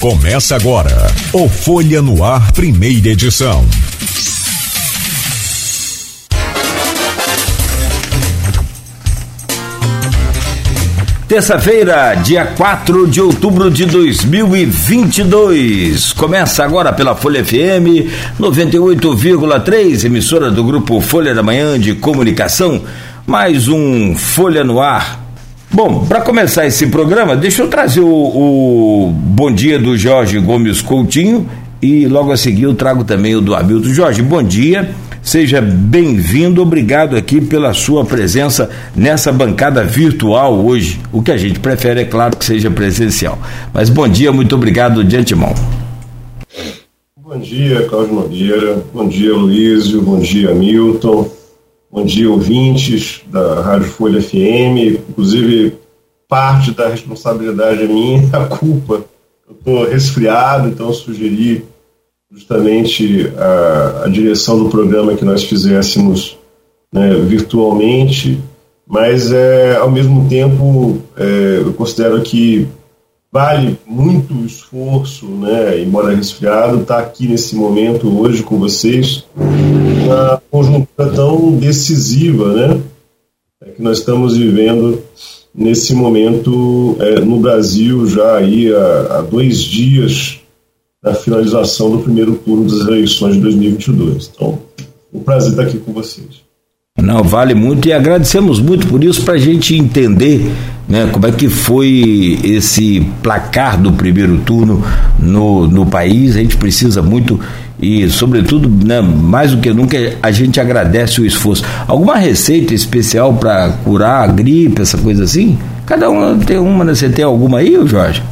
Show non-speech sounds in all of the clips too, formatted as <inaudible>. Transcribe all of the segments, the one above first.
Começa agora o Folha no Ar, primeira edição. Terça-feira, dia 4 de outubro de 2022. Começa agora pela Folha FM 98,3, emissora do grupo Folha da Manhã de Comunicação. Mais um Folha no Ar. Bom, para começar esse programa, deixa eu trazer o, o bom dia do Jorge Gomes Coutinho e logo a seguir eu trago também o do Hamilton. Jorge, bom dia. Seja bem-vindo, obrigado aqui pela sua presença nessa bancada virtual hoje. O que a gente prefere, é claro, que seja presencial. Mas bom dia, muito obrigado de antemão. Bom dia, Cláudio Nogueira. Bom dia, Luísio. Bom dia, Milton. Bom dia, ouvintes da Rádio Folha FM. Inclusive, parte da responsabilidade é minha, <laughs> a culpa. Eu estou resfriado, então sugeri justamente a, a direção do programa que nós fizéssemos né, virtualmente, mas é, ao mesmo tempo é, eu considero que vale muito o esforço, né, embora resfriado, estar tá aqui nesse momento hoje com vocês, uma conjuntura tão decisiva né, é, que nós estamos vivendo nesse momento é, no Brasil já aí há, há dois dias da finalização do primeiro turno das eleições de 2022. Então, um prazer estar aqui com vocês. Não, vale muito e agradecemos muito por isso para a gente entender né, como é que foi esse placar do primeiro turno no, no país. A gente precisa muito e, sobretudo, né, mais do que nunca, a gente agradece o esforço. Alguma receita especial para curar a gripe, essa coisa assim? Cada um tem uma, né? Você tem alguma aí, Jorge?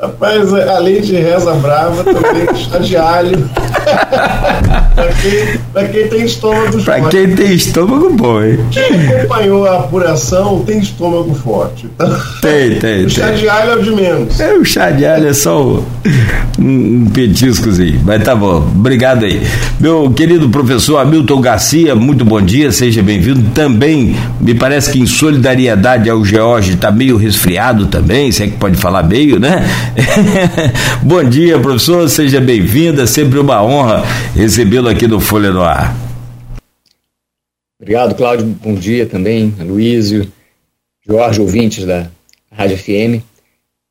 Rapaz, além de reza brava, também chá de alho. Pra, quem, pra quem tem estômago forte. Pra quem tem estômago bom, hein? Quem acompanhou a apuração tem estômago forte. Então, tem, tem. O chá de alho é o de menos. É, o chá de alho é só um, um petiscozinho. Mas tá bom, obrigado aí. Meu querido professor Hamilton Garcia, muito bom dia, seja bem-vindo. Também, me parece que em solidariedade ao George, tá meio resfriado também, se é que pode falar meio, né? <laughs> Bom dia, professor, seja bem-vinda, sempre uma honra recebê-lo aqui no Folha no Ar. Obrigado, Cláudio, bom dia também, Luísio, Jorge, ouvintes da Rádio FM,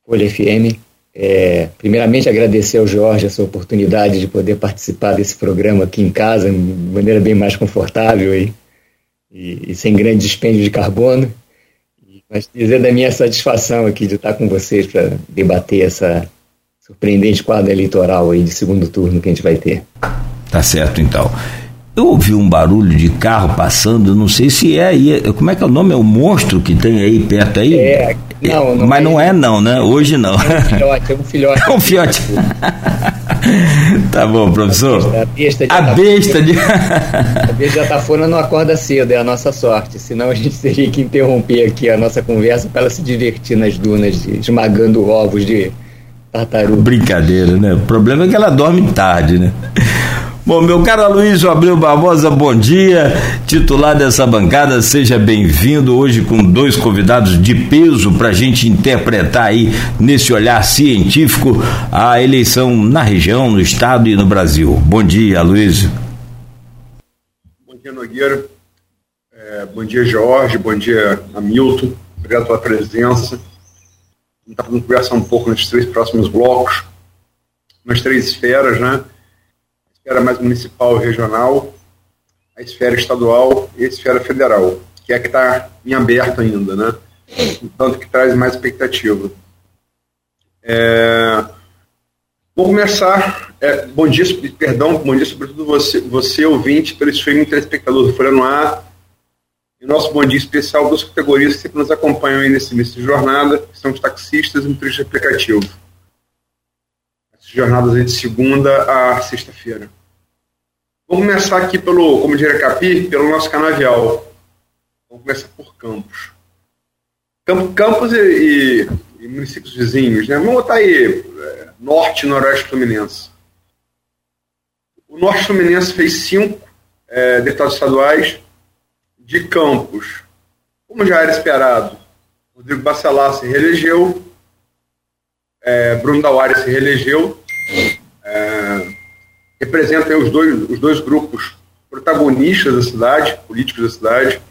Folha FM. É, primeiramente, agradecer ao Jorge essa oportunidade de poder participar desse programa aqui em casa, de maneira bem mais confortável e, e, e sem grande dispêndio de carbono. Mas dizer da minha satisfação aqui de estar com vocês para debater essa surpreendente quadro eleitoral aí de segundo turno que a gente vai ter. Tá certo, então. Eu ouvi um barulho de carro passando, não sei se é aí. Como é que é o nome? É o monstro que tem aí perto aí? É, não, não Mas é não é não, né? Hoje não. É um filhote, é um filhote. <laughs> É um filhote. <laughs> tá bom, professor. A besta, a besta de. a besta já tá fora, não acorda cedo, é a nossa sorte. Senão a gente teria que interromper aqui a nossa conversa para ela se divertir nas dunas, de, esmagando ovos de tartaruga. Brincadeira, né? O problema é que ela dorme tarde, né? Bom, meu caro Aloysio Abreu Barbosa, bom dia. Titular dessa bancada, seja bem-vindo hoje com dois convidados de peso para a gente interpretar aí, nesse olhar científico, a eleição na região, no estado e no Brasil. Bom dia, Aloysio. Bom dia, Nogueira. É, bom dia, Jorge. Bom dia, Hamilton. Obrigado pela presença. Está fazendo um pouco nesses três próximos blocos, nas três esferas, né? esfera mais municipal e regional, a esfera estadual e a esfera federal, que é a que está em aberto ainda, né? Tanto que traz mais expectativa. É... Vou começar. É, bom dia, perdão, bom dia sobretudo você, você ouvinte, pelo streaming telespectador do Folha no Ar. E nosso bom dia especial duas categorias que nos acompanham aí nesse início de jornada, que são os taxistas e motoristas aplicativo jornadas de segunda a sexta-feira. Vamos começar aqui pelo, como diria Capi, pelo nosso canavial. Vamos começar por Campos. Campos e, e, e municípios vizinhos, né? Vamos botar aí é, norte e noroeste fluminense. O norte fluminense fez cinco é, deputados estaduais de Campos. Como já era esperado, Rodrigo Bacelar se reelegeu, é, Bruno Dauari se reelegeu, é, representa os dois, os dois grupos protagonistas da cidade, políticos da cidade,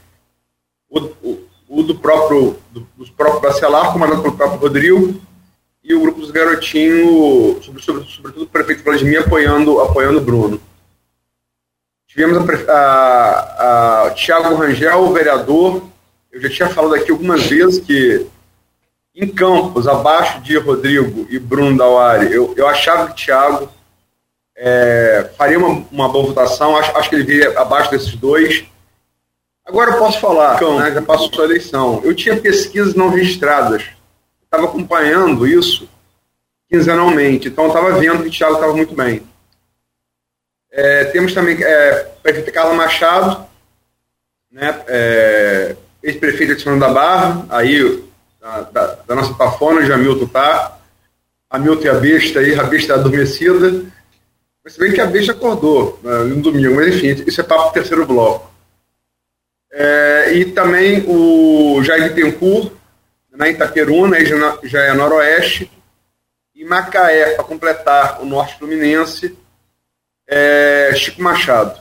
o, o, o do próprio do, dos próprios Bacelar, comandado pelo próprio Rodrigo, e o grupo dos garotinhos, sobretudo, sobretudo o prefeito Vladimir, apoiando apoiando Bruno. Tivemos a, a, a Tiago Rangel, o vereador. Eu já tinha falado aqui algumas vezes que em Campos, abaixo de Rodrigo e Bruno Dauari, eu, eu achava que Tiago é, faria uma, uma boa votação, acho, acho que ele viria abaixo desses dois. Agora eu posso falar, né, já passou a eleição. Eu tinha pesquisas não registradas, estava acompanhando isso quinzenalmente, então eu estava vendo que o Thiago estava muito bem. É, temos também é, prefeita Carla Machado, né, é, ex-prefeita de São da Barra, aí da, da, da nossa pafona, onde a Milton está. A Milton e a besta aí, a besta adormecida. Se bem que a besta acordou né, no domingo, mas enfim, isso é papo do terceiro bloco. É, e também o Jair Bittencourt, na Itaperuna, aí já, já é noroeste. E Macaé, para completar o norte fluminense, é Chico Machado.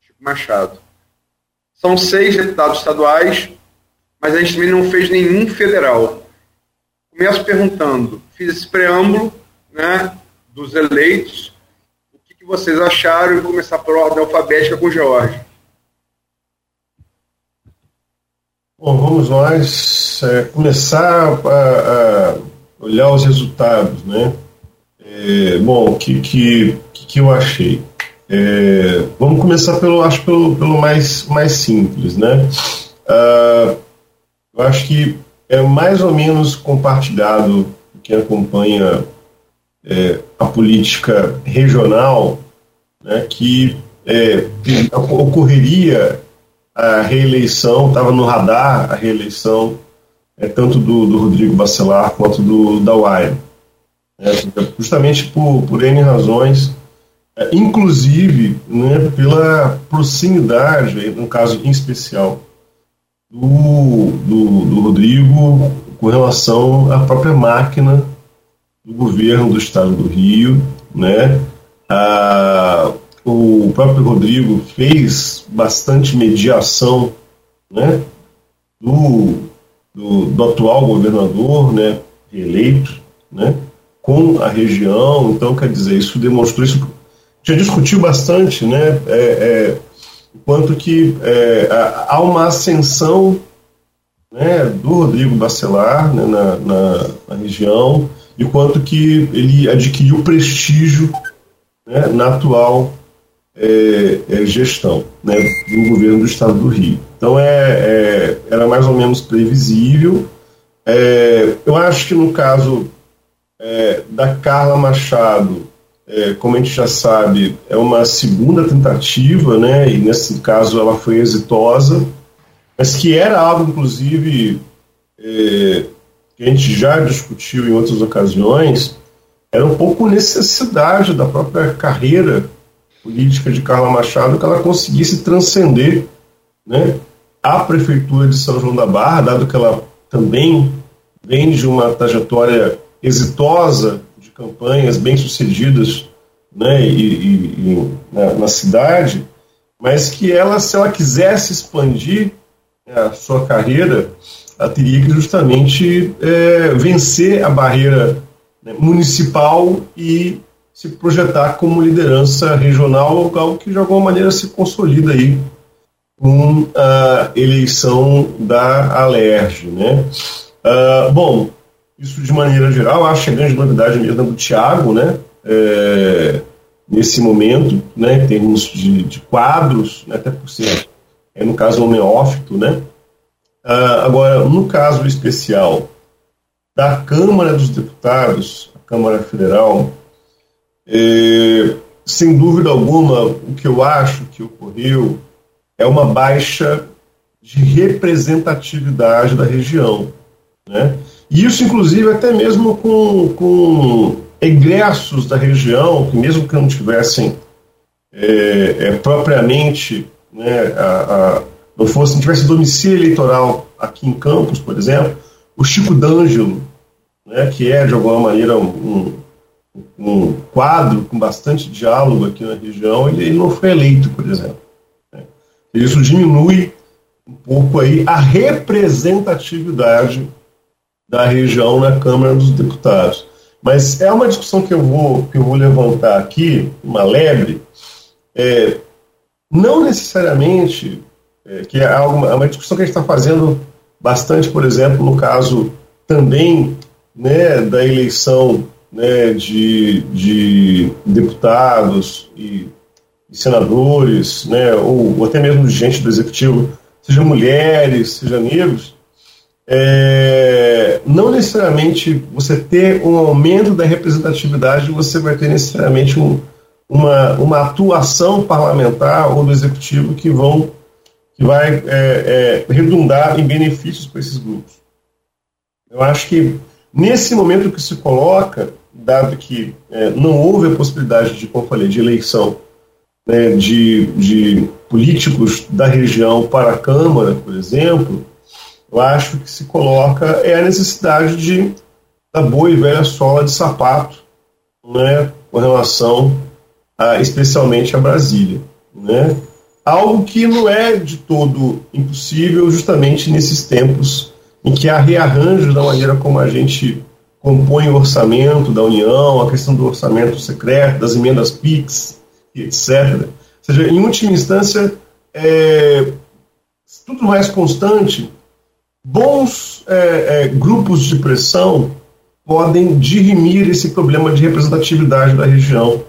Chico Machado. São seis deputados estaduais, mas a gente também não fez nenhum federal. Começo perguntando, fiz esse preâmbulo né, dos eleitos, o que, que vocês acharam e começar por ordem alfabética com o George. Bom, vamos nós é, começar a, a, olhar os resultados, né? É, bom, que, que, que eu achei? É, vamos começar pelo, acho, pelo, pelo mais, mais simples, né? Uh, eu acho que é mais ou menos compartilhado quem acompanha é, a política regional, né, que é, ocorreria a reeleição, estava no radar a reeleição é, tanto do, do Rodrigo Bacelar quanto do da Uaia. É, justamente por, por N razões, inclusive né, pela proximidade, no caso em especial, do, do, do Rodrigo com relação à própria máquina do governo do estado do Rio, né? Ah, o próprio Rodrigo fez bastante mediação, né? Do, do, do atual governador, né? Eleito, né? Com a região, então quer dizer isso demonstrou isso já discutiu bastante, né? É, é, quanto que é, há uma ascensão né, do Rodrigo Bacelar né, na, na, na, região e quanto que ele adquiriu prestígio né, na atual é, é, gestão né, do governo do estado do Rio. Então é, é era mais ou menos previsível. É, eu acho que no caso da Carla Machado, é, como a gente já sabe, é uma segunda tentativa, né? E nesse caso ela foi exitosa, mas que era algo, inclusive, é, que a gente já discutiu em outras ocasiões, era um pouco necessidade da própria carreira política de Carla Machado que ela conseguisse transcender, né? A prefeitura de São João da Barra, dado que ela também vem de uma trajetória exitosa campanhas bem-sucedidas né, e, e, e na, na, cidade, mas que ela, se ela quisesse expandir né, a sua carreira, ela teria que justamente é, vencer a barreira né, municipal e se projetar como liderança regional local que de alguma maneira se consolida aí com a eleição da Alerj. Né? Uh, bom, isso de maneira geral, acho que a grande novidade mesmo é do Thiago, né? É, nesse momento, né, em termos de, de quadros, né, até por ser, é, no caso, homeófito, né? Ah, agora, no caso especial da Câmara dos Deputados, a Câmara Federal, é, sem dúvida alguma, o que eu acho que ocorreu é uma baixa de representatividade da região, né? Isso, inclusive, até mesmo com, com egressos da região, que mesmo que não tivessem é, é, propriamente, né, a, a, não fosse, não tivesse domicílio eleitoral aqui em Campos, por exemplo, o Chico D'Angelo, né, que é, de alguma maneira, um, um quadro com bastante diálogo aqui na região, ele, ele não foi eleito, por exemplo. Né. Isso diminui um pouco aí a representatividade da região na Câmara dos Deputados. Mas é uma discussão que eu vou, que eu vou levantar aqui, uma lebre, é, não necessariamente, é, que é, algo, é uma discussão que a gente está fazendo bastante, por exemplo, no caso também né, da eleição né, de, de deputados e, senadores, né, ou, ou, até mesmo gente do executivo, seja mulheres, seja negros, é, não necessariamente você ter um aumento da representatividade, você vai ter necessariamente um, uma, uma atuação parlamentar ou do executivo que vão que vai é, é, redundar em benefícios para esses grupos. Eu acho que nesse momento que se coloca, dado que é, não houve a possibilidade de, como falei, de eleição né, de, de políticos da região para a Câmara, por exemplo, eu acho que se coloca é a necessidade de da boa e velha sola de sapato, né, com relação a, especialmente a Brasília, né? Algo que não é de todo impossível, justamente nesses tempos em que há rearranjo da maneira como a gente compõe o orçamento da União, a questão do orçamento secreto, das emendas PIX, etc. Ou seja, em última instância, é, tudo mais constante, bons é, é, grupos de pressão podem dirimir esse problema de representatividade da região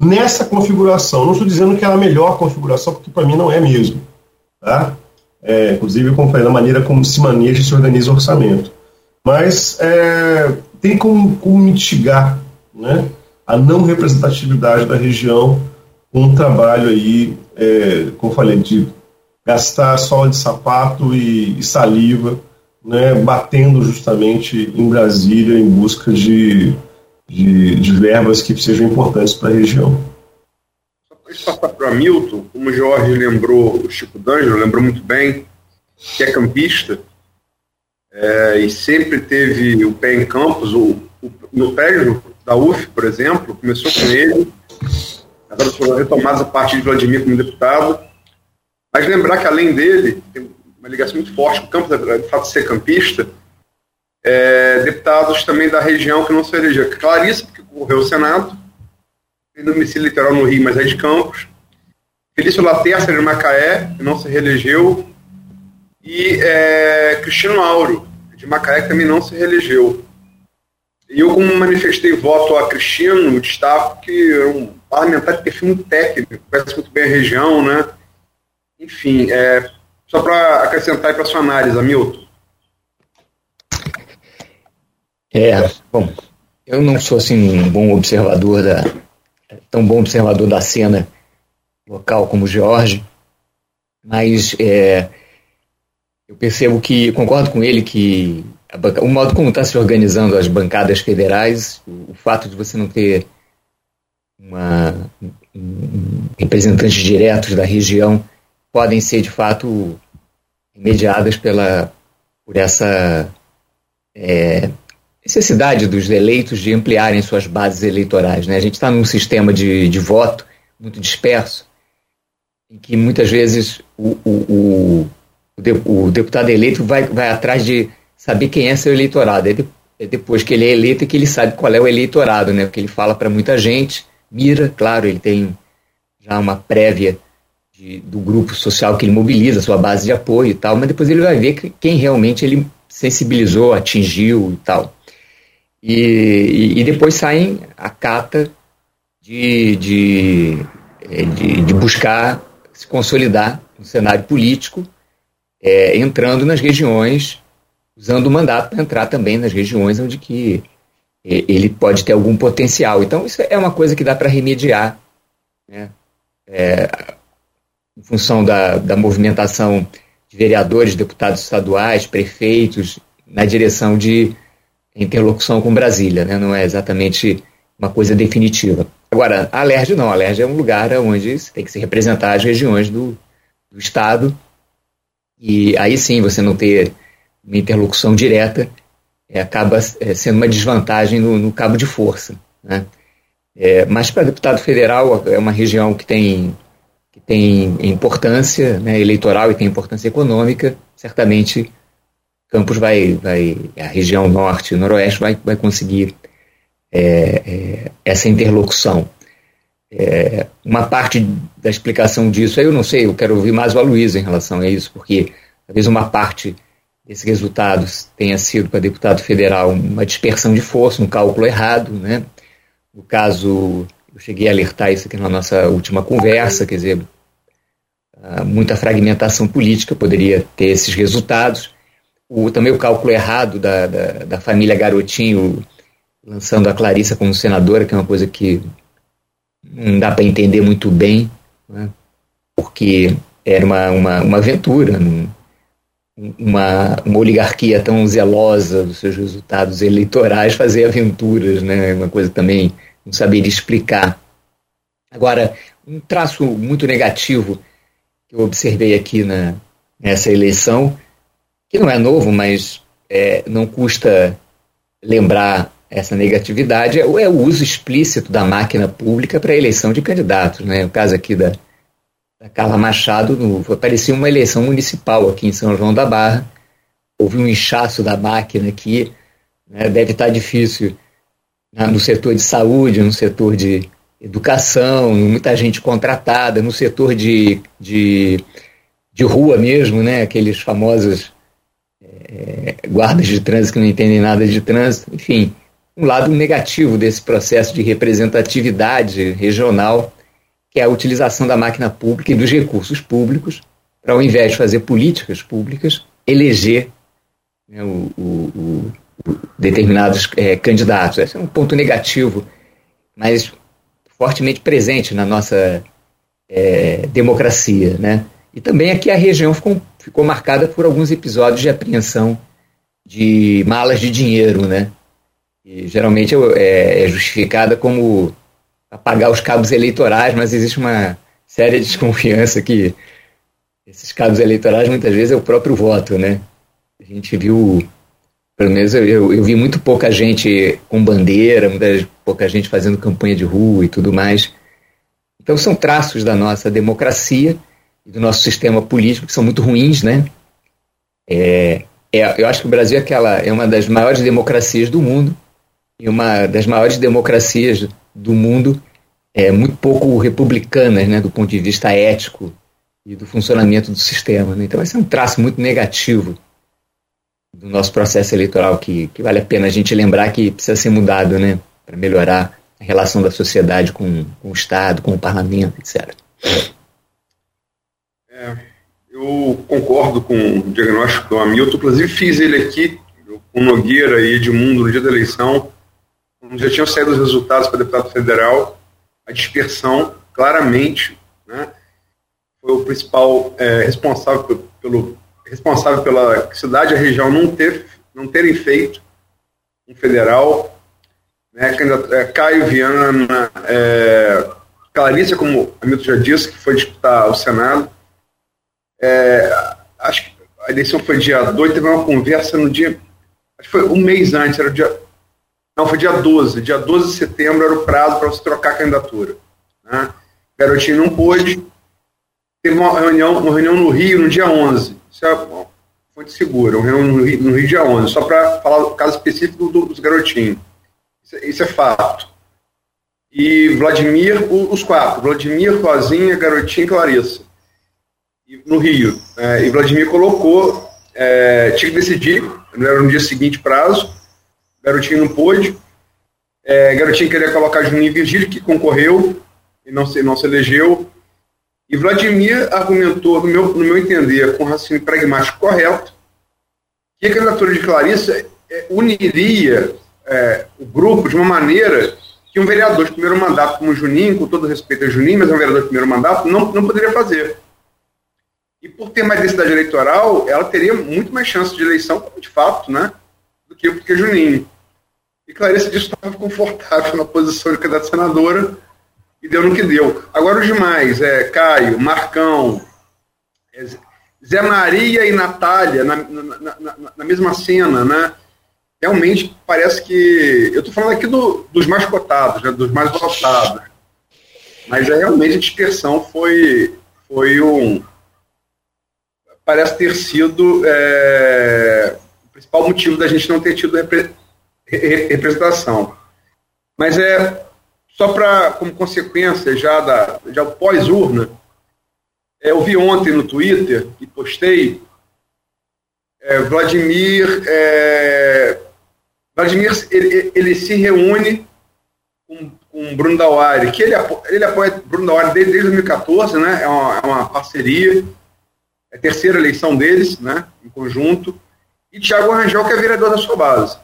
nessa configuração. Não estou dizendo que é a melhor configuração, porque para mim não é mesmo. Tá? É, inclusive, como falei, da maneira como se maneja e se organiza o orçamento. Mas é, tem como, como mitigar né, a não representatividade da região com um trabalho aí, é, como falei, de gastar sola de sapato e, e saliva, né, batendo justamente em Brasília em busca de, de, de verbas que sejam importantes para a região. Só para passar para o Hamilton, como o Jorge lembrou, o Chico D'Angelo lembrou muito bem, que é campista, é, e sempre teve o pé em campos, o, o, no prédio da UF, por exemplo, começou com ele, agora foram retomadas a partir de Vladimir como deputado, mas lembrar que além dele, tem uma ligação muito forte com o campo, de fato de ser campista, é, deputados também da região que não se elegeu. Clarissa, porque correu o Senado, tem domicílio literal no Rio, mas é de Campos. Felício Laterça, de Macaé, que não se reelegeu. E é, Cristino Auro, de Macaé, que também não se reelegeu. E eu, como manifestei voto a Cristino, destaco que é um parlamentar de perfil técnico, conhece muito bem a região, né? Enfim, é, só para acrescentar para sua análise, Hamilton. É, bom, eu não sou assim um bom observador da tão bom observador da cena local como o Jorge, mas é, eu percebo que concordo com ele que banca, o modo como está se organizando as bancadas federais, o, o, fato de você não ter uma, um, representantes diretos da região podem ser de fato mediadas pela por essa é, necessidade dos eleitos de ampliarem suas bases eleitorais. Né? A gente está num sistema de, de voto muito disperso, em que muitas vezes o, o, o, o deputado eleito vai, vai atrás de saber quem é seu eleitorado. É, de, é depois que ele é eleito que ele sabe qual é o eleitorado, né? porque ele fala para muita gente, mira, claro, ele tem já uma prévia de, do grupo social que ele mobiliza, sua base de apoio e tal, mas depois ele vai ver que, quem realmente ele sensibilizou, atingiu e tal. E, e, e depois saem a cata de, de, é, de, de buscar se consolidar no cenário político, é, entrando nas regiões, usando o mandato para entrar também nas regiões onde que é, ele pode ter algum potencial. Então, isso é uma coisa que dá para remediar, né? É, em função da, da movimentação de vereadores, deputados estaduais, prefeitos, na direção de interlocução com Brasília, né? não é exatamente uma coisa definitiva. Agora, a LERJ não, a LERJ é um lugar onde tem que se representar as regiões do, do Estado, e aí sim você não ter uma interlocução direta é, acaba é, sendo uma desvantagem no, no cabo de força. Né? É, mas para deputado federal é uma região que tem, que tem importância né, eleitoral e tem importância econômica, certamente Campos vai, vai a região norte e noroeste vai, vai conseguir é, é, essa interlocução. É, uma parte da explicação disso, aí eu não sei, eu quero ouvir mais o Aloysio em relação a isso, porque talvez uma parte desses resultados tenha sido para deputado federal uma dispersão de força, um cálculo errado, né? No caso, eu cheguei a alertar isso aqui na nossa última conversa, quer dizer, muita fragmentação política poderia ter esses resultados o, também o cálculo errado da, da, da, família Garotinho lançando a Clarissa como senadora, que é uma coisa que não dá para entender muito bem, né? porque era uma, uma, uma aventura, uma, uma oligarquia tão zelosa dos seus resultados eleitorais fazer aventuras, né? uma coisa também não saberia explicar. Agora, um traço muito negativo que eu observei aqui na, nessa eleição que não é novo, mas é, não custa lembrar essa negatividade, é, é, o uso explícito da máquina pública para a eleição de candidatos. Né? O caso aqui da, da Carla Machado, no, parecia uma eleição municipal aqui em São João da Barra. Houve um inchaço da máquina aqui, né? deve estar difícil né? no setor de saúde, no setor de educação, muita gente contratada, no setor de, de, de rua mesmo, né? aqueles famosos é, guardas de trânsito que não entendem nada de trânsito, enfim, um lado negativo desse processo de representatividade regional, que é a utilização da máquina pública e dos recursos públicos para, ao invés de fazer políticas públicas, eleger né, o, o, o, determinados é, candidatos. Esse é um ponto negativo, mas fortemente presente na nossa é, democracia, né? E também aqui a região ficou, ficou marcada por alguns episódios de apreensão de malas de dinheiro, né? E geralmente é, é justificada como apagar os cabos eleitorais, mas existe uma séria <laughs> desconfiança que esses cabos eleitorais muitas vezes é o próprio voto, né? A gente viu, pelo menos eu, eu, eu vi muito pouca gente com bandeira, muita pouca gente fazendo campanha de rua e tudo mais. Então são traços da nossa democracia e do nosso sistema político que são muito ruins, né? É, é, eu acho que o Brasil é, aquela, é uma das maiores democracias do mundo e uma das maiores democracias do mundo é muito pouco republicanas, né, do ponto de vista ético e do funcionamento do sistema. Né? Então, esse é um traço muito negativo do nosso processo eleitoral que, que vale a pena a gente lembrar que precisa ser mudado, né, para melhorar a relação da sociedade com, com o Estado, com o parlamento, etc. É, eu concordo com o diagnóstico do Hamilton, inclusive fiz ele aqui com Nogueira e Edmundo no dia da eleição, já tinham saído os resultados para deputado federal, a dispersão claramente né, foi o principal é, responsável pelo responsável pela cidade e a região não ter não terem feito um federal, né, é, Caio Viana, é, Clarice, como a Hamilton já disse, que foi disputar o Senado, é, acho que a eleição foi dia 2, teve uma conversa no dia. Acho que foi um mês antes, era o dia. Não, foi dia 12. Dia 12 de setembro era o prazo para você trocar a candidatura. Né? Garotinho não pôde. Teve uma reunião, uma reunião no Rio no dia 11. Isso é uma fonte segura, uma reunião no Rio, no Rio dia 11, só para falar do caso específico dos garotinhos. Isso, é, isso é fato. E Vladimir, os quatro: Vladimir, Rosinha, Garotinho e Clarissa no Rio. É, e Vladimir colocou, é, tinha que decidir, não era no dia seguinte prazo, Garotinho não pôde. É, Garotinho queria colocar Juninho Virgílio, que concorreu e não se, não se elegeu. E Vladimir argumentou, no meu, no meu entender, com raciocínio pragmático correto, que a candidatura de Clarissa é, uniria é, o grupo de uma maneira que um vereador de primeiro mandato como Juninho, com todo respeito a Juninho, mas é um vereador de primeiro mandato, não, não poderia fazer. E por ter mais densidade eleitoral, ela teria muito mais chance de eleição, de fato, né? Do que porque Juninho. E Clarice disse que estava confortável na posição de candidata senadora e deu no que deu. Agora os demais, é, Caio, Marcão, é, Zé Maria e Natália na, na, na, na, mesma cena, né? realmente parece que. Eu estou falando aqui do, dos mais cotados, né, dos mais votados. Mas é, realmente a dispersão foi, foi um. Parece ter sido é, o principal motivo da gente não ter tido repre, representação. Mas é só para como consequência já da já pós-urna, é, eu vi ontem no Twitter e postei é, Vladimir é, Vladimir ele, ele, se reúne com, com Bruno Dauari, que ele, ele apoia Bruno Dauari desde, desde 2014, né? É uma, é uma parceria, é a terceira eleição deles, né? Em conjunto. E Tiago Rangel, que é vereador da sua base.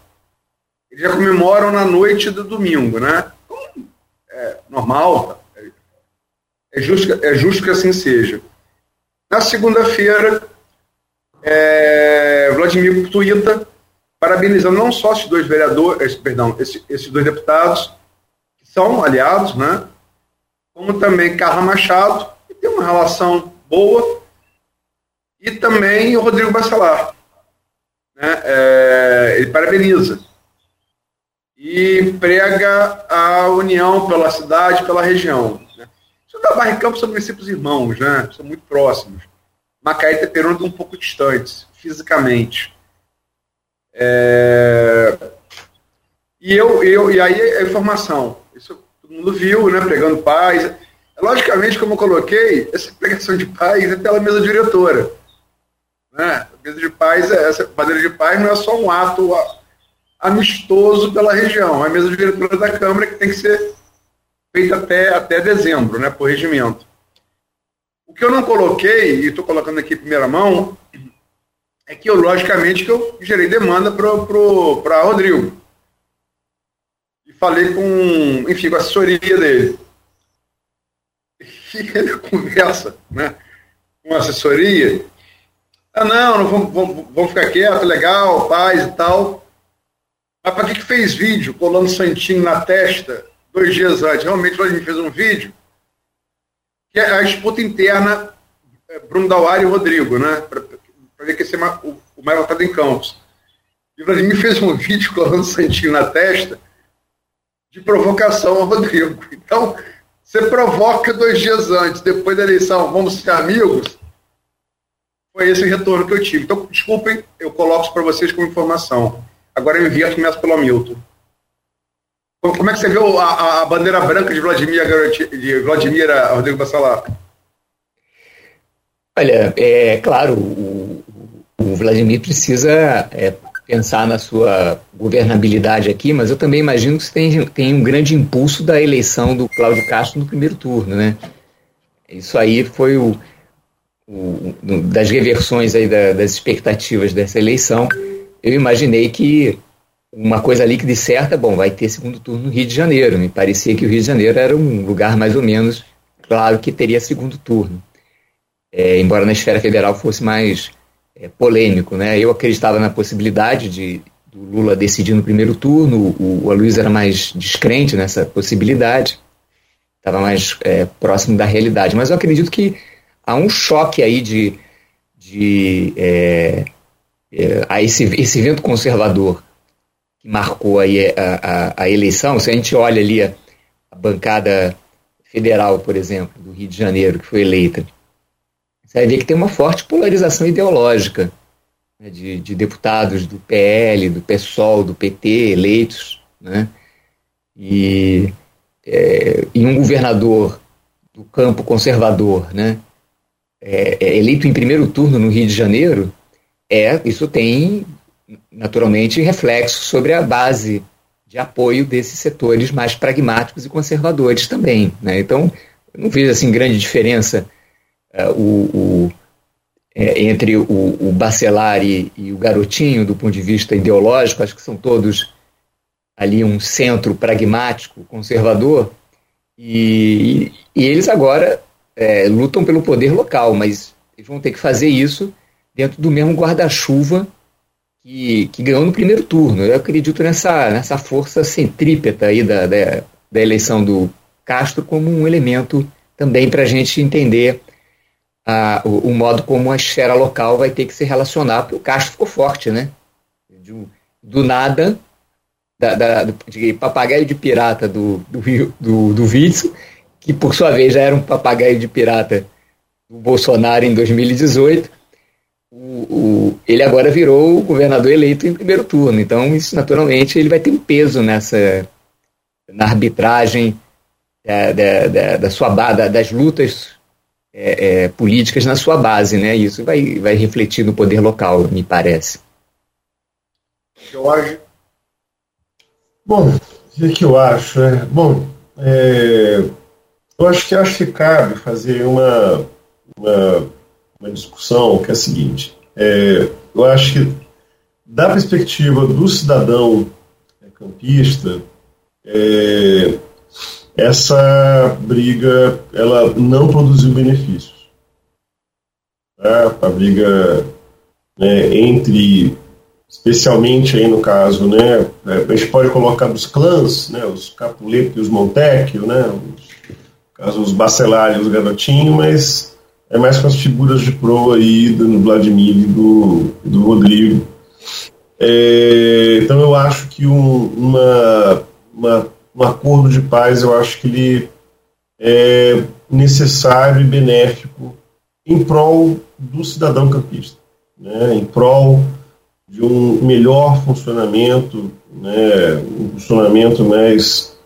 Eles já comemoram na noite do domingo, né? É normal, é justo, é justo que assim seja. Na segunda-feira, é, Vladimir Tuita parabenizando não só esses dois vereadores, perdão, esses, esses dois deputados, que são aliados, né? Como também Carla Machado, que tem uma relação boa, e também o Rodrigo Bacelar. Né? É, ele parabeniza. E prega a união pela cidade, pela região. Né? Da Barra e Campos são municípios irmãos, né? são muito próximos. Macaé e estão um pouco distantes, fisicamente. É... E, eu, eu, e aí a informação, isso todo mundo viu, né, pregando paz. Logicamente, como eu coloquei, essa pregação de paz é pela mesa diretora. Né? A mesa de paz, é, essa bandeira de paz não é só um ato amistoso pela região, a mesa diretora da Câmara que tem que ser feita até, até dezembro, né, por regimento. O que eu não coloquei, e estou colocando aqui em primeira mão, é que eu, logicamente, que eu gerei demanda para Rodrigo. E falei com, enfim, com a assessoria dele. E ele conversa, né? Com a assessoria. Ah, não, não vamos, vamos, vamos ficar quieto, legal, paz e tal. Mas para que, que fez vídeo colando santinho na testa dois dias antes? Realmente, a gente fez um vídeo que é a disputa interna é, Bruno Dauari e Rodrigo, né? para ver que esse, o, o mais votado em Campos. E o Vladimir fez um <laughs> vídeo colando santinho na testa de provocação ao Rodrigo. Então, você provoca dois dias antes, depois da eleição, vamos ser amigos. Foi esse o retorno que eu tive. Então, desculpem, eu coloco isso para vocês como informação. Agora eu envio, começo pelo Hamilton. Como é que você viu a, a bandeira branca de Vladimir, de Vladimir Rodrigo Bassalar? Olha, é claro, o, o Vladimir precisa é, pensar na sua governabilidade aqui, mas eu também imagino que você tem, tem um grande impulso da eleição do Cláudio Castro no primeiro turno, né? Isso aí foi o, o das reversões aí da, das expectativas dessa eleição. Eu imaginei que uma coisa ali que de certa, bom, vai ter segundo turno no Rio de Janeiro. Me parecia que o Rio de Janeiro era um lugar mais ou menos claro que teria segundo turno é, embora na esfera federal fosse mais é, polêmico. Né? Eu acreditava na possibilidade de do Lula decidir no primeiro turno, o, o Aloysio era mais descrente nessa possibilidade, estava mais é, próximo da realidade. Mas eu acredito que há um choque aí de, de é, é, a esse, esse vento conservador que marcou aí a, a, a eleição. Se a gente olha ali a, a bancada federal, por exemplo, do Rio de Janeiro, que foi eleita, você vai ver que tem uma forte polarização ideológica né, de, de, deputados do PL, do PSOL, do PT eleitos, né, e, é, e um governador do campo conservador, né, é, é eleito em primeiro turno no Rio de Janeiro, é isso tem naturalmente reflexo sobre a base de apoio desses setores mais pragmáticos e conservadores também. Né? Então, não vejo assim grande diferença é, o, o é, entre o, o Bacelar e, e, o Garotinho, do ponto de vista ideológico, acho que são todos ali um centro pragmático, conservador, e, e, e eles agora é, lutam pelo poder local, mas eles vão ter que fazer isso dentro do mesmo guarda-chuva que, que ganhou no primeiro turno. Eu acredito nessa, nessa força centrípeta aí da, da, da eleição do Castro como um elemento também para a gente entender o, o, modo como a esfera local vai ter que se relacionar, porque o Castro ficou forte, né? Um, do nada, da, da, de papagaio de pirata do, do, do, do Witzel, que por sua vez já era um papagaio de pirata do Bolsonaro em 2018, o, o, ele agora virou o governador eleito em primeiro turno. Então, isso naturalmente ele vai ter um peso nessa na arbitragem da, da, da, da sua da, das lutas é, é, políticas na sua base, né? Isso vai, vai refletir no poder local, me parece. Jorge. Bom, o que, eu acho? É, bom, é, eu acho que acho que cabe fazer uma, uma, uma discussão que é a seguinte. É, eu acho que da perspectiva do cidadão campista, é, essa briga ela não produziu benefícios. Tá? A briga né, entre, especialmente aí no caso, né, a gente pode colocar dos clãs, né, os Capuleto e os Montecchio, né, os, caso os Bacelar e os Garotinho, mas é mais com as figuras de proa aí do Vladimir e do, do Rodrigo. É, então eu acho que um, uma, uma um acordo de paz, eu acho que ele é necessário e benéfico em prol do cidadão campista, né, em prol de um melhor funcionamento, né, um funcionamento mais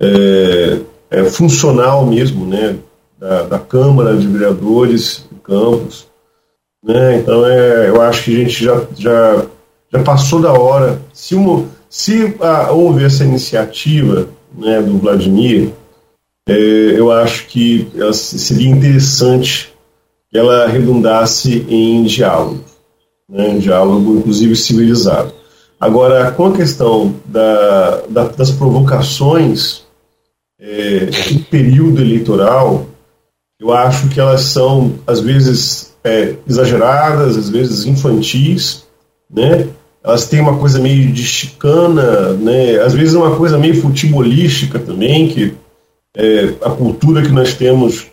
é, é, funcional mesmo, né, da, da, Câmara de Vereadores do campus. Né, então, é, eu acho que a gente já, já, já passou da hora. Se, uma, se a, houve essa iniciativa né, do Vladimir, é, eu acho que seria interessante que ela redundasse em diálogo, né, diálogo, inclusive civilizado. Agora, com a questão da, da, das provocações é, do período eleitoral, eu acho que elas são, às vezes, é, exageradas, às vezes infantis, né? elas têm uma coisa meio de chicana, né? às vezes uma coisa meio futebolística também, que é, a cultura que nós temos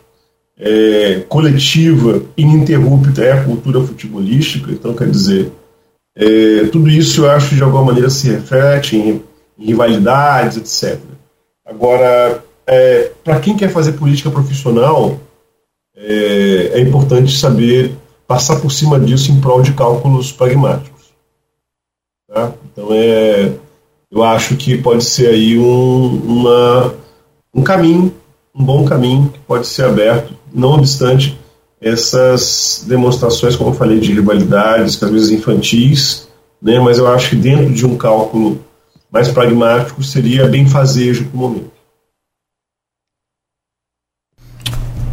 é, coletiva, ininterrupta, é a cultura futebolística, então quer dizer, é, tudo isso eu acho de alguma maneira se reflete em, em rivalidades, etc. Agora, é, para quem quer fazer política profissional, é, é importante saber passar por cima disso em prol de cálculos pragmáticos. Tá? Então, é, eu acho que pode ser aí um, uma, um caminho, um bom caminho que pode ser aberto, não obstante essas demonstrações, como eu falei, de rivalidades, que às vezes infantis, né, mas eu acho que dentro de um cálculo mais pragmático seria bem fazejo para o momento.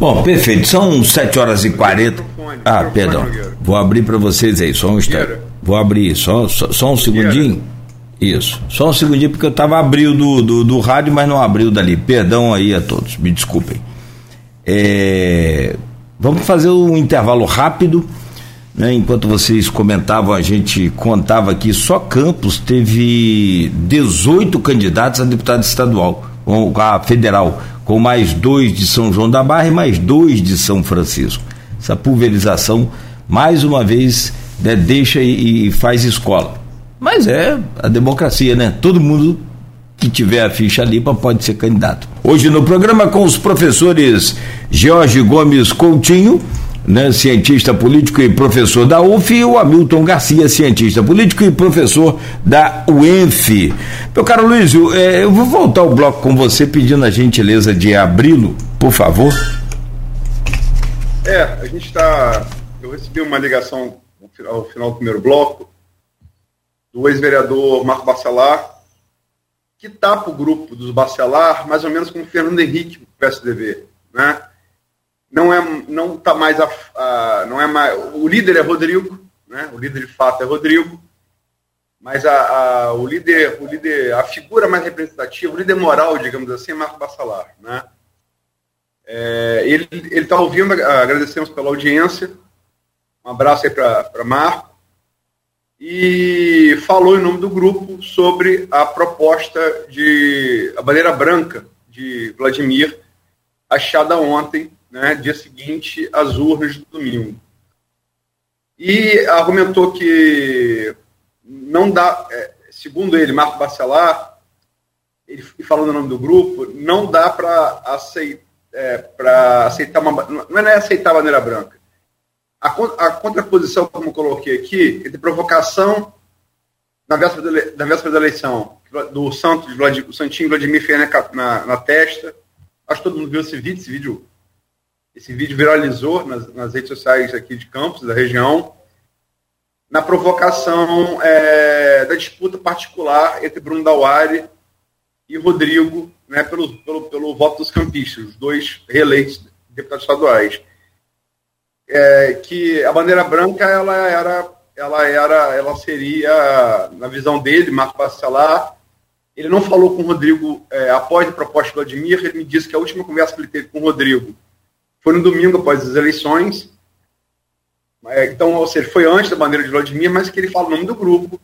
Bom, perfeito. São 7 horas e 40. Ah, perdão. Vou abrir para vocês aí, só um instante. Vou abrir, só, só, só um segundinho. Isso, só um segundinho, porque eu estava abrindo do, do, do, rádio, mas não abriu dali. Perdão aí a todos, me desculpem. É, vamos fazer um intervalo rápido. Né, enquanto vocês comentavam, a gente contava aqui, só Campos teve 18 candidatos a deputado estadual, ou a federal, com mais dois de São João da Barra e mais dois de São Francisco. Essa pulverização, mais uma vez, né, deixa e, e faz escola. Mas é a democracia, né? Todo mundo que tiver a ficha limpa pode ser candidato. Hoje no programa com os professores Jorge Gomes Coutinho, né, cientista político e professor da UF, e o Hamilton Garcia, cientista político e professor da UENF. Meu caro Luiz, eu, é, eu vou voltar o bloco com você pedindo a gentileza de abri-lo, por favor. É, a gente está. Eu recebi uma ligação ao final do primeiro bloco, do ex-vereador Marco Bacelar, que tapa o grupo dos Bacelar, mais ou menos como Fernando Henrique, do PSDB. Né? Não é, não tá mais a, a, não é mais, o líder é Rodrigo, né? o líder de fato é Rodrigo, mas a, a, o líder, o líder, a figura mais representativa, o líder moral, digamos assim, é Marco Bacelar, né? É, ele está ouvindo, agradecemos pela audiência. Um abraço aí para Marco. E falou em nome do grupo sobre a proposta de a bandeira branca de Vladimir, achada ontem, né, dia seguinte, às urnas do domingo. E argumentou que não dá. É, segundo ele, Marco Bacelar, ele falando o nome do grupo, não dá para aceitar, é, aceitar uma. Não é aceitar a bandeira branca. A, a contraposição, como coloquei aqui, entre provocação na véspera, da, na véspera da eleição, do Santos, Vladimir, o Santinho Vladimir Ferreira na, na, testa. Acho que todo mundo viu esse vídeo, esse vídeo, esse vídeo viralizou nas, nas redes sociais aqui de Campos, da região, na provocação é, da disputa particular entre Bruno Dauari e Rodrigo, né, pelo, pelo, pelo voto dos campistas, os dois reeleitos deputados estaduais. É, que a bandeira branca ela era ela era, ela seria, na visão dele, Marco Bacelar, ele não falou com o Rodrigo é, após a proposta do Vladimir, ele me disse que a última conversa que ele teve com o Rodrigo foi no domingo após as eleições, é, então, ou seja, foi antes da bandeira de Vladimir, mas que ele fala o nome do grupo,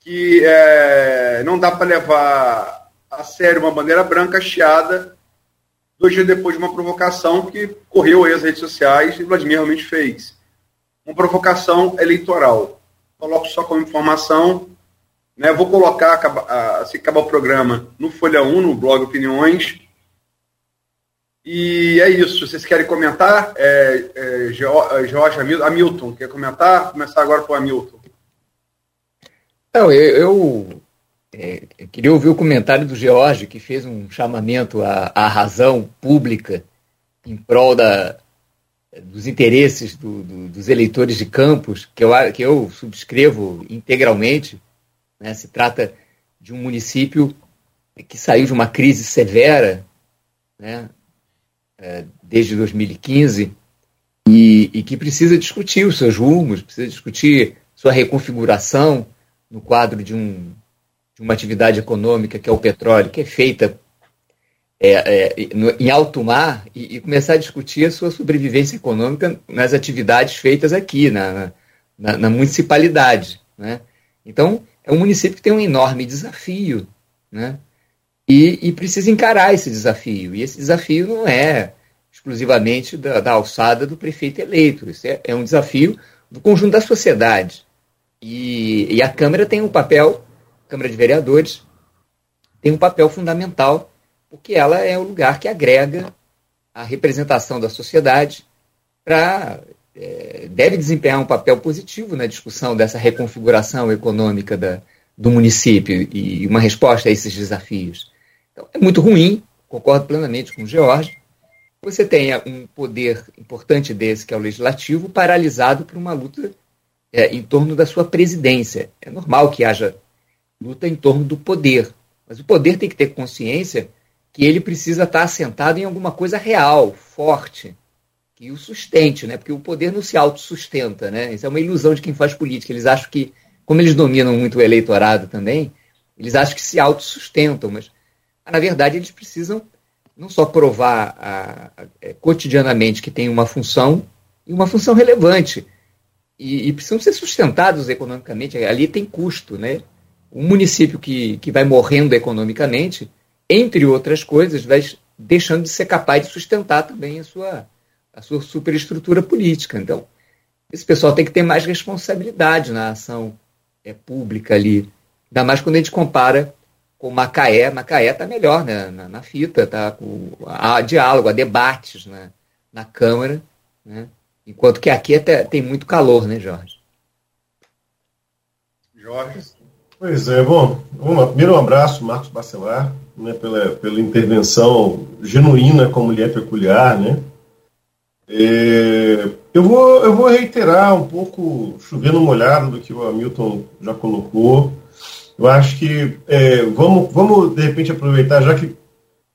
que é, não dá para levar a sério uma bandeira branca chiada dois dias depois de uma provocação que correu aí as redes sociais e Vladimir realmente fez uma provocação eleitoral. Coloco só como informação. Né, vou colocar, se acabar o programa, no Folha 1, no blog Opiniões. E é isso. Vocês querem comentar? É, é, Jorge, Hamilton, quer comentar? Começar agora com o Hamilton. Não, eu, eu é, queria ouvir o comentário do George, que fez um chamamento à, à razão pública em prol da, dos interesses do, do, dos eleitores de Campos, que eu, que eu subscrevo integralmente. Né? Se trata de um município que saiu de uma crise severa né? É, desde 2015 e, e, que precisa discutir os seus rumos, precisa discutir sua reconfiguração no quadro de, um, de uma atividade econômica que é o petróleo, que é feita é, é, no, em alto mar e, e, começar a discutir a sua sobrevivência econômica nas atividades feitas aqui, na, na, na municipalidade. Né? Então, é um município que tem um enorme desafio né? E, e precisa encarar esse desafio. E esse desafio não é exclusivamente da, da alçada do prefeito eleito, isso é, é, um desafio do conjunto da sociedade. E, e a Câmara tem um papel, a Câmara de Vereadores, tem um papel fundamental porque ela é o lugar que agrega a representação da sociedade para é, deve desempenhar um papel positivo na discussão dessa reconfiguração econômica da, do município e uma resposta a esses desafios. Então, é muito ruim, concordo plenamente com o George, você tenha um poder importante desse, que é o legislativo, paralisado por uma luta é, em torno da sua presidência. É normal que haja luta em torno do poder, mas o poder tem que ter consciência que ele precisa estar assentado em alguma coisa real, forte, que o sustente, né? Porque o poder não se autossustenta, né? Isso é uma ilusão de quem faz política. Eles acham que, como eles dominam muito o eleitorado também, eles acham que se autossustentam, mas na verdade eles precisam não só provar a, a, é, cotidianamente que tem uma função e uma função relevante e, e, precisam ser sustentados economicamente. Ali tem custo, né? Um município que, que vai morrendo economicamente entre outras coisas, vai deixando de ser capaz de sustentar também a sua, a sua superestrutura política. Então, esse pessoal tem que ter mais responsabilidade na ação é, pública ali. Ainda mais quando a gente compara com Macaé. Macaé está melhor né, na, na fita, tá com, há diálogo, há debates na, na Câmara, né? enquanto que aqui até tem muito calor, né, Jorge? Jorge. Pois é, bom, uma, primeiro um abraço, Marcos Bacelar, né, pela, pela intervenção genuína como lhe é peculiar, né? É, eu, vou, eu vou reiterar um pouco, chovendo molhado do que o Hamilton já colocou. Eu acho que é, vamos, vamos, de repente, aproveitar, já que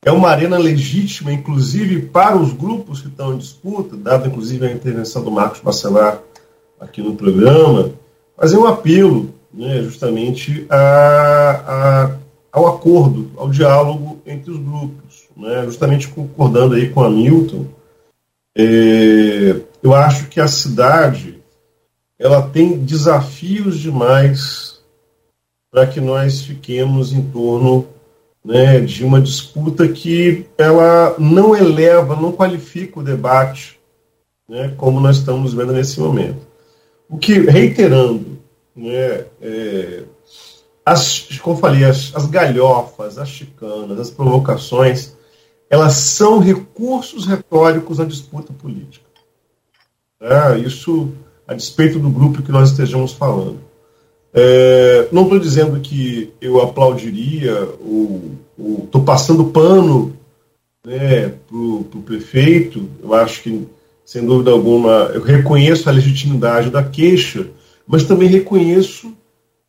é uma arena legítima, inclusive para os grupos que estão em disputa, dado inclusive a intervenção do Marcos Bacelar aqui no programa, fazer um apelo né, justamente a, a, ao acordo, ao diálogo entre os grupos. Né, justamente concordando aí com a Milton, é, eu acho que a cidade ela tem desafios demais para que nós fiquemos em torno né, de uma disputa que ela não eleva, não qualifica o debate, né, como nós estamos vendo nesse momento. O que, reiterando, né, é, as, como falei, as, as galhofas, as chicanas, as provocações, elas são recursos retóricos na disputa política. É, isso a despeito do grupo que nós estejamos falando. É, não estou dizendo que eu aplaudiria ou estou passando pano né, para o prefeito. Eu acho que, sem dúvida alguma, eu reconheço a legitimidade da queixa, mas também reconheço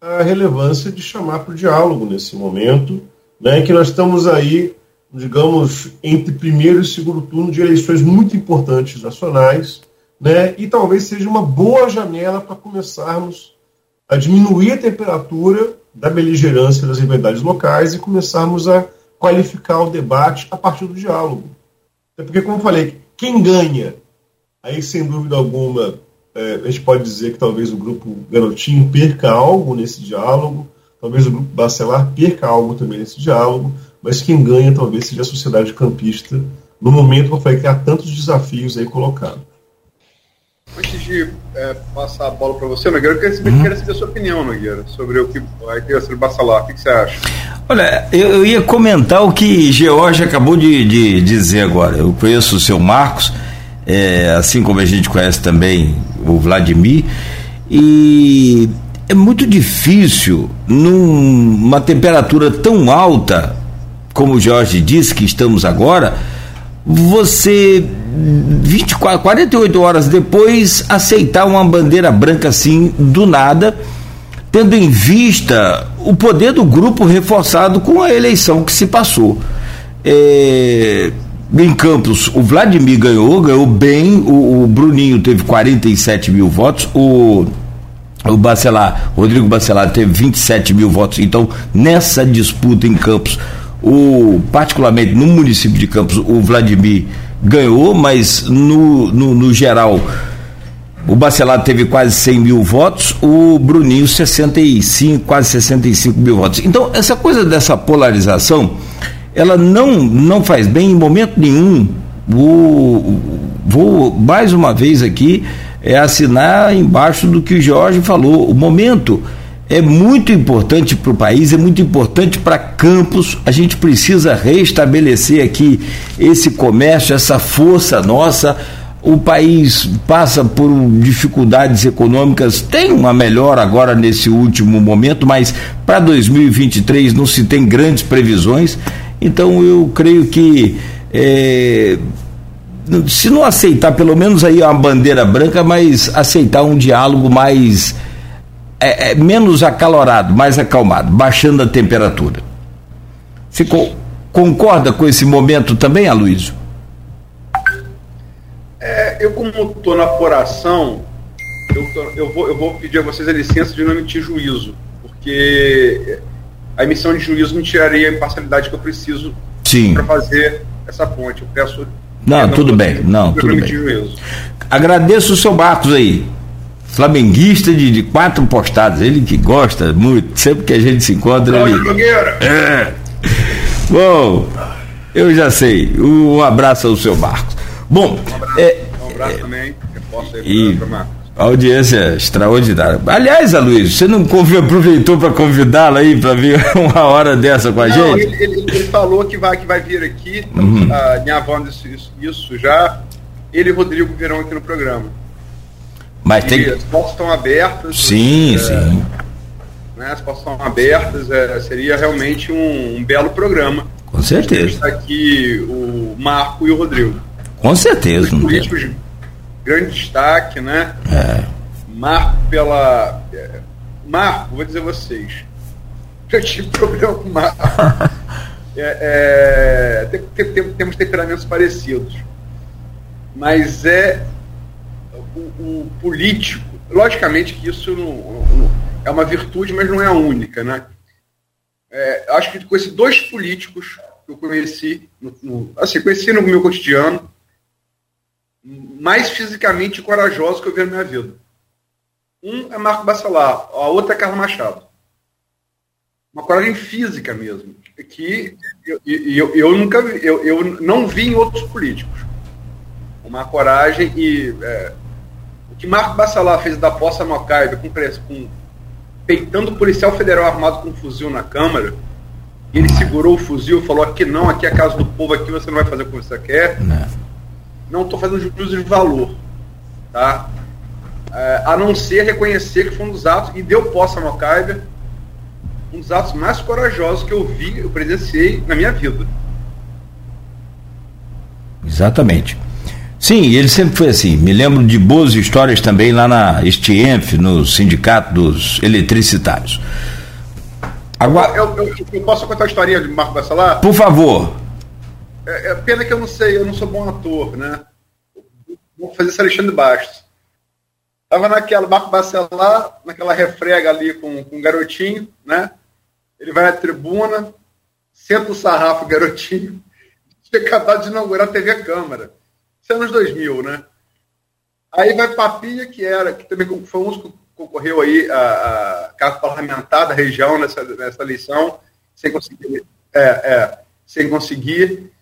a relevância de chamar para o diálogo nesse momento, né, que nós estamos aí, digamos, entre primeiro e segundo turno de eleições muito importantes nacionais, né, e talvez seja uma boa janela para começarmos a diminuir a temperatura da beligerância das rivalidades locais e começarmos a qualificar o debate a partir do diálogo. É porque, como eu falei, quem ganha, aí sem dúvida alguma, é, a gente pode dizer que talvez o grupo Garotinho perca algo nesse diálogo, talvez o grupo Bacelar perca algo também nesse diálogo, mas quem ganha talvez seja a sociedade campista, no momento que eu falei que há tantos desafios aí colocados. Antes de é, passar a bola para você, Nogueira, eu queria saber, uhum. queria saber a sua opinião, Nogueira, sobre o que vai ter sobre Bacelar. O que, que, você acha? Olha, eu, eu, ia comentar o que George acabou de, de dizer agora. Eu conheço o seu Marcos, é, assim como a gente conhece também o Vladimir, e é muito difícil, numa temperatura tão alta, como o Jorge disse que estamos agora, você 24, 48 horas depois aceitar uma bandeira branca assim do nada, tendo em vista o poder do grupo reforçado com a eleição que se passou. É, em Campos, o Vladimir ganhou, ganhou bem, o, o Bruninho teve 47 mil votos, o o Bacelar, Rodrigo Bacelar teve 27 mil votos. Então, nessa disputa em Campos, o, particularmente no município de Campos, o Vladimir ganhou, mas no, no, no geral o Bacelar teve quase 100 mil votos, o Bruninho 65, quase 65 mil votos. Então, essa coisa dessa polarização, ela não, não faz bem em momento nenhum. Vou, vou mais uma vez aqui é, assinar embaixo do que o Jorge falou. O momento é muito importante para o país, é muito importante para Campos. A gente precisa restabelecer aqui esse comércio, essa força nossa. O país passa por dificuldades econômicas, tem uma melhora agora nesse último momento, mas para 2023 não se tem grandes previsões. Então eu creio que é, se não aceitar pelo menos aí uma bandeira branca, mas aceitar um diálogo mais é, é, menos acalorado, mais acalmado, baixando a temperatura. Você co concorda com esse momento também, Aloysio? É, eu, como estou na apuração, eu, eu, vou, eu vou pedir a vocês a licença de não emitir juízo, porque a emissão de juízo me tiraria a imparcialidade que eu preciso para fazer essa ponte. Eu peço. Não, tudo bem. Não, tudo bem. Juízo. Agradeço o seu Marcos aí flamenguista de, de, quatro postadas, ele que gosta muito, sempre que a gente se encontra. Ele... É. Bom, eu já sei. Um abraço ao seu Marcos. Bom, um abraço, é, um abraço é, também. e audiência extraordinária. Aliás, Aloysio, você não aproveitou para convidá-lo aí para vir <laughs> uma hora dessa com a não, gente? Ele, ele, ele, falou que vai, que vai vir aqui, uhum. uh, minha avó disse isso, isso já. Ele e Rodrigo virão aqui no programa. Mas tem... As portas estão abertas. Sim, é, sim. Né, as portas estão abertas, é, seria realmente um, um, belo programa. Com certeza. Está aqui o Marco e o Rodrigo. Com certeza. Os políticos de grande destaque, né? É. Marco pela. É, Marco, vou dizer a vocês. <laughs> Eu tive problema com o Marco. <laughs> é, é, tem, tem, temos temperamentos parecidos. Mas é o, político, logicamente que isso não, não, é uma virtude, mas não é a única, né? É, acho que esses dois políticos que eu conheci, no, no, assim, conheci no meu cotidiano, mais fisicamente corajosos que eu vi na minha vida. Um é Marco Bacelar, a outra é Carla Machado. Uma coragem física mesmo, que eu, eu, eu nunca vi, eu, eu não vi em outros políticos. Uma coragem e é, que Marco Bassalá fez da Poça Mocaibe com, com peitando o policial federal armado com um fuzil na Câmara, e ele segurou o fuzil, falou aqui não, aqui é a casa do povo, aqui você não vai fazer o que você quer. Não estou fazendo juízo de valor. Tá? É, a não ser reconhecer que foi um dos atos, e deu posse a Mocaibe, um dos atos mais corajosos que eu vi, eu presenciei na minha vida. Exatamente. Sim, ele sempre foi assim. Me lembro de boas histórias também lá na Stienf, no Sindicato dos Eletricitários. Agora... Eu, eu, eu posso contar a historinha de Marco Bacelar? Por favor. É, é, pena que eu não sei, eu não sou bom ator, né? Vou fazer esse Alexandre Bastos. Tava naquela, Marco Bacelar, naquela refrega ali com, com um garotinho, né? Ele vai à tribuna, senta o sarrafo, garotinho. <laughs> Tinha acabado de inaugurar a TV Câmara. É anos 2000, né? Aí vai Papinha, que era, que também foi um que concorreu aí a, a cargo parlamentar da região nessa, nessa eleição, sem conseguir. É, é, sem conseguir.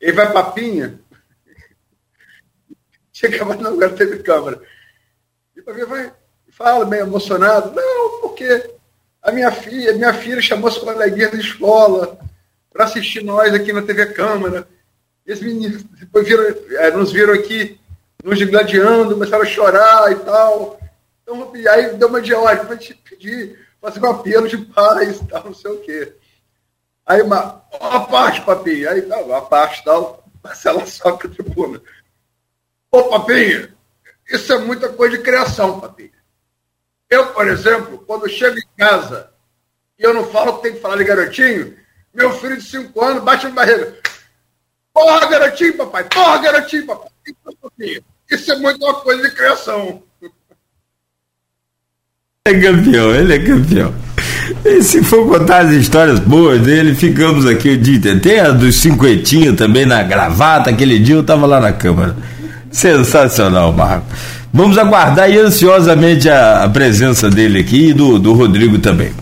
Ele vai Papinha. <laughs> Tinha acabado de inaugurar a TV Câmara. E Papinha vai, fala meio emocionado. Não, porque a minha filha, minha filha chamou as coleguinhas da escola para assistir nós aqui na TV Câmara. Esses meninos depois viram, é, nos viram aqui nos gladiando, começaram a chorar e tal. Então, e aí deu uma de para te pedir, fazer um apelo de paz tal, não sei o quê. Aí uma, a parte, papinho, aí tá, a parte tal, <laughs> Marcela soca a tribuna. Ô, papinho, isso é muita coisa de criação, papinho. Eu, por exemplo, quando chego em casa e eu não falo que tem que falar de garotinho, meu filho de 5 anos bate na barreira. Porra, garotinho, papai! Porra, garotinho, papai! Isso é muito uma coisa de criação. É campeão, ele é campeão. E se for contar as histórias boas dele, ficamos aqui o dia inteiro. Tem a dos cinquentinho também na gravata, aquele dia eu estava lá na Câmara. Sensacional, Marco. Vamos aguardar ansiosamente a, a presença dele aqui e do, do Rodrigo também.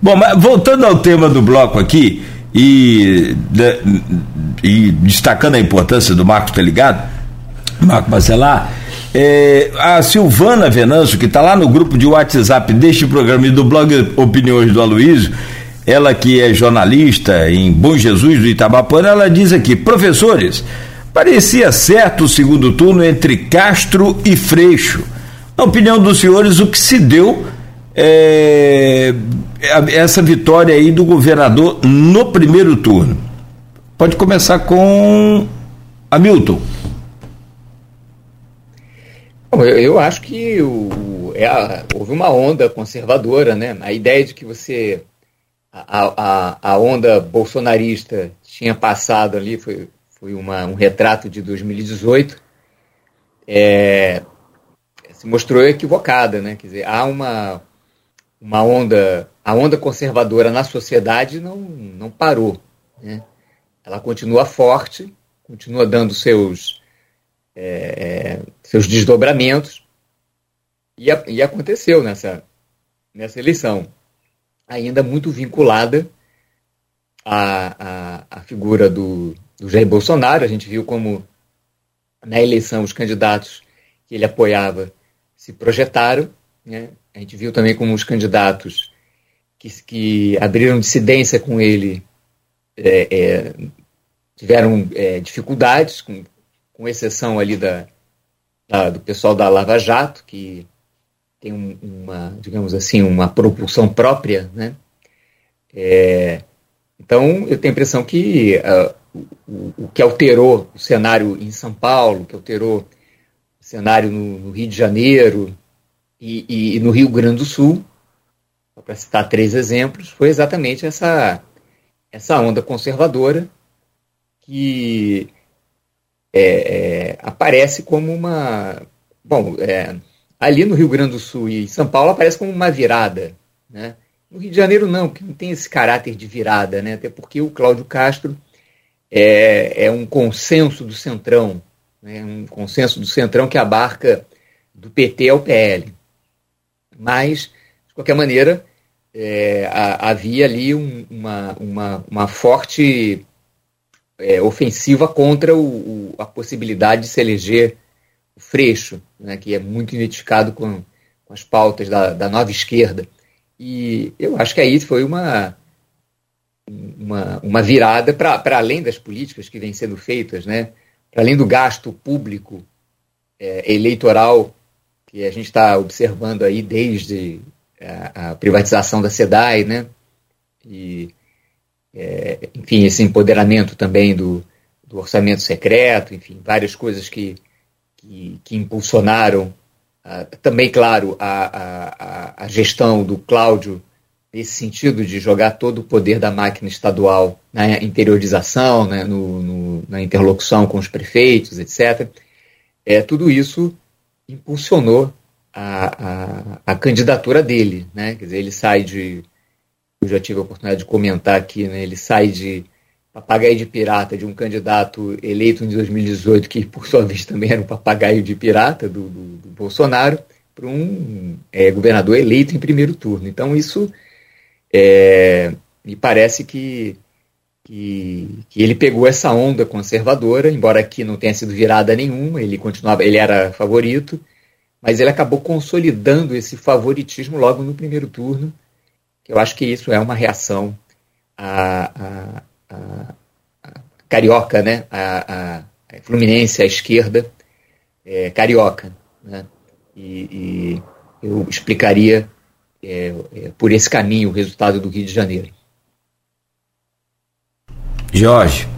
Bom, mas voltando ao tema do bloco aqui, e, e destacando a importância do Marcos tá ligado, Marco Bacelar, é, a Silvana Venâncio, que está lá no grupo de WhatsApp deste programa e do blog Opiniões do Aloysio, ela que é jornalista em Bom Jesus do Itabapana, ela diz aqui, professores, parecia certo o segundo turno entre Castro e Freixo. Na opinião dos senhores, o que se deu é, essa vitória aí do governador no primeiro turno. Pode começar com Hamilton. Eu acho que o, é a, houve uma onda conservadora, né? A ideia de que você. A, a, a onda bolsonarista tinha passado ali, foi, foi uma, um retrato de 2018, é, se mostrou equivocada, né? Quer dizer, há uma, uma onda, a onda conservadora na sociedade não, não parou. Né? Ela continua forte, continua dando seus, é, seus desdobramentos, e, a, e aconteceu nessa, nessa eleição, ainda muito vinculada à, à, à figura do, do Jair Bolsonaro. A gente viu como na eleição os candidatos que ele apoiava se projetaram, né? A gente viu também como os candidatos que, que abriram dissidência com ele é, é, tiveram é, dificuldades, com, com exceção ali da, da, do pessoal da Lava Jato, que tem um, uma, digamos assim, uma propulsão própria, né? É, então, eu tenho a impressão que uh, o, o, que alterou o cenário em São Paulo, que alterou o cenário no, no Rio de Janeiro, e, e, no Rio Grande do Sul, para citar três exemplos, foi exatamente essa, essa onda conservadora que é, é, aparece como uma. Bom, é, ali no Rio Grande do Sul e São Paulo aparece como uma virada. Né? No Rio de Janeiro, não, porque não tem esse caráter de virada, né? até porque o Cláudio Castro é, é um consenso do Centrão, né? um consenso do Centrão que abarca do PT ao PL. Mas, de qualquer maneira, é, havia ali um, uma, uma, uma forte é, ofensiva contra o, o, a possibilidade de se eleger o Freixo, né, que é muito identificado com, com as pautas da, da nova esquerda. E eu acho que aí foi uma, uma, uma virada para além das políticas que vêm sendo feitas, né? para além do gasto público é, eleitoral que a gente está observando aí desde a, a, privatização da SEDAI, né? E, é, enfim, esse empoderamento também do, do orçamento secreto, enfim, várias coisas que, que, que impulsionaram uh, também, claro, a, a, a gestão do Cláudio nesse sentido de jogar todo o poder da máquina estadual na interiorização, né, no, no, na interlocução com os prefeitos, etc. É, tudo isso impulsionou a, a, a, candidatura dele. Né? Quer dizer, ele sai de. Eu já tive a oportunidade de comentar aqui, né? ele sai de papagaio de pirata de um candidato eleito em 2018, que por sua vez também era um papagaio de pirata do, do, do Bolsonaro, para um é, governador eleito em primeiro turno. Então, isso é, me parece que, que, que, ele pegou essa onda conservadora, embora aqui não tenha sido virada nenhuma, ele continuava, ele era favorito, mas ele acabou consolidando esse favoritismo logo no primeiro turno. Eu acho que isso é uma reação a, a, a, a carioca, né? A, Fluminense, a esquerda é, carioca, né? E, e eu explicaria é, é, por esse caminho o resultado do Rio de Janeiro. Jorge.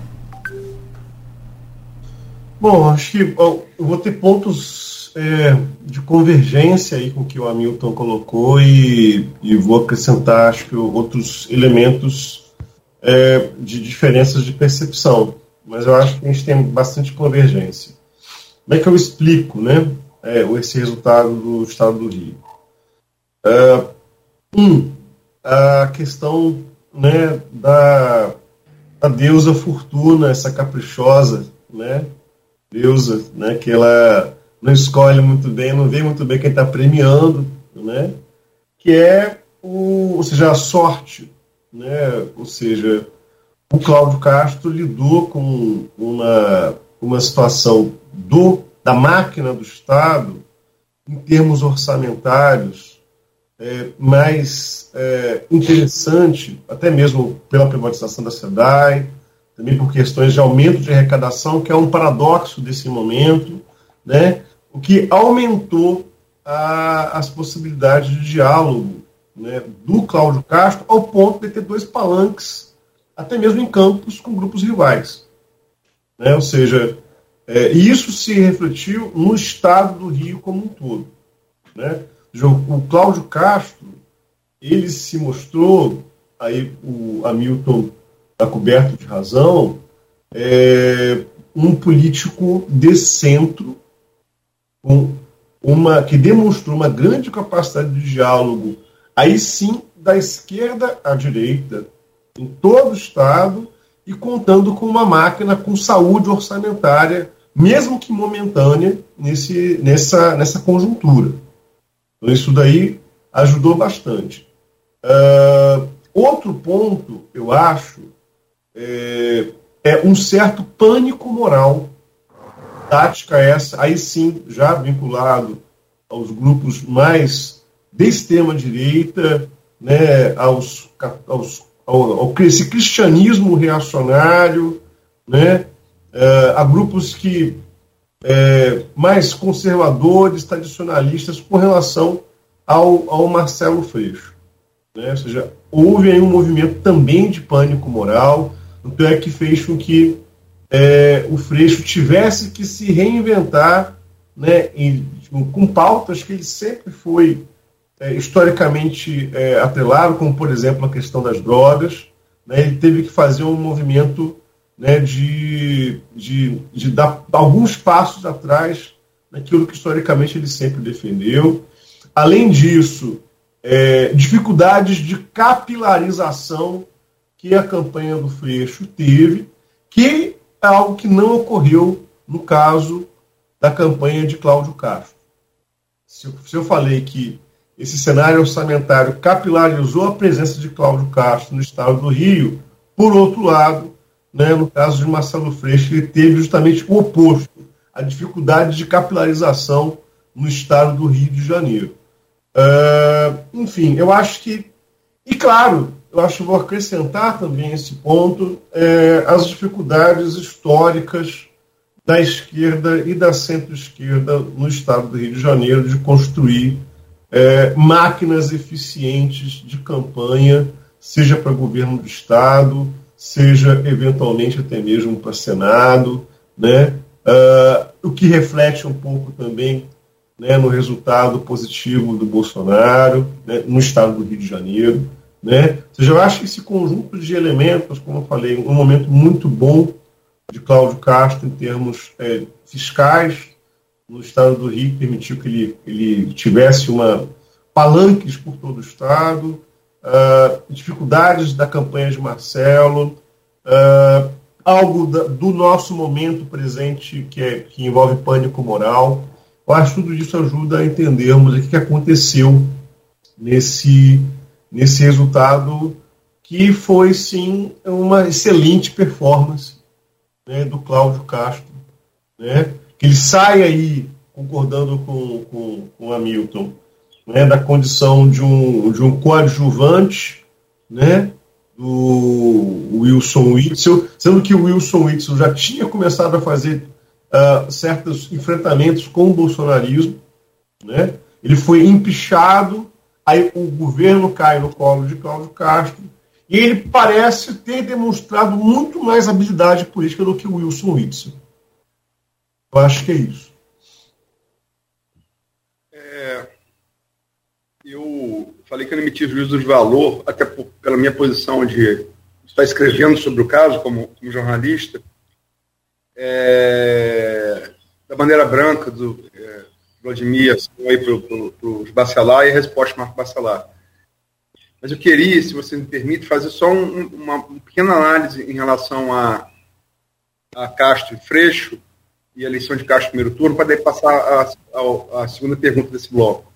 Bom, acho que eu vou ter pontos é, de convergência aí com o que o Hamilton colocou e, e vou acrescentar, acho que, outros elementos é, de diferenças de percepção. Mas eu acho que a gente tem bastante convergência. Como é que eu explico né, é, esse resultado do Estado do Rio? Uh, um, a questão né, da, da deusa Fortuna, essa caprichosa, né, deusa, né, que ela não escolhe muito bem, não vê muito bem quem está premiando, né, que é o, ou seja, a sorte, né, ou seja, o Cláudio Castro lidou com uma, uma situação do, da máquina do Estado em termos orçamentários é, mais é, interessante, até mesmo pela privatização da SEDAI, também por questões de aumento de arrecadação, que é um paradoxo desse momento, né? o que aumentou a, as possibilidades de diálogo né, do Cláudio Castro ao ponto de ter dois palanques, até mesmo em campos com grupos rivais. Né? Ou seja, é, isso se refletiu no estado do Rio como um todo. Né? O Cláudio Castro, ele se mostrou, aí o Hamilton está coberto de razão, é, um político de centro, com uma, que demonstrou uma grande capacidade de diálogo, aí sim, da esquerda à direita, em todo o Estado, e contando com uma máquina com saúde orçamentária, mesmo que momentânea, nesse, nessa, nessa conjuntura. Então, isso daí ajudou bastante. Uh, outro ponto, eu acho, é, é, um certo pânico moral, tática essa, aí sim, já vinculado aos grupos mais de extrema-direita, né, aos, aos, ao, ao, esse cristianismo reacionário, né, uh, a grupos que é, mais conservadores, tradicionalistas, com relação ao, ao Marcelo Freixo. Né? Ou seja, houve aí um movimento também de pânico moral, então é que fez com que é, o Freixo tivesse que se reinventar né, em, com pautas que ele sempre foi é, historicamente é, atrelado, como por exemplo a questão das drogas. Né, ele teve que fazer um movimento né, de, de, de dar alguns passos atrás naquilo que historicamente ele sempre defendeu. Além disso, é, dificuldades de capilarização que a campanha do Freixo teve, que é algo que não ocorreu no caso da campanha de Cláudio Castro. Se eu, se eu falei que esse cenário orçamentário capilarizou a presença de Cláudio Castro no estado do Rio, por outro lado, né, no caso de Marcelo Freixo, ele teve justamente o oposto, a dificuldade de capilarização no estado do Rio de Janeiro. Uh, enfim, eu acho que. E claro, eu acho que vou acrescentar também esse ponto é, as dificuldades históricas da esquerda e da centro-esquerda no estado do Rio de Janeiro de construir é, máquinas eficientes de campanha, seja para governo do estado, seja eventualmente até mesmo para Senado, né? Uh, o que reflete um pouco também né, no resultado positivo do Bolsonaro né, no estado do Rio de Janeiro. Né? Ou seja, eu acho que esse conjunto de elementos, como eu falei, um momento muito bom de Cláudio Castro em termos é, fiscais no estado do Rio, permitiu que ele, ele tivesse uma palanques por todo o estado, uh, dificuldades da campanha de Marcelo, uh, algo da, do nosso momento presente que, é, que envolve pânico moral. Eu acho que tudo isso ajuda a entendermos o que aconteceu nesse, nesse resultado, que foi sim uma excelente performance né, do Cláudio Castro. Né, que ele sai aí, concordando com, com, com Hamilton, né, da condição de um, de um coadjuvante, né, do Wilson Witzel, sendo que o Wilson Witzel já tinha começado a fazer uh, certos enfrentamentos com o bolsonarismo, né? ele foi empichado, aí o governo cai no colo de Cláudio Castro, e ele parece ter demonstrado muito mais habilidade política do que o Wilson Witzel. Eu acho que é isso. Eu falei que eu emiti juízo de valor, até por, pela minha posição de estar escrevendo sobre o caso como, como jornalista, é, da bandeira branca do é, Vladimir assim, para os Bacelar e a resposta do Marco Bacelar. Mas eu queria, se você me permite, fazer só um, uma, uma, pequena análise em relação a, a Castro e Freixo e a eleição de Castro no primeiro turno, para daí passar a segunda pergunta desse bloco.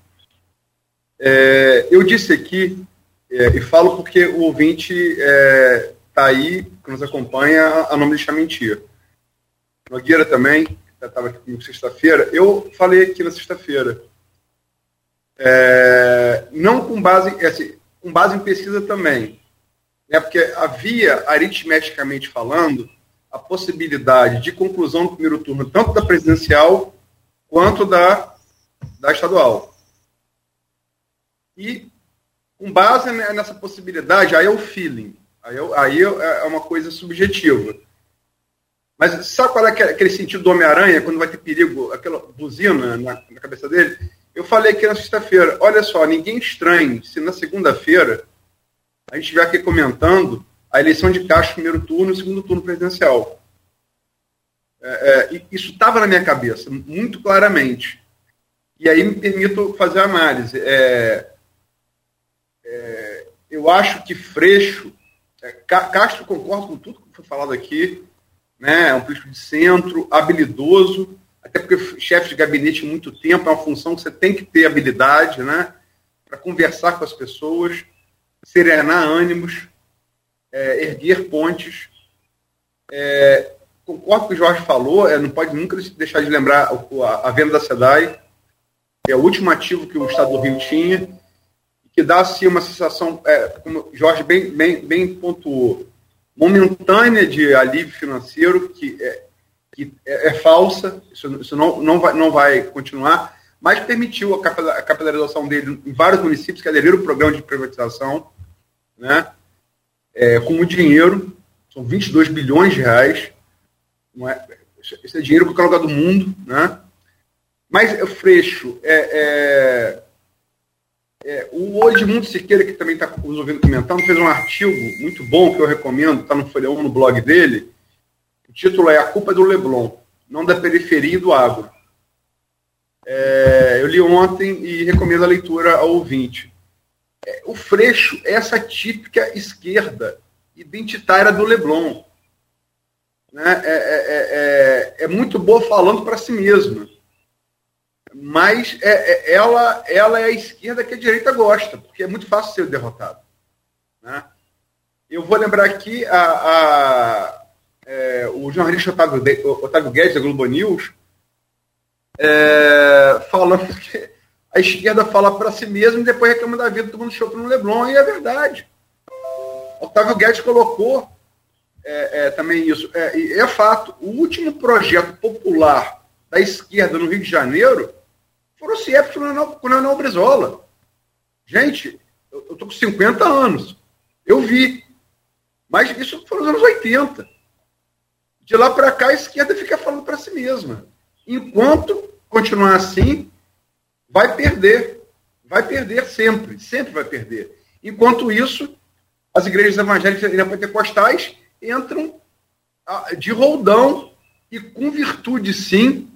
É, eu disse aqui, é, e falo porque o ouvinte está é, aí, que nos acompanha, a não me deixar mentir. Nogueira também, que estava aqui comigo sexta-feira, eu falei aqui na sexta-feira. É, não com base, é assim, com base em pesquisa também. Né, porque havia, aritmeticamente falando, a possibilidade de conclusão do primeiro turno, tanto da presidencial quanto da, da estadual. E, com base nessa possibilidade, aí é o feeling. Aí, é, aí é, é uma coisa subjetiva. Mas sabe qual é aquele sentido do Homem-Aranha, quando vai ter perigo, aquela buzina na, na cabeça dele? Eu falei aqui na sexta-feira, olha só, ninguém estranhe se na segunda-feira a gente estiver aqui comentando a eleição de Castro primeiro turno e segundo turno presidencial. É, é, isso estava na minha cabeça, muito claramente. E aí me permito fazer a análise. É, é, eu acho que Freixo, é, Castro concorda com tudo que foi falado aqui, né? é um político de centro, habilidoso, até porque chefe de gabinete muito tempo é uma função que você tem que ter habilidade né? para conversar com as pessoas, serenar ânimos, é, erguer pontes. É, concordo com o que o Jorge falou, é, não pode nunca deixar de lembrar a, a venda da SEDAI, é o último ativo que o Estado do Rio tinha, que dá assim, uma sensação, é, como Jorge bem, bem, bem pontuou, momentânea de alívio financeiro, que é, que é, é falsa, isso, isso, não, não, vai, não vai continuar, mas permitiu a capitalização dele em vários municípios que aderiram ao programa de privatização, né, é, com o dinheiro, são 22 bilhões de reais, não é, esse é dinheiro para qualquer lugar do mundo, né, mas, Freixo, é, é é, o Edmundo Siqueira, que também está nos ouvindo comentando, fez um artigo muito bom que eu recomendo, está no Folhão, no blog dele. O título é A Culpa do Leblon, não da periferia e do agro. É, eu li ontem e recomendo a leitura ao ouvinte. É, o Freixo é essa típica esquerda identitária do Leblon. Né? É, é, é, é muito boa falando para si mesma mas é, é, ela, ela é a esquerda que a direita gosta, porque é muito fácil ser derrotado. Né? Eu vou lembrar aqui a, a é, o jornalista Otávio, Otávio Guedes, da Globo News, é, falando <laughs> que a esquerda fala para si mesma e depois reclama da vida tomando chope no Leblon, e é verdade. Otávio Guedes colocou é, é, também isso. É, é fato. O último projeto popular da esquerda no Rio de Janeiro foram os CIEPs com Leonel Brizola. Gente, eu estou com 50 anos. Eu vi. Mas isso foi nos anos 80. De lá para cá, a esquerda fica falando para si mesma. Enquanto continuar assim, vai perder. Vai perder sempre. Sempre vai perder. Enquanto isso, as igrejas evangélicas e pentecostais entram ah, de roldão e com virtude, sim.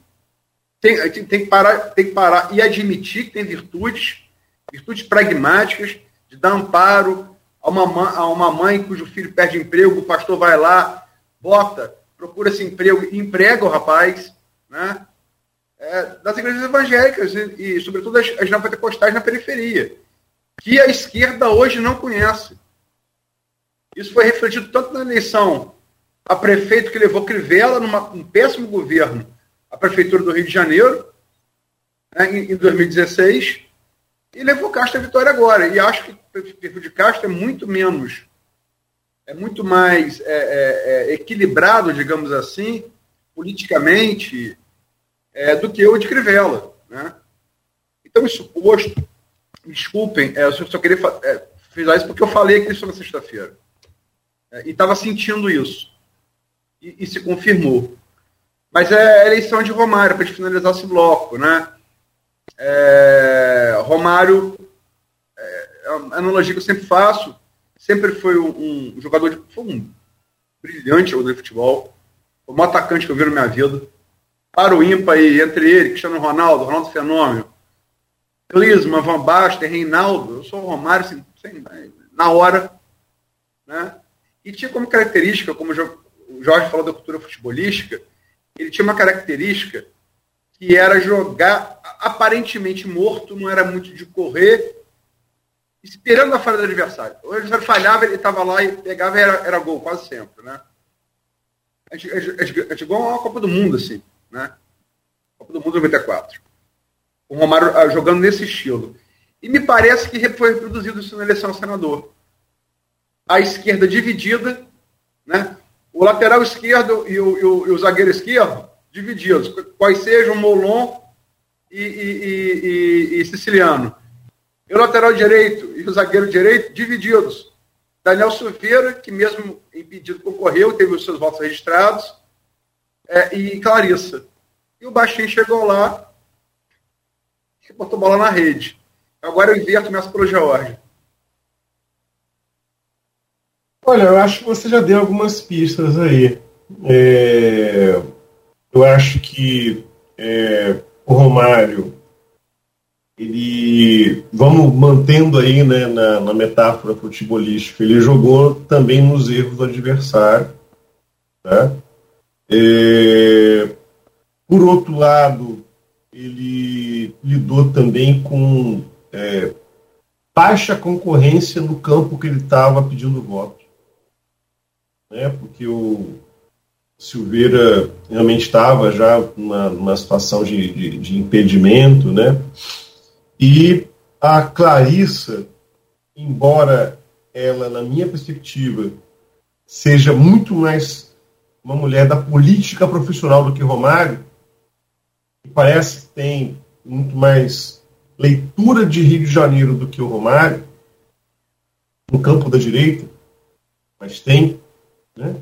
Tem, tem, que parar, tem que parar e admitir que tem virtudes, virtudes pragmáticas, de dar amparo a uma, a uma mãe cujo filho perde emprego, o pastor vai lá, bota, procura esse emprego, emprega o rapaz, né? É, das igrejas evangélicas e, e sobretudo, as, as pentecostais na periferia, que a esquerda hoje não conhece. Isso foi refletido tanto na eleição a prefeito que levou Crivella numa, um péssimo governo a prefeitura do Rio de Janeiro, né, em, em 2016, e levou Castro à vitória agora. E acho que o perfil de Castro é muito menos, é muito mais é, é, é, equilibrado, digamos assim, politicamente, é, do que o de Crivella. Né? Então, isso posto, desculpem, é, eu só queria fizer isso porque eu falei aqui sobre sexta-feira. E estava sentindo isso. E, e, se confirmou. Mas é a eleição de Romário, para finalizar esse bloco. Né? É, Romário, é, é a analogia que eu sempre faço, sempre foi um, um jogador de. Foi um brilhante jogador de futebol. O maior atacante que eu vi na minha vida. Para o ímpar aí, entre ele, Cristiano Ronaldo, Ronaldo Fenômeno, Clisma, Van Basten, Reinaldo, eu sou o Romário, assim, na hora. Né? E tinha como característica, como o Jorge falou da cultura futebolística, ele tinha uma característica que era jogar aparentemente morto, não era muito de correr, esperando a falha do adversário. O adversário falhava, ele estava lá e pegava era, era gol, quase sempre. Né? Gente, a gente igual uma Copa do Mundo, assim. Né? Copa do Mundo 94. O Romário ah, jogando nesse estilo. E me parece que foi reproduzido isso na eleição ao senador a esquerda dividida, né? O lateral esquerdo e o, e o, e o zagueiro esquerdo divididos, quais sejam Molon e, e, e, Siciliano. E o lateral direito e o zagueiro direito divididos. Daniel Silveira, que mesmo impedido concorreu, teve os seus votos registrados, é, e Clarissa. E o Baixinho chegou lá e botou bola na rede. Agora eu inverto minhas para o George. Olha, eu acho que você já deu algumas pistas aí. É, eu acho que é, o Romário, ele, vamos mantendo aí né, na, na, metáfora futebolística, ele jogou também nos erros do adversário. Né? É, por outro lado, ele lidou também com é, baixa concorrência no campo que ele estava pedindo voto né, porque o Silveira realmente estava já numa, numa situação de, de, de, impedimento, né, e a Clarissa, embora ela, na minha perspectiva, seja muito mais uma mulher da política profissional do que Romário, que parece que tem muito mais leitura de Rio de Janeiro do que o Romário, no campo da direita, mas tem né?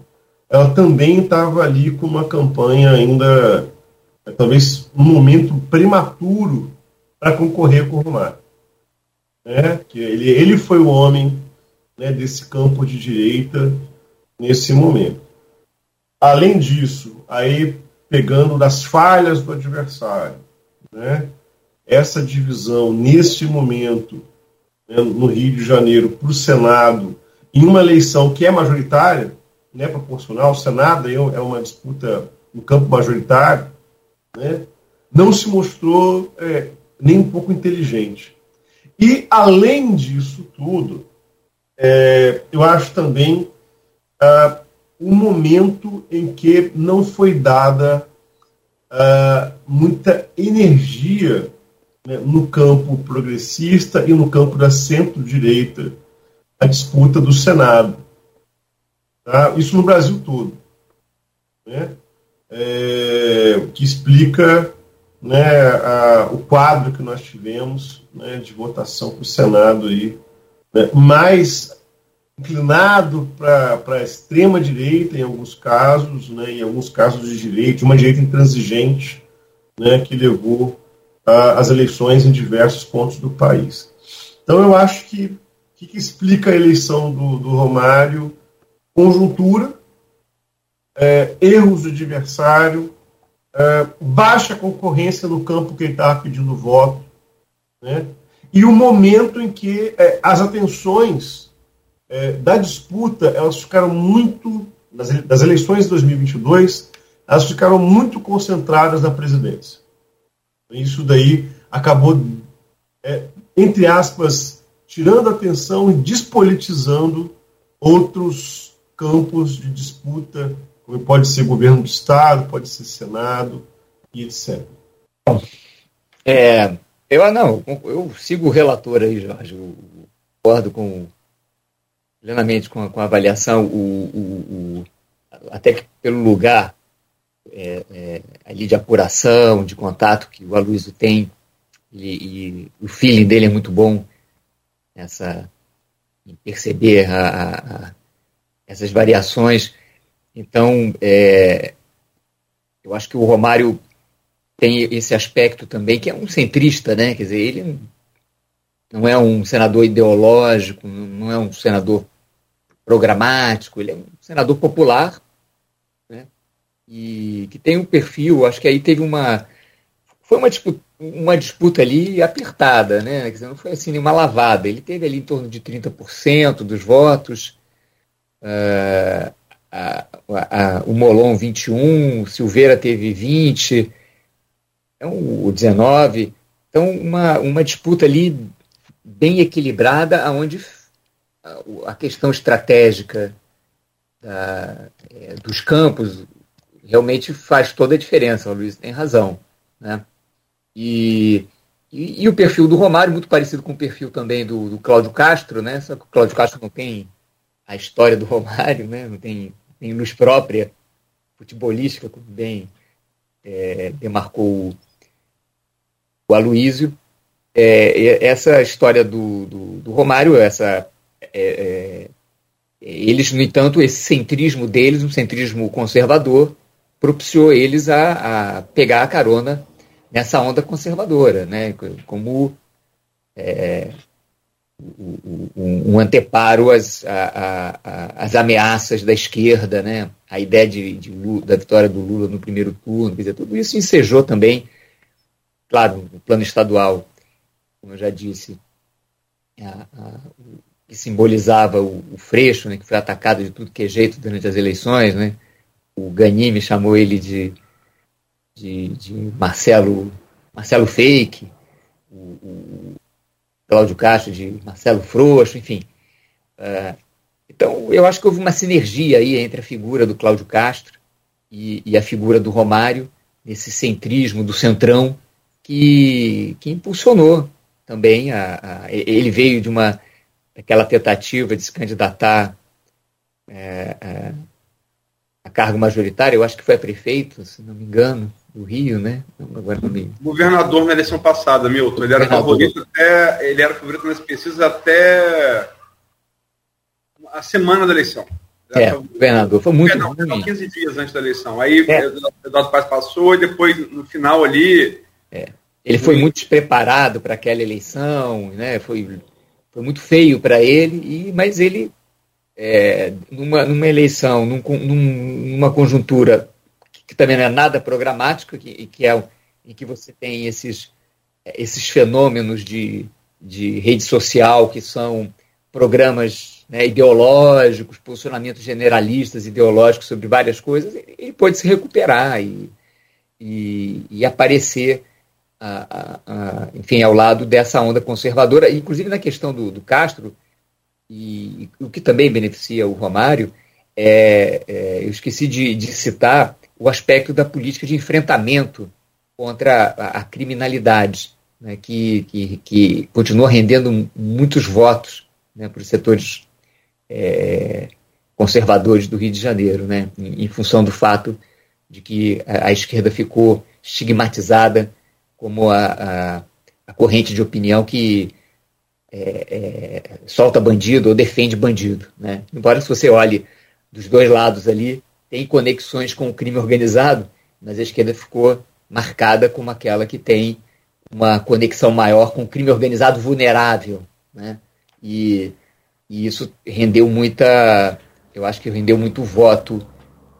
ela também estava ali com uma campanha ainda, talvez um momento prematuro para concorrer com o Romário. Né? Que ele, ele foi o homem né, desse campo de direita nesse momento. Além disso, aí pegando das falhas do adversário, né, essa divisão nesse momento né, no Rio de Janeiro para o Senado em uma eleição que é majoritária, né, proporcional, o Senado é uma disputa no campo majoritário, né, não se mostrou é, nem um pouco inteligente. E, além disso tudo, é, eu acho também ah, um momento em que não foi dada ah, muita energia né, no campo progressista e no campo da centro-direita a disputa do Senado. Tá? Isso no Brasil todo. Né? É, que explica né, a, o quadro que nós tivemos né, de votação para o Senado aí, né, mais inclinado para a extrema direita em alguns casos, né, em alguns casos de direita, uma direita intransigente, né, que levou as eleições em diversos pontos do país. Então eu acho que que, que explica a eleição do, do Romário? Conjuntura, é, erros do adversário, é, baixa concorrência no campo que ele estava pedindo voto, né? e o momento em que é, as atenções é, da disputa elas ficaram muito das, das eleições de 2022 elas ficaram muito concentradas na presidência. Isso daí acabou, é, entre aspas, tirando a atenção e despolitizando outros campos de disputa, como pode ser governo do Estado, pode ser Senado e etc. É, eu não, eu sigo o relator aí, Jorge, eu concordo com plenamente com a, com a avaliação, o, o, o, até que pelo lugar é, é, ali de apuração, de contato que o Aloysio tem, e, e o feeling dele é muito bom essa em perceber a, a, essas variações. Então, é, eu acho que o Romário tem esse aspecto também, que é um centrista, né? Quer dizer, ele não é um senador ideológico, não é um senador programático, ele é um senador popular, né? E que tem um perfil, acho que aí teve uma. Foi uma disputa, uma disputa ali apertada, né? Quer dizer, não foi assim nenhuma lavada. Ele teve ali em torno de 30% dos votos, uh, a, a, o Molon 21, o Silveira teve 20, então, o 19. Então, uma, uma disputa ali bem equilibrada, onde a questão estratégica da, é, dos campos realmente faz toda a diferença. O Luiz tem razão. Né? E, e, e, o perfil do Romário, muito parecido com o perfil também do, do Cláudio Castro, né? Só que o Cláudio Castro não tem a história do Romário, né? não tem, tem luz própria futebolística, como bem é, demarcou o, o Aloísio. É, essa história do, do, do Romário, essa, é, é, eles, no entanto, esse centrismo deles, um centrismo conservador, propiciou eles a, a pegar a carona nessa onda conservadora, né? como é, um, um anteparo às, a, às ameaças da esquerda, né? a ideia de, de Lula, da vitória do Lula no primeiro turno, quer dizer, tudo isso ensejou também, claro, no plano estadual, como eu já disse, a, que simbolizava o, o Freixo, né, que foi atacado de tudo que é jeito durante as eleições, né? o Ganime chamou ele de de, de Marcelo, Marcelo Fake, Cláudio Castro de Marcelo Frouxo, enfim. Uh, então, eu acho que houve uma sinergia aí entre a figura do Cláudio Castro e, e a figura do Romário, nesse centrismo do centrão, que, que impulsionou também. A, a, ele veio de uma aquela tentativa de se candidatar é, é, a cargo majoritário, eu acho que foi a prefeito, se não me engano, do Rio, né? Agora não me... Governador na eleição passada, Milton. Ele era favorito até. Ele era favorito nas pesquisas até a semana da eleição. É, governador. Foi muito não, ruim. 15 dias antes da eleição. Aí é. o Eduardo Paz passou e depois, no final ali. É. Ele foi muito despreparado para aquela eleição, né? Foi, foi muito feio para ele, e, mas ele, é, numa, numa eleição, num, numa conjuntura que também não é nada programático, que, que é em que você tem esses, esses fenômenos de, de rede social que são programas né, ideológicos, posicionamentos generalistas ideológicos sobre várias coisas, ele pode se recuperar e, e, e aparecer, a, a, a, enfim, ao lado dessa onda conservadora, inclusive na questão do, do Castro, e, e, o que também beneficia o Romário, é, é eu esqueci de, de citar o aspecto da política de enfrentamento contra a, a criminalidade. né, que, que, que continua rendendo muitos votos né, para os setores é, conservadores do Rio de Janeiro, né, em, em função do fato de que a, a, esquerda ficou estigmatizada como a, a, a corrente de opinião que é, é, solta bandido ou defende bandido. Né? Embora se você olhe dos dois lados ali, tem conexões com o crime organizado, mas a esquerda ficou marcada como aquela que tem uma conexão maior com o crime organizado vulnerável. Né? E, e isso rendeu muita, eu acho que rendeu muito voto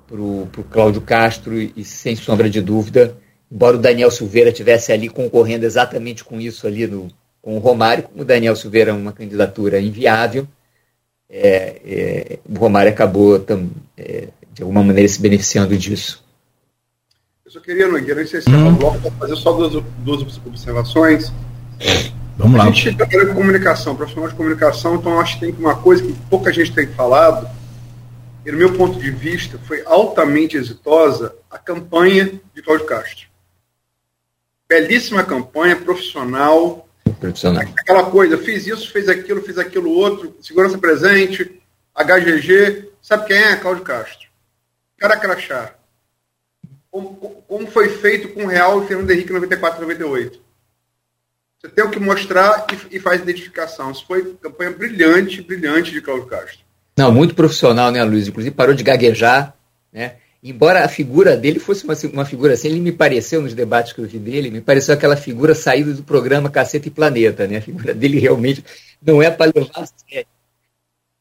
para o Cláudio Castro e, sem sombra de dúvida, embora o Daniel Silveira tivesse ali concorrendo exatamente com isso ali no, com o Romário, como o Daniel Silveira é uma candidatura inviável, é, é, o Romário acabou tam, é, de alguma maneira se beneficiando disso. Eu só queria, Nogueira, encerrar hum. o bloco para fazer só duas, duas observações. Vamos lá. A gente trabalha com comunicação, profissional de comunicação, então acho que tem uma coisa que pouca gente tem falado, e no meu ponto de vista foi altamente exitosa a campanha de Cláudio Castro. Belíssima campanha, profissional, profissional. Aquela coisa, fiz isso, fiz aquilo, fiz aquilo outro, segurança presente, HGG, sabe quem é? Cláudio Castro. Cara crachá. Como, como foi feito com o Real e Fernando Henrique 94 98. Você tem o que mostrar e, e faz identificação. Isso foi campanha brilhante, brilhante de Cláudio Castro. Não, muito profissional, né, Luiz? Inclusive parou de gaguejar, né? embora a figura dele fosse uma, uma figura assim, ele me pareceu nos debates que eu vi dele, me pareceu aquela figura saída do programa Caceta e Planeta, né? A figura dele realmente não é para levar a sério.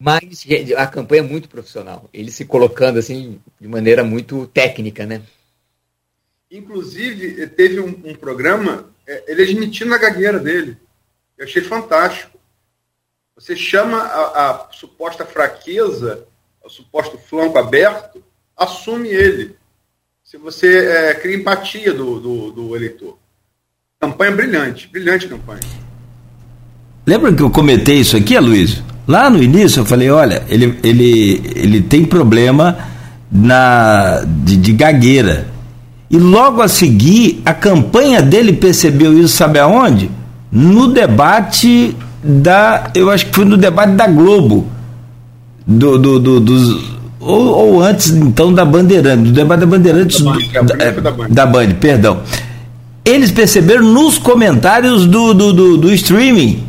Mas a campanha é muito profissional, ele se colocando assim de maneira muito técnica, né? Inclusive, teve um, um programa, é, ele admitindo a gagueira dele. Eu achei fantástico. Você chama a, a suposta fraqueza, o suposto flanco aberto, assume ele. Se você é, cria empatia do, do, do eleitor. Campanha brilhante, brilhante campanha. Lembra que eu comentei isso aqui, Luiz? Lá no início eu falei, olha, ele, ele, ele tem problema na de, de gagueira. E logo a seguir, a campanha dele percebeu isso, sabe aonde? No debate da. Eu acho que foi no debate da Globo. Do, do, do dos, ou, ou, antes então da Bandeirantes, do debate da Bandeirantes da, Band, da, é, da, Band. da Band, perdão. Eles perceberam nos comentários do, do, do, do streaming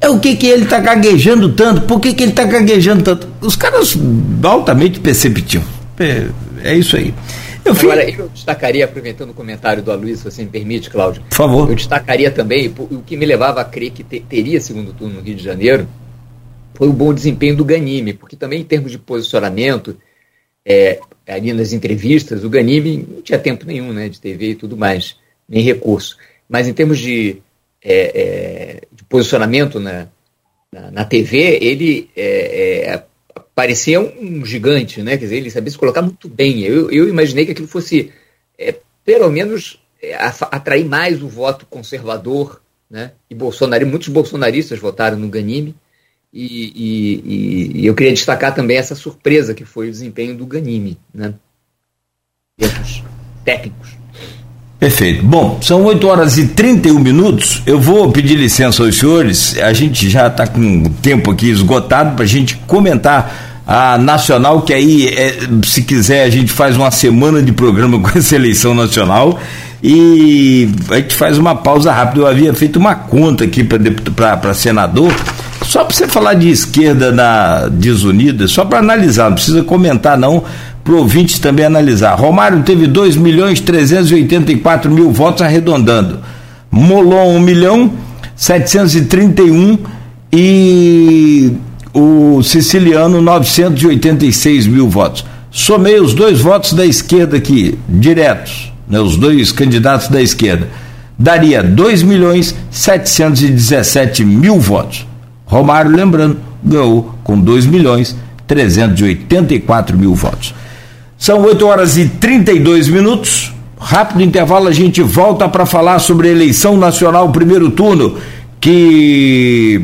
é o que que ele está gaguejando tanto, por que, que ele está gaguejando tanto. Os caras altamente perceptivos. É, é isso aí. Eu Agora, eu destacaria, aproveitando o comentário do Aloysio, se você me permite, Cláudio. Por favor. Eu destacaria também o que me levava a crer que te, teria segundo turno no Rio de Janeiro, foi o bom desempenho do Ganime, porque também em termos de posicionamento, é, ali nas entrevistas, o Ganime não tinha tempo nenhum né, de TV e tudo mais, nem recurso. Mas em termos de, é, é, de posicionamento na, na, na, TV, ele é, é, parecia um gigante, né? Quer dizer, ele sabia se colocar muito bem. Eu, eu imaginei que aquilo fosse, é, pelo menos, atrair mais o voto conservador, né? E Bolsonaro, muitos bolsonaristas votaram no Ganime. E, e, e, eu queria destacar também essa surpresa que foi o desempenho do Ganime, né? Técnicos. Perfeito. Bom, são 8 horas e 31 minutos. Eu vou pedir licença aos senhores. A gente já está com o tempo aqui esgotado para a gente comentar a nacional, que aí, é, se quiser, a gente faz uma semana de programa <laughs> com essa eleição nacional e a gente faz uma pausa rápida. Eu havia feito uma conta aqui para senador só para você falar de esquerda na desunida, só para analisar, não precisa comentar não, para o ouvinte também analisar. Romário teve 2 milhões 384 mil votos arredondando. Molon 1 milhão 731 e o siciliano 986 mil votos. Somei os dois votos da esquerda aqui, diretos, né, os dois candidatos da esquerda. Daria 2 milhões 717 mil votos. Romário, lembrando, ganhou com 2 milhões 384 mil votos. São 8 horas e 32 minutos. Rápido intervalo, a gente volta para falar sobre a eleição nacional primeiro turno, que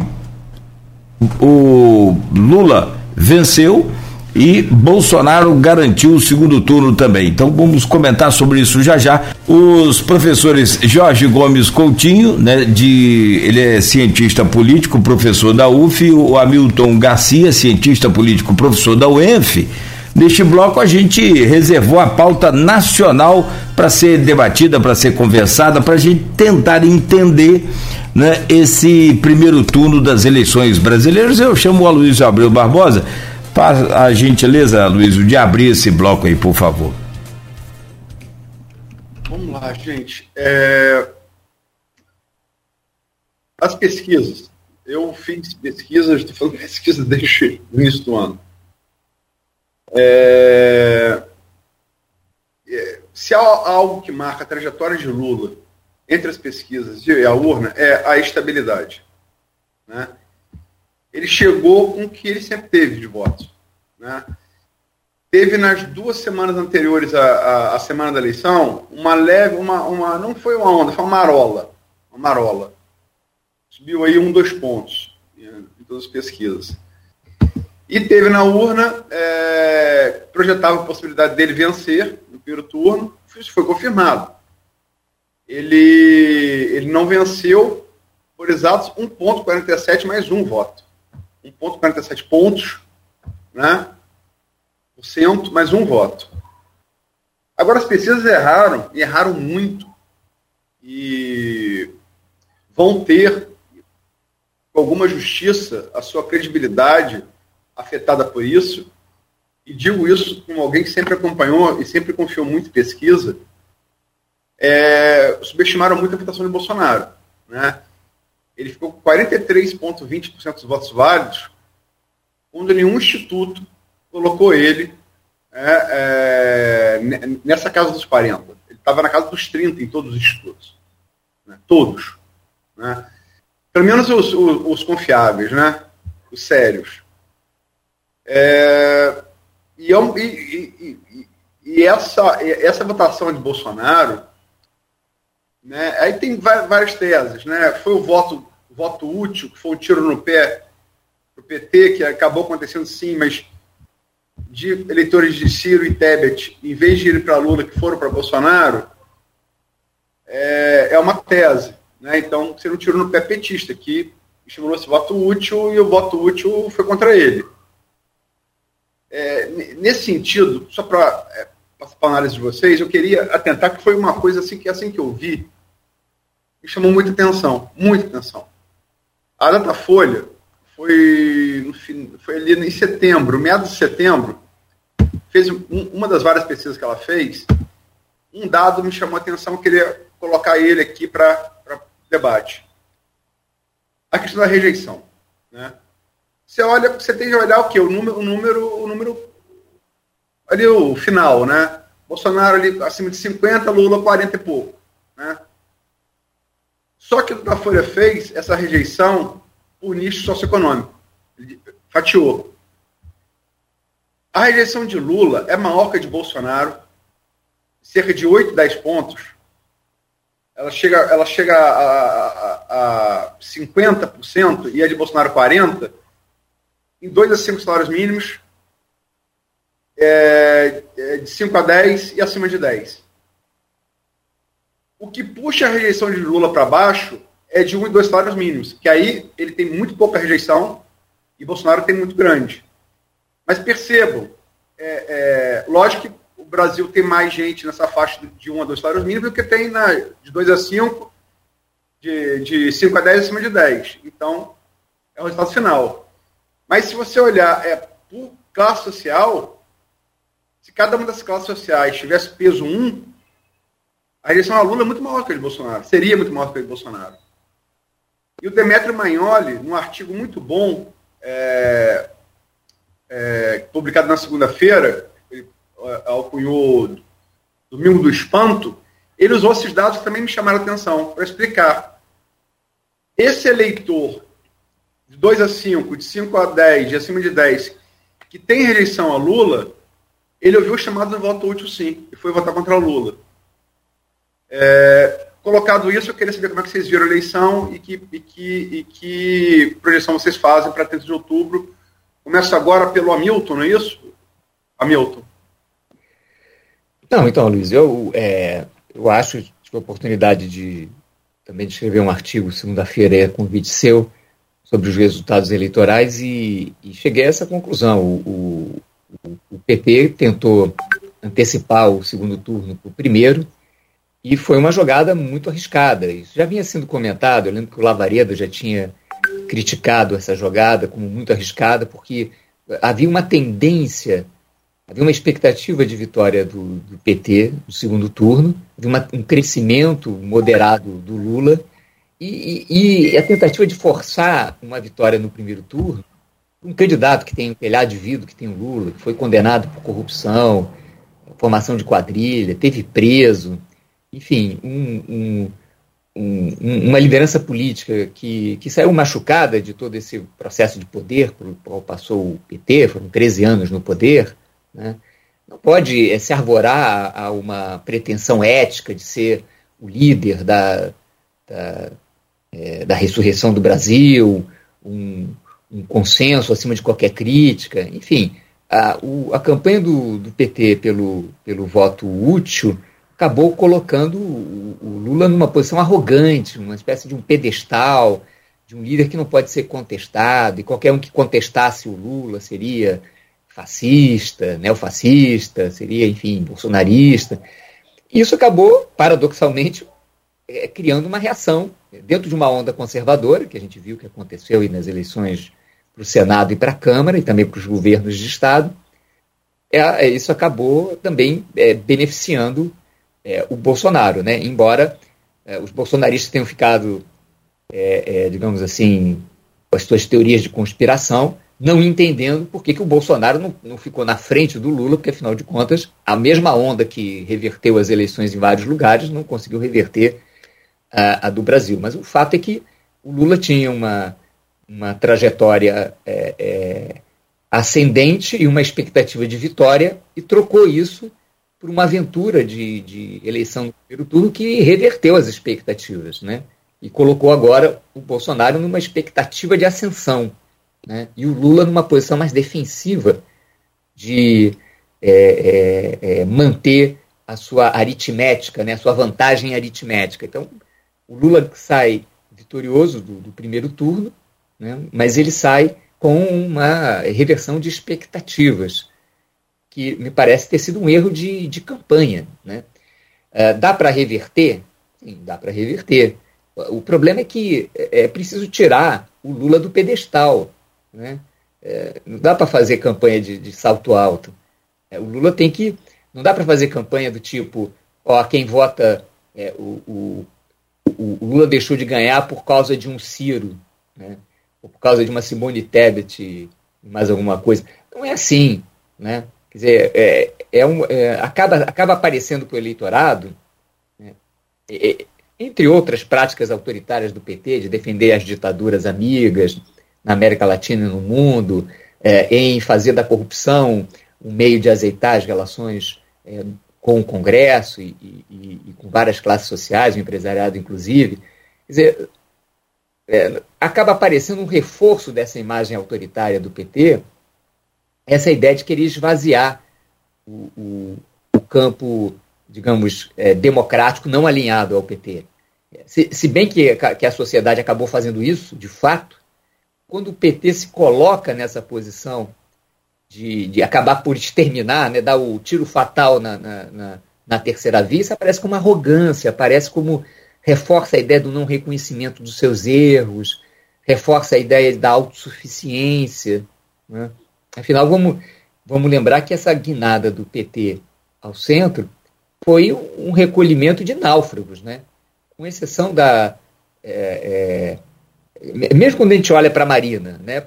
o Lula venceu e Bolsonaro garantiu o segundo turno também. Então vamos comentar sobre isso já já. Os professores Jorge Gomes Coutinho, né, de ele é cientista político, professor da UF, o Hamilton Garcia, cientista político, professor da UENF. Neste bloco a gente reservou a pauta nacional para ser debatida, para ser conversada, para a gente tentar entender né, esse primeiro turno das eleições brasileiras. Eu chamo o Aloysio Abreu Barbosa para a gentileza, Luiz, de abrir esse bloco aí, por favor. Vamos lá, gente. É... As pesquisas. Eu fiz pesquisas, estou falando <laughs> pesquisa desde o início do ano. É... É... Se há algo que marca a trajetória de Lula entre as pesquisas e a urna, é a estabilidade. Né? ele chegou com o que ele sempre teve de votos. Né? Teve nas duas semanas anteriores à, à, à, semana da eleição uma leve, uma, uma, não foi uma onda, foi uma marola. Uma marola. Subiu aí um, dois pontos em todas as pesquisas. E teve na urna, é, projetava a possibilidade dele vencer no primeiro turno, isso foi confirmado. Ele, ele não venceu por exatos 1,47 mais um voto. 1,47 pontos, né? Por cento, mais um voto. Agora, as pesquisas erraram, e erraram muito, e vão ter, com alguma justiça, a sua credibilidade afetada por isso, e digo isso como alguém que sempre acompanhou e sempre confiou muito em pesquisa, é, subestimaram muito a votação de Bolsonaro. Né? ele ficou com 43,20% dos votos válidos, quando nenhum instituto colocou ele é, é, nessa casa dos 40. Ele estava na casa dos 30 em todos os institutos. Né? Todos. Né? Pelo menos os, os, os, confiáveis, né? os sérios. É, e, e, e, e, essa, essa votação de Bolsonaro né? Aí tem várias teses. Né? Foi o voto, voto útil, que foi um tiro no pé do PT, que acabou acontecendo sim, mas de eleitores de Ciro e Tebet, em vez de ir para Lula, que foram para Bolsonaro, é, é uma tese. Né? Então, seria um tiro no pé petista, que estimulou esse voto útil e o voto útil foi contra ele. É, nesse sentido, só para é, passar para a análise de vocês, eu queria atentar que foi uma coisa assim que assim que eu vi, me chamou muita atenção, muita atenção. A Datafolha foi, foi ali em setembro, meados de setembro, fez um, uma das várias pesquisas que ela fez, um dado me chamou a atenção, eu queria colocar ele aqui para debate. A questão da rejeição. Né? Você olha, você tem que olhar o quê? O número, o número, o número ali o final, né? Bolsonaro ali acima de 50, Lula 40 e pouco, né? Só que o Folha fez essa rejeição por nicho socioeconômico. Ele fatiou. A rejeição de Lula é maior que a de Bolsonaro, cerca de 8, 10 pontos. Ela chega, ela chega a, a, a 50% e a de Bolsonaro 40%, em 2 a 5 salários mínimos, é, é de 5 a 10 e acima de 10. O que puxa a rejeição de Lula para baixo é de um e dois salários mínimos, que aí ele tem muito pouca rejeição e Bolsonaro tem muito grande. Mas percebam, é, é, lógico que o Brasil tem mais gente nessa faixa de um a dois salários mínimos do que tem na, de 2 a 5, de, de 5 a 10 acima de 10. Então, é o resultado final. Mas se você olhar é, por classe social, se cada uma das classes sociais tivesse peso 1, a rejeição a Lula é muito maior que a de Bolsonaro, seria muito maior que a de Bolsonaro. E o Demetrio Magnoli, num artigo muito bom, é, é, publicado na segunda-feira, é, alcunhou Domingo do Espanto, ele usou esses dados que também me chamaram a atenção, para explicar. Esse eleitor de 2 a 5, de 5 a 10, de acima de 10, que tem rejeição a Lula, ele ouviu o chamado de voto útil sim, e foi votar contra o Lula. É, colocado isso, eu queria saber como é que vocês viram a eleição e que, e que, e que projeção vocês fazem para 30 de outubro. Começa agora pelo Hamilton, não é isso? Hamilton. Não, então, Luiz, eu, é, eu acho, tive a oportunidade de também de escrever um artigo segunda-feira, é convite seu, sobre os resultados eleitorais e, e cheguei a essa conclusão. O, o, o, PT tentou antecipar o segundo turno para o primeiro e foi uma jogada muito arriscada. Isso já vinha sendo comentado, eu lembro que o Lavareda já tinha criticado essa jogada como muito arriscada, porque havia uma tendência, havia uma expectativa de vitória do, do PT no segundo turno, havia uma, um crescimento moderado do Lula, e, e, e, a tentativa de forçar uma vitória no primeiro turno, um candidato que tem um telhado de vidro, que tem o Lula, que foi condenado por corrupção, formação de quadrilha, teve preso, enfim, um, um um, uma liderança política que, que saiu machucada de todo esse processo de poder pelo qual passou o PT, foram 13 anos no poder, né, não pode é, se arvorar a, a, uma pretensão ética de ser o líder da, da, é, da ressurreição do Brasil, um, um, consenso acima de qualquer crítica, enfim. A, o, a campanha do, do PT pelo, pelo voto útil acabou colocando o, o Lula numa posição arrogante, uma espécie de um pedestal, de um líder que não pode ser contestado, e qualquer um que contestasse o Lula seria fascista, neofascista, seria, enfim, bolsonarista. Isso acabou, paradoxalmente, é, criando uma reação dentro de uma onda conservadora, que a gente viu que aconteceu nas eleições para o Senado e para a Câmara, e também para os governos de Estado. É, isso acabou também é, beneficiando é, o Bolsonaro, né? Embora é, os bolsonaristas tenham ficado, é, é, digamos assim, com as suas teorias de conspiração, não entendendo por que, que o Bolsonaro não, não ficou na frente do Lula, porque afinal de contas, a mesma onda que reverteu as eleições em vários lugares não conseguiu reverter a, a do Brasil. Mas o fato é que o Lula tinha uma, uma trajetória é, é, ascendente e uma expectativa de vitória e trocou isso por uma aventura de, de eleição no primeiro turno que reverteu as expectativas, né? E colocou agora o Bolsonaro numa expectativa de ascensão, né? E o Lula numa posição mais defensiva de é, é, é, manter a sua aritmética, né? A sua vantagem aritmética. Então, o Lula sai vitorioso do, do primeiro turno, né? Mas ele sai com uma reversão de expectativas que me parece ter sido um erro de, de campanha. Né? Uh, dá para reverter? Sim, dá para reverter. O problema é que é, é preciso tirar o Lula do pedestal. Né? É, não dá para fazer campanha de, de salto alto. É, o Lula tem que. Não dá para fazer campanha do tipo, ó, quem vota. É, o, o, o, Lula deixou de ganhar por causa de um Ciro, né? ou por causa de uma Simone Tebet e mais alguma coisa. Não é assim. Né? Quer dizer, é, é um, é, acaba, acaba aparecendo para o eleitorado, né, é, entre outras práticas autoritárias do PT, de defender as ditaduras amigas na América Latina e no mundo, é, em fazer da corrupção um meio de azeitar as relações é, com o Congresso e, e, e, com várias classes sociais, o empresariado inclusive. Quer dizer, é, acaba aparecendo um reforço dessa imagem autoritária do PT essa ideia de querer esvaziar o, o, o campo, digamos, é, democrático não alinhado ao PT. Se, se bem que, que a sociedade acabou fazendo isso, de fato, quando o PT se coloca nessa posição de, de acabar por exterminar, né, dar o tiro fatal na, na, na, na terceira via, isso aparece como arrogância, aparece como reforça a ideia do não reconhecimento dos seus erros, reforça a ideia da autossuficiência. Né? Afinal, vamos, vamos lembrar que essa guinada do PT ao centro foi um recolhimento de náufragos, né? com exceção da. É, é, mesmo quando a gente olha para a Marina, né?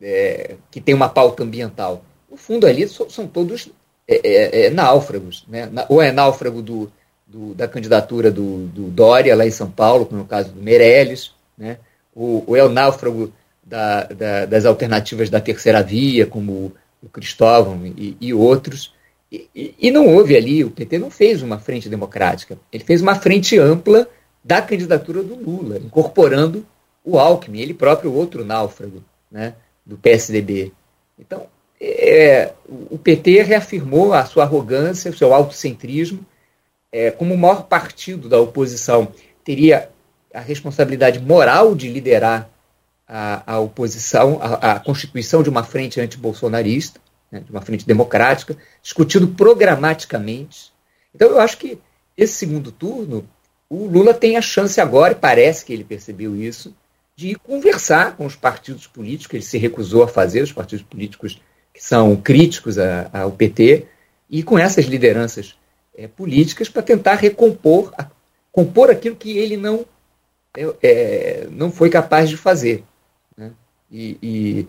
É, que tem uma pauta ambiental, no fundo ali são, são todos é, é, é, náufragos, né? ou é náufrago do, do, da candidatura do, do, Dória lá em São Paulo, como no caso do Meirelles, né? ou, ou é o náufrago da, da, das alternativas da terceira via, como o Cristóvão e, e outros. E, e, não houve ali, o PT não fez uma frente democrática, ele fez uma frente ampla da candidatura do Lula, incorporando o Alckmin, ele próprio outro náufrago né, do PSDB. Então, é, o PT reafirmou a sua arrogância, o seu autocentrismo, é, como o maior partido da oposição teria a responsabilidade moral de liderar a, a oposição, a, a, constituição de uma frente antibolsonarista, né, de uma frente democrática, discutido programaticamente. Então, eu acho que esse segundo turno, o Lula tem a chance agora, e parece que ele percebeu isso, de conversar com os partidos políticos, ele se recusou a fazer, os partidos políticos que são críticos ao PT, e com essas lideranças é, políticas para tentar recompor, a, compor aquilo que ele não, é, é, não foi capaz de fazer. Né? E, e,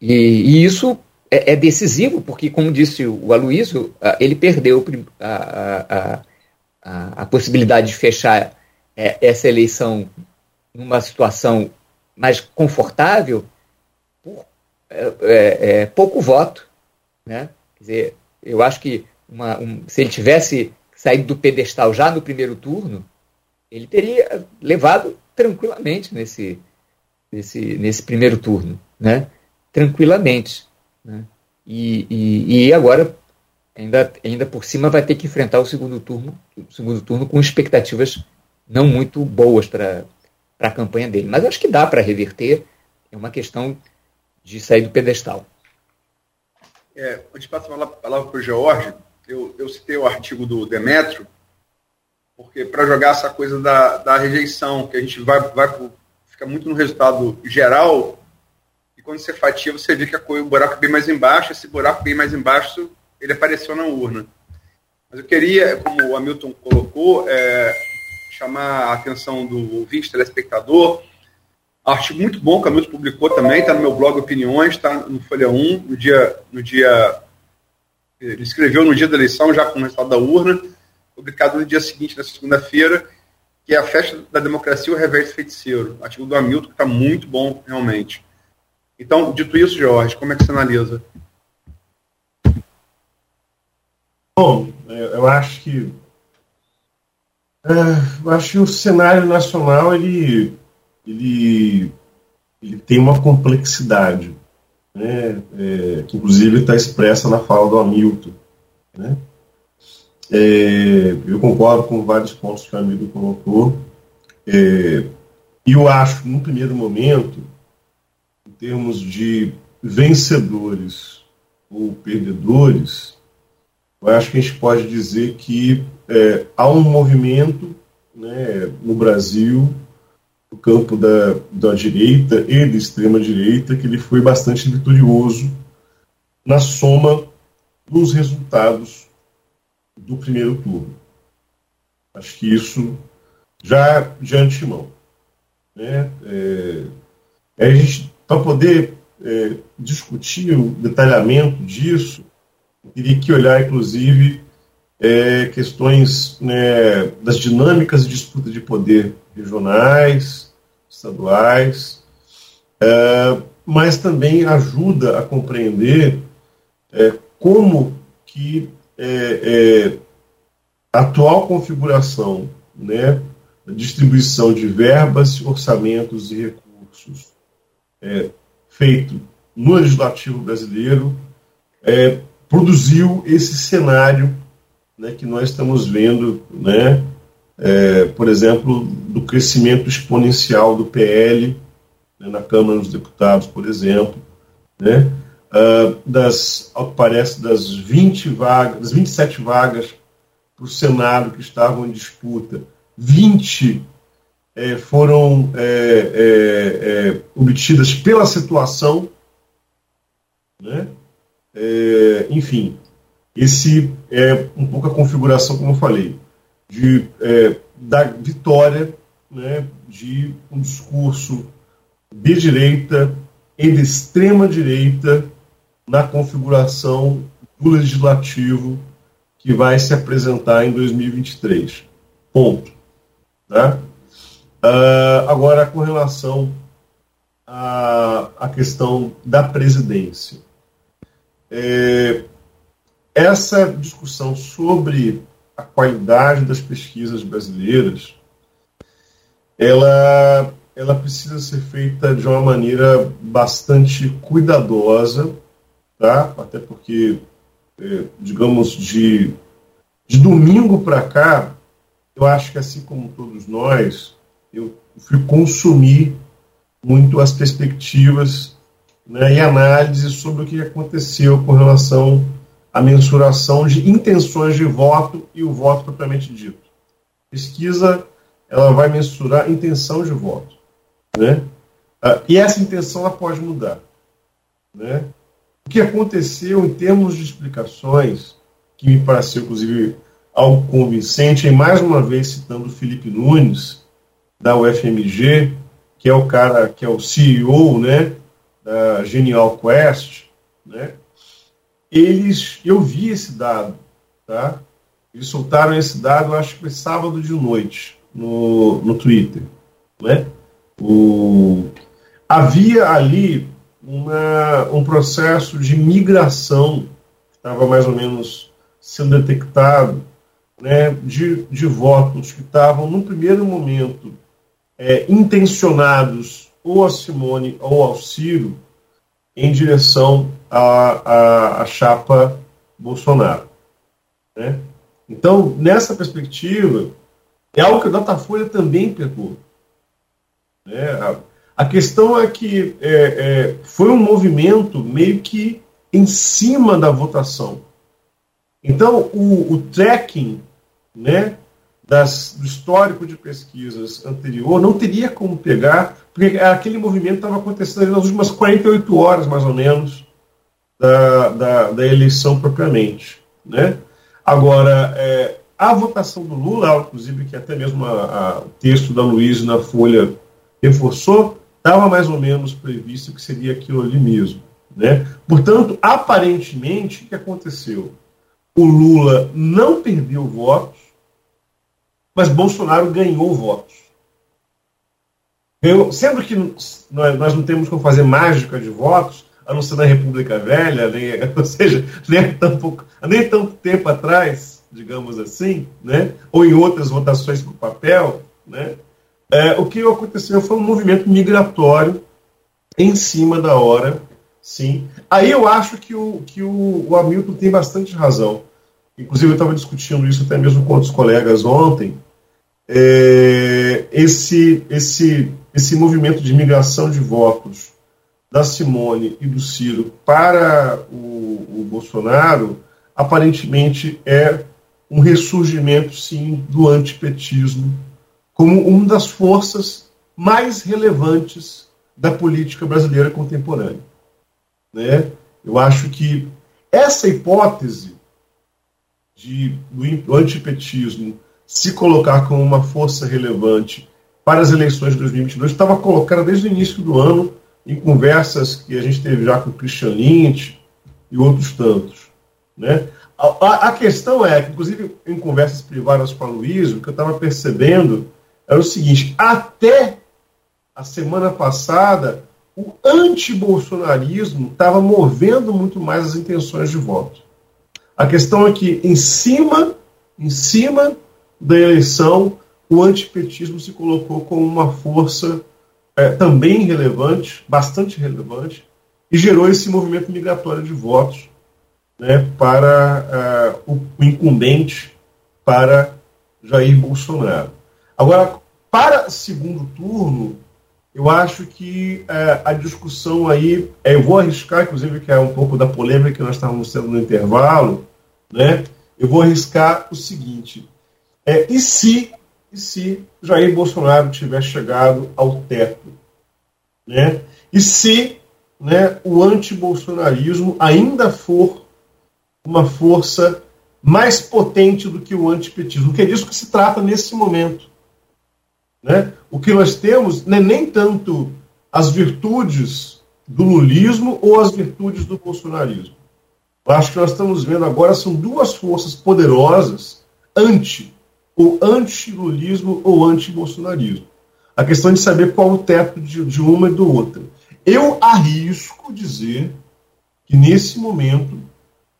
e, e, isso é, é, decisivo, porque, como disse o Aloysio, ele perdeu a, a, a, a possibilidade de fechar é, essa eleição numa situação mais confortável por é, pouco voto. Né? Quer dizer, eu acho que uma, um, se ele tivesse saído do pedestal já no primeiro turno, ele teria levado tranquilamente nesse, nesse, nesse primeiro turno, né? Tranquilamente. Né? E, e, e, agora, ainda, ainda por cima, vai ter que enfrentar o segundo turno, o segundo turno com expectativas não muito boas para a campanha dele. Mas acho que dá para reverter. É uma questão de sair do pedestal. É, antes de passar a palavra para o George, eu, eu citei o artigo do Demetrio, porque para jogar essa coisa da, da rejeição, que a gente vai, vai fica muito no resultado geral, e quando você fatia, você vê que a cor, o buraco é bem mais embaixo, esse buraco bem mais embaixo, ele apareceu na urna. Mas eu queria, como o Hamilton colocou, é, chamar a atenção do ouvinte, telespectador, artigo muito bom que o Hamilton publicou também, está no meu blog Opiniões, está no Folha 1, no dia, no dia ele escreveu no dia da eleição, já com o resultado da urna, publicado no dia seguinte, na segunda-feira, que é a festa da democracia o reverso feiticeiro. Artigo do Hamilton, que está muito bom, realmente. Então, dito isso, Jorge, como é que você analisa? Bom, eu acho que é, eu acho que o cenário nacional ele, ele, ele tem uma complexidade né, é, que inclusive está expressa na fala do Hamilton. Né? É, eu concordo com vários pontos que o Hamilton colocou. É, e eu acho, num primeiro momento, em termos de vencedores ou perdedores, eu acho que a gente pode dizer que é, há um movimento né, no Brasil do campo da, da direita e da extrema-direita, que ele foi bastante vitorioso na soma dos resultados do primeiro turno. Acho que isso já de antemão. Né? É, é para poder é, discutir o detalhamento disso, teria que olhar, inclusive, é, questões né, das dinâmicas de disputa de poder regionais, estaduais, é, mas também ajuda a compreender é, como que é, é a atual configuração, né, distribuição de verbas, orçamentos e recursos é, feito no legislativo brasileiro produziu esse cenário né, que nós estamos vendo, né, é, por exemplo, do crescimento exponencial do PL né, na Câmara dos Deputados, por exemplo, né, uh, das, ao que parece, das 20 vagas, das 27 vagas para o Senado que estavam em disputa, 20 é, foram é, é, é, obtidas pela situação, né? É, enfim, esse é um pouco a configuração, como eu falei de, é, da vitória né, de um discurso de direita e de extrema direita na configuração do legislativo que vai se apresentar em 2023. Ponto. Tá? Uh, agora, com relação à, à questão da presidência. É, essa discussão sobre a qualidade das pesquisas brasileiras, ela, ela precisa ser feita de uma maneira bastante cuidadosa, tá? Até porque, é, digamos, de, de domingo para cá, eu acho que assim como todos nós, eu fui consumir muito as perspectivas né, e análise sobre o que aconteceu com relação à mensuração de intenções de voto e o voto propriamente dito. Pesquisa ela vai mensurar intenção de voto, né? Ah, e essa intenção ela pode mudar, né? O que aconteceu em termos de explicações, que me pareceu inclusive algo convincente, e mais uma vez citando o Felipe Nunes da UFMG, que é o cara que é o CEO, né, da Genial Quest, né? Eles, eu vi esse dado, tá? Eles soltaram esse dado, acho que foi sábado de noite no, no Twitter, né? O, havia ali uma, um processo de migração que estava mais ou menos sendo detectado, né, de, de votos que estavam, no primeiro momento, é, intencionados ou a Simone ou ao Ciro em direção à, à, chapa Bolsonaro. Né? Então, nessa perspectiva, é algo que o Datafolha também pegou. Né? A, a, questão é que é, é, foi um movimento meio que em cima da votação. Então, o, o tracking né, das, do histórico de pesquisas anterior, não teria como pegar, porque aquele movimento estava acontecendo nas últimas 48 horas, mais ou menos, da, da, da eleição propriamente. Né? Agora, é, a votação do Lula, inclusive, que até mesmo o texto da Luiz na Folha reforçou, estava mais ou menos previsto que seria aquilo ali mesmo. Né? Portanto, aparentemente, o que aconteceu? O Lula não perdeu votos, mas Bolsonaro ganhou votos. Ganhou, sendo que nós, nós não temos como fazer mágica de votos, a não ser na República Velha, nem, <laughs> ou seja, nem, tão pouco, nem tanto tempo atrás, digamos assim, né? ou em outras votações com papel, né? É, o que aconteceu foi um movimento migratório em cima da hora, sim. Aí eu acho que o, que o, o Hamilton tem bastante razão. Inclusive, eu estava discutindo isso até mesmo com outros colegas ontem, é, esse, esse, esse movimento de migração de votos da Simone e do Ciro para o, o Bolsonaro aparentemente é um ressurgimento, sim, do antipetismo como uma das forças mais relevantes da política brasileira contemporânea. Né? Eu acho que essa hipótese de, do antipetismo se colocar como uma força relevante para as eleições de 2022 estava colocada desde o início do ano em conversas que a gente teve já com o Christian Lynch e outros tantos. Né? A, a, a questão é que, inclusive em conversas privadas com a Luísa, o que eu estava percebendo era o seguinte: até a semana passada, o antibolsonarismo estava movendo muito mais as intenções de voto. A questão é que, em cima, em cima da eleição, o antipetismo se colocou como uma força é, também relevante, bastante relevante, e gerou esse movimento migratório de votos né, para uh, o, incumbente, para Jair Bolsonaro. Agora, para segundo turno, eu acho que uh, a discussão aí, é, eu vou arriscar, inclusive, que é um pouco da polêmica que nós estávamos tendo no intervalo, né? Eu vou arriscar o seguinte: é, e se, e se Jair Bolsonaro tiver chegado ao teto? Né? E se né, o antibolsonarismo ainda for uma força mais potente do que o antipetismo? Que é disso que se trata nesse momento. Né? O que nós temos não é nem tanto as virtudes do lulismo ou as virtudes do bolsonarismo. Eu acho que nós estamos vendo agora são duas forças poderosas anti o anti-lulismo ou anti-bolsonarismo. A questão de saber qual o teto de, de uma e do outra. Eu arrisco dizer que nesse momento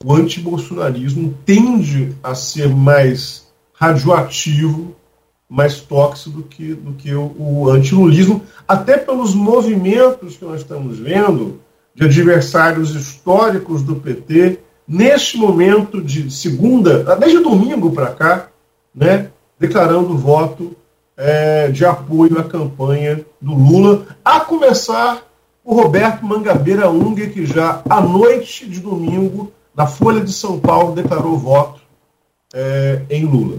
o anti-bolsonarismo tende a ser mais radioativo, mais tóxico do que, do que o, o anti-lulismo, até pelos movimentos que nós estamos vendo de adversários históricos do PT, neste momento de segunda, desde domingo para cá, né, declarando voto é, de apoio à campanha do Lula, a começar o Roberto Mangabeira Unger, que já à noite de domingo, na Folha de São Paulo, declarou voto é, em Lula,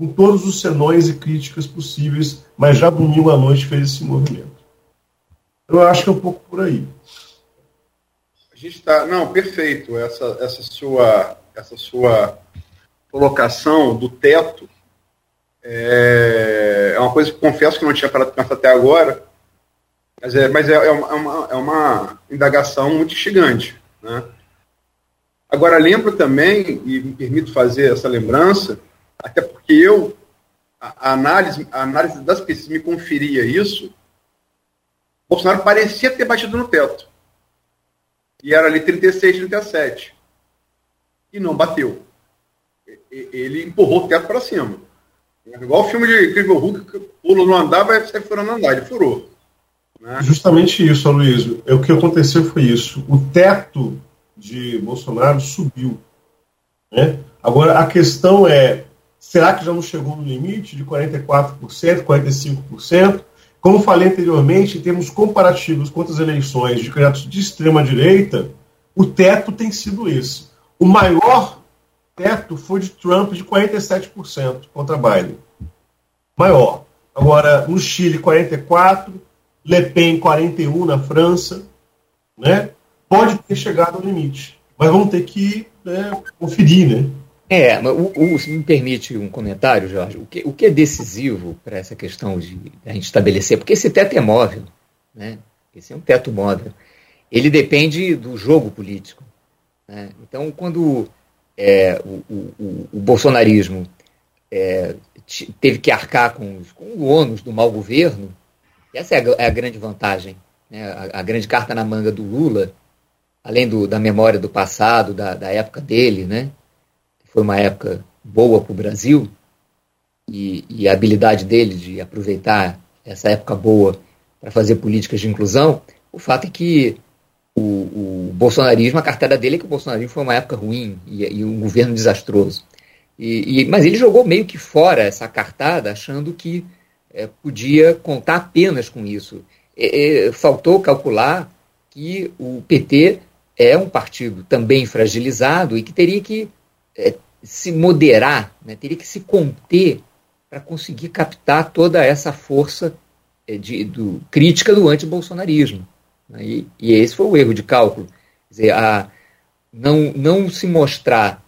com todos os senões e críticas possíveis, mas já domingo à noite fez esse movimento. Eu acho que é um pouco por aí. A gente está. Não, perfeito. Essa, essa, sua, essa sua colocação do teto é, é uma coisa que confesso que não tinha parado de pensar até agora, mas é, mas é, é, uma, é uma indagação muito instigante. Né? Agora, lembro também, e me permito fazer essa lembrança, até porque eu, a, análise, a análise das pesquisas me conferia isso, Bolsonaro parecia ter batido no teto. E era ali 36, 37. E não bateu. Ele empurrou o teto para cima. Igual o filme de Incrível Hulk, que pula no andar, vai sair furando andar. Ele furou. Né? Justamente isso, Aloysio. É, o que aconteceu foi isso. O teto de Bolsonaro subiu. Né? Agora, a questão é, será que já não chegou no limite de 44%, 45%? Como falei anteriormente, em termos comparativos com outras eleições de candidatos de extrema-direita, o teto tem sido esse. O maior teto foi de Trump de 47% contra Biden. Maior. Agora, no Chile, 44%, Le Pen, 41% na França. Né? Pode ter chegado ao limite. Mas vamos ter que né, conferir, né? É, o, o, se me permite um comentário, Jorge, o que, o que é decisivo para essa questão de a gente estabelecer, porque esse teto é móvel, né? esse é um teto móvel, ele depende do jogo político. Né? Então, quando é, o, o, o, bolsonarismo é, teve que arcar com, os, com o ônus do mau governo, essa é a, é a grande vantagem, né? a, a, grande carta na manga do Lula, além do, da memória do passado, da, da época dele, né? Foi uma época boa para o Brasil, e, e, a habilidade dele de aproveitar essa época boa para fazer políticas de inclusão, o fato é que o, o, bolsonarismo, a carteira dele é que o bolsonarismo foi uma época ruim e, e um governo desastroso. E, mas ele jogou meio que fora essa cartada, achando que é, podia contar apenas com isso. faltou calcular que o PT é um partido também fragilizado e que teria que é, se moderar, né, teria que se conter para conseguir captar toda essa força é, de, do, crítica do antibolsonarismo. Né, e, e esse foi o erro de cálculo. Quer dizer, a, não, não se mostrar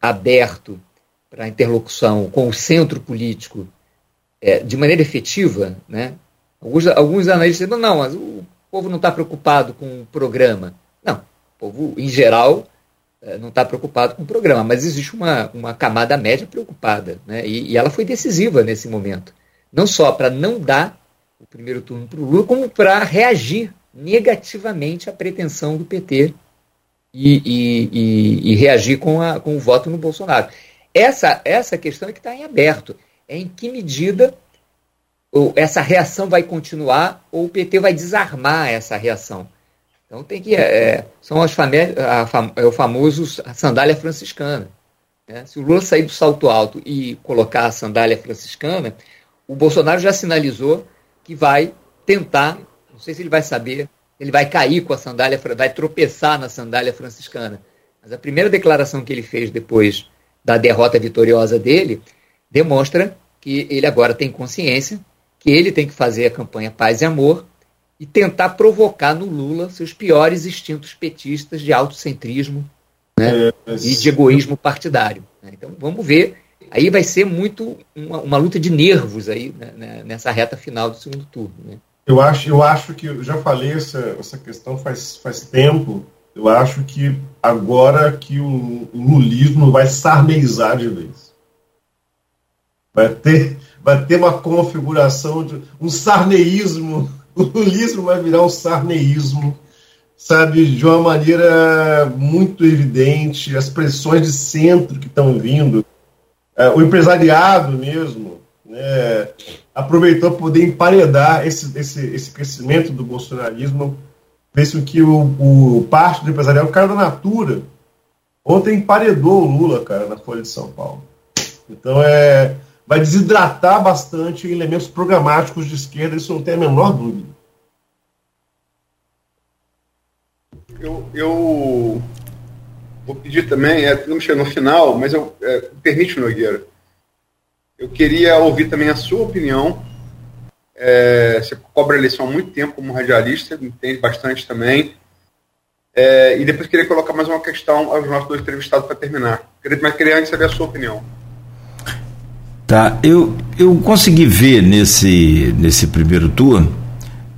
aberto para a interlocução com o centro político é, de maneira efetiva, né? Alguns, alguns analistas dizem, não, mas o povo não está preocupado com o programa. Não, o povo, em geral, não está preocupado com o programa, mas existe uma, uma camada média preocupada, né? E, e ela foi decisiva nesse momento. Não só para não dar o primeiro turno para o Lula, como para reagir negativamente à pretensão do PT e, e, e, e, reagir com, a, com o voto no Bolsonaro. Essa, essa questão é que está em aberto. É em que medida essa reação vai continuar ou o PT vai desarmar essa reação. Então tem que. É, são as fam, é o famoso sandália franciscana. Né? Se o Lula sair do salto alto e colocar a sandália franciscana, o Bolsonaro já sinalizou que vai tentar, não sei se ele vai saber, ele vai cair com a sandália, vai tropeçar na sandália franciscana. Mas a primeira declaração que ele fez depois da derrota vitoriosa dele demonstra que ele agora tem consciência que ele tem que fazer a campanha Paz e Amor e tentar provocar no Lula seus piores instintos petistas de autocentrismo né, é, e de egoísmo partidário. Né. Então vamos ver. Aí vai ser muito uma, uma luta de nervos aí né, né, nessa reta final do segundo turno. Né. Eu acho, eu acho que eu já falei essa, essa questão faz, faz tempo. Eu acho que agora que o, o lulismo vai sarneizar de vez. Vai ter, vai ter uma configuração de um sarneísmo <laughs> o lulismo vai virar um sarneísmo, sabe, de uma maneira muito evidente, as pressões de centro que estão vindo, é, o empresariado mesmo, né, aproveitou para poder emparedar esse, esse, esse crescimento do bolsonarismo fez que o, o parte do empresarial, o cara da Natura, ontem emparedou o Lula, cara, na Folha de São Paulo. Então é, vai desidratar bastante elementos programáticos de esquerda, isso não tem a menor dúvida. Eu, eu vou pedir também, é, não chega no final, mas eu é, permite, Nogueira. Eu queria ouvir também a sua opinião. É, você cobra a eleição há muito tempo como radialista, entende bastante também. É, e depois queria colocar mais uma questão aos nossos dois entrevistados para terminar. Mas queria antes saber a sua opinião. Tá, eu, eu consegui ver nesse, nesse primeiro turno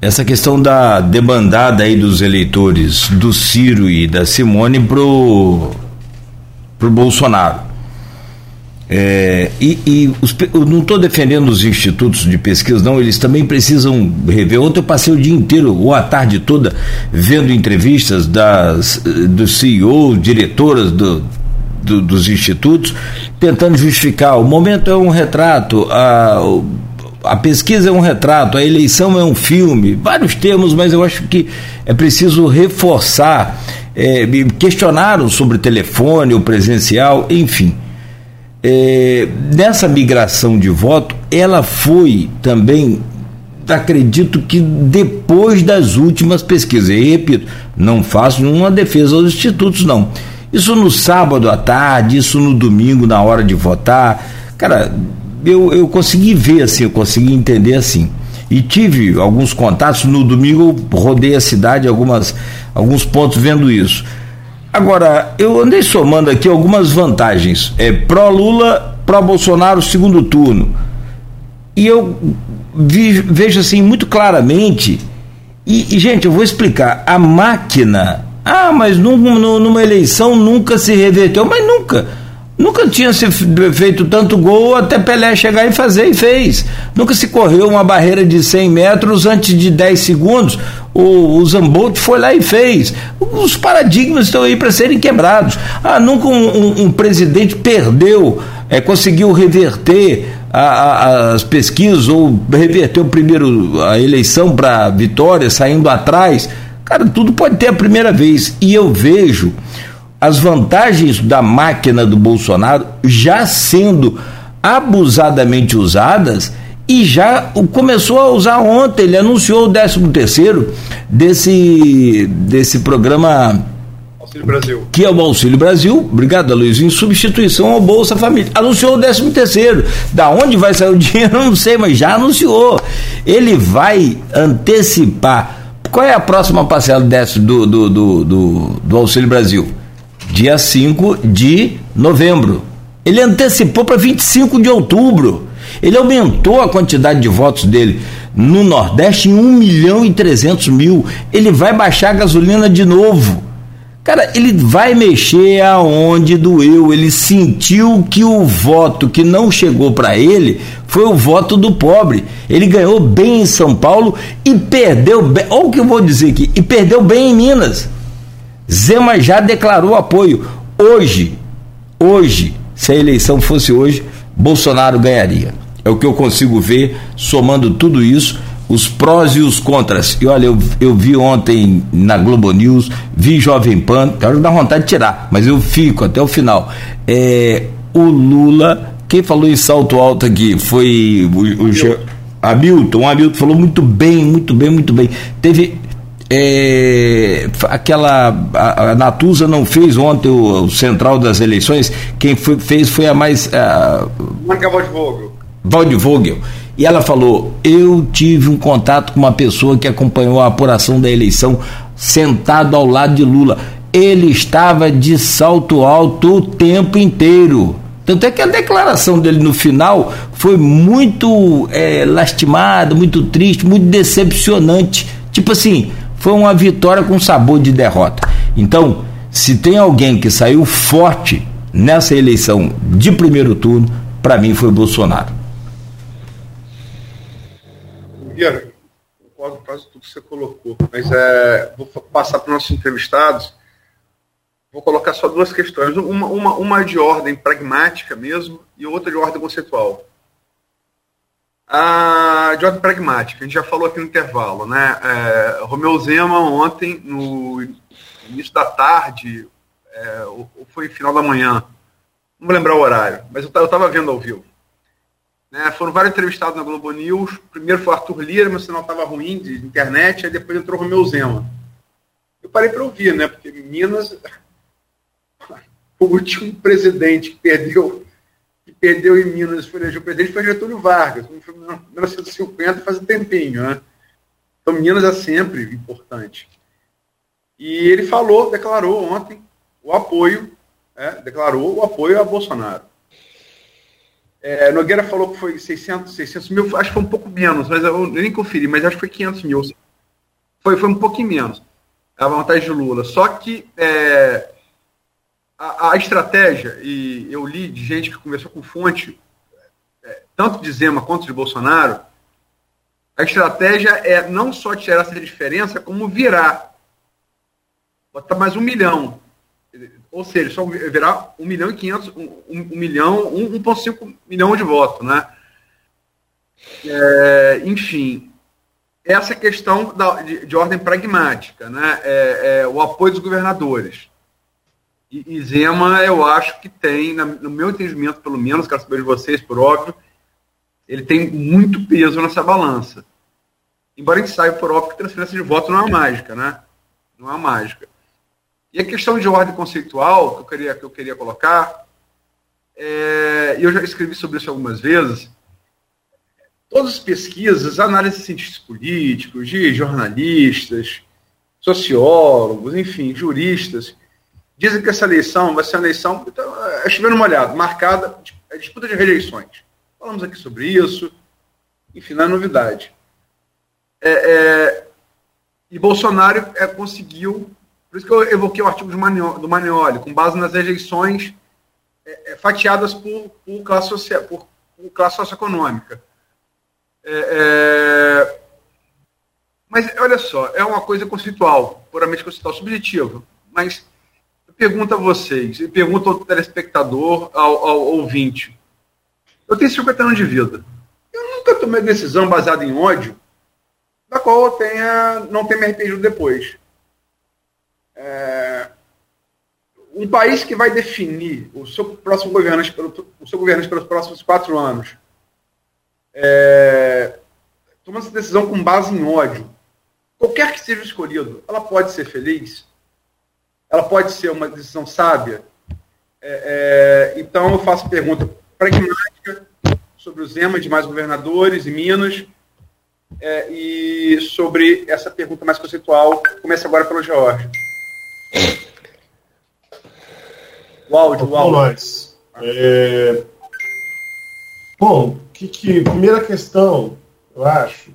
essa questão da demandada aí dos eleitores do Ciro e da Simone pro, pro Bolsonaro. É, e, e os, eu não estou defendendo os institutos de pesquisa, não, eles também precisam rever. Ontem eu passei o dia inteiro, ou a tarde toda, vendo entrevistas das, dos CEOs, diretoras do, do, dos institutos, tentando justificar. O momento é um retrato, a, a pesquisa é um retrato, a eleição é um filme, vários termos, mas eu acho que é preciso reforçar. É, questionaram sobre telefone, o presencial, enfim. É, nessa migração de voto, ela foi também, acredito que depois das últimas pesquisas. E repito, não faço nenhuma defesa aos institutos, não. Isso no sábado à tarde, isso no domingo na hora de votar. Cara, eu, eu consegui ver assim, eu consegui entender assim. E tive alguns contatos. No domingo eu rodei a cidade, algumas, alguns pontos vendo isso. Agora, eu andei somando aqui algumas vantagens. É pró-Lula, pró-Bolsonaro, segundo turno. E eu vi, vejo assim muito claramente. E, e, gente, eu vou explicar. A máquina. Ah, mas num, numa eleição nunca se reverteu. Mas nunca. Nunca tinha se feito tanto gol até Pelé chegar e fazer e fez. Nunca se correu uma barreira de 100 metros antes de 10 segundos. O, o Zambolt foi lá e fez. Os paradigmas estão aí para serem quebrados. Ah, nunca um, um, um presidente perdeu, é, conseguiu reverter a, a, as pesquisas ou reverteu primeiro a eleição para vitória, saindo atrás. Cara, tudo pode ter a primeira vez. E eu vejo as vantagens da máquina do Bolsonaro já sendo abusadamente usadas e já começou a usar ontem, ele anunciou o 13 terceiro desse, desse programa Auxílio Brasil. Que é o Auxílio Brasil, obrigado Luiz, em substituição ao Bolsa Família. Anunciou o 13 terceiro. Da onde vai sair o <laughs> dinheiro, não sei, mas já anunciou. Ele vai antecipar. Qual é a próxima parcela do, do, do, do, do Auxílio Brasil? dia 5 de novembro. Ele antecipou para 25 de outubro. Ele aumentou a quantidade de votos dele no Nordeste em 1 milhão e 300 mil. Ele vai baixar a gasolina de novo. Cara, ele vai mexer aonde doeu. Ele sentiu que o voto que não chegou para ele foi o voto do pobre. Ele ganhou bem em São Paulo e perdeu bem. O que eu vou dizer aqui. E perdeu bem em Minas. Zema já declarou apoio. Hoje, hoje, se a eleição fosse hoje, Bolsonaro ganharia. É o que eu consigo ver, somando tudo isso, os prós e os contras. E olha, eu, eu vi ontem na Globo News, vi Jovem Pan, quero dar vontade de tirar, mas eu fico até o final. É, o Lula, quem falou em salto alto aqui foi o, o, o Hamilton, o Hamilton falou muito bem, muito bem, muito bem. Teve é, aquela a, a, Natuza não fez ontem o, o, central das eleições quem foi, fez foi a mais a, Mônica Waldvogel Waldvogel e ela falou eu tive um contato com uma pessoa que acompanhou a apuração da eleição sentado ao lado de Lula ele estava de salto alto o tempo inteiro tanto é que a declaração dele no final foi muito é, lastimada, muito triste, muito decepcionante. Tipo assim, foi uma vitória com sabor de derrota. Então, se tem alguém que saiu forte nessa eleição de primeiro turno, para mim foi Bolsonaro. Vieira, concordo quase tudo que você colocou, mas é, vou passar para os nossos entrevistados. Vou colocar só duas questões, uma, uma, uma de ordem pragmática mesmo e outra de ordem conceitual. A de ordem pragmática, a gente já falou aqui no intervalo, né? É, Romeu Zema ontem, no início da tarde, é, ou foi final da manhã, não vou lembrar o horário, mas eu estava vendo ao vivo. Né, foram vários entrevistados na Globo News. Primeiro foi Arthur Lira, meu sinal estava ruim de internet, aí depois entrou Romeu Zema. Eu parei para ouvir, né? Porque Minas, <laughs> o último presidente que perdeu que perdeu em Minas foi o presidente foi Getúlio Vargas, em 1950, faz um tempinho, né? Então Minas é sempre importante. E ele falou, declarou ontem o apoio, é, declarou o apoio a Bolsonaro. É, Nogueira falou que foi 600, 600 mil, acho que foi um pouco menos, mas eu nem conferi, mas acho que foi 500 mil. Foi, foi um pouquinho menos a vantagem de Lula. Só que é, a, a, estratégia, e eu li de gente que conversou com fonte, é, tanto de Zema quanto de Bolsonaro, a estratégia é não só tirar essa diferença, como virar. Botar mais um milhão. Ou seja, só virar um milhão e quinhentos, um, um, um milhão, 1,5 um, milhão de votos, né? É, enfim, essa questão da, de, de, ordem pragmática, né? É, é, o apoio dos governadores. E, e, Zema, eu acho que tem, no meu entendimento, pelo menos, quero saber de vocês, por óbvio, ele tem muito peso nessa balança. Embora a gente saiba, por óbvio, que transferência de voto não é mágica, né? Não é mágica. E a questão de ordem conceitual que eu queria, que eu queria colocar, é, eu já escrevi sobre isso algumas vezes. Todas as pesquisas, análises de cientistas políticos, de jornalistas, sociólogos, enfim, juristas, dizem que essa eleição vai ser uma eleição, então, é chovendo molhado, marcada, é disputa de rejeições. Falamos aqui sobre isso, enfim, não é novidade. É, é, e Bolsonaro é, conseguiu por isso que eu evoquei o artigo do Manioli, com base nas rejeições é, é, fatiadas por, por, classe social, por, por classe socioeconômica. É, é, mas olha só, é uma coisa conceitual, puramente conceitual, subjetiva. Mas eu pergunto a vocês, e pergunto ao telespectador, ao, ao ouvinte. Eu tenho 50 anos de vida. Eu nunca tomei decisão baseada em ódio, da qual eu tenha, não tenha me arrependido depois. É, um país que vai definir o seu próximo governante, o seu governante pelos próximos quatro anos, é, tomando essa decisão com base em ódio, qualquer que seja escolhido, ela pode ser feliz, ela pode ser uma decisão sábia. É, é, então eu faço pergunta pragmática sobre o Zema e demais governadores em Minas é, e sobre essa pergunta mais conceitual. Começa agora pelo George. O áudio, o áudio. Nós. É... Bom, que, que primeira questão, eu acho,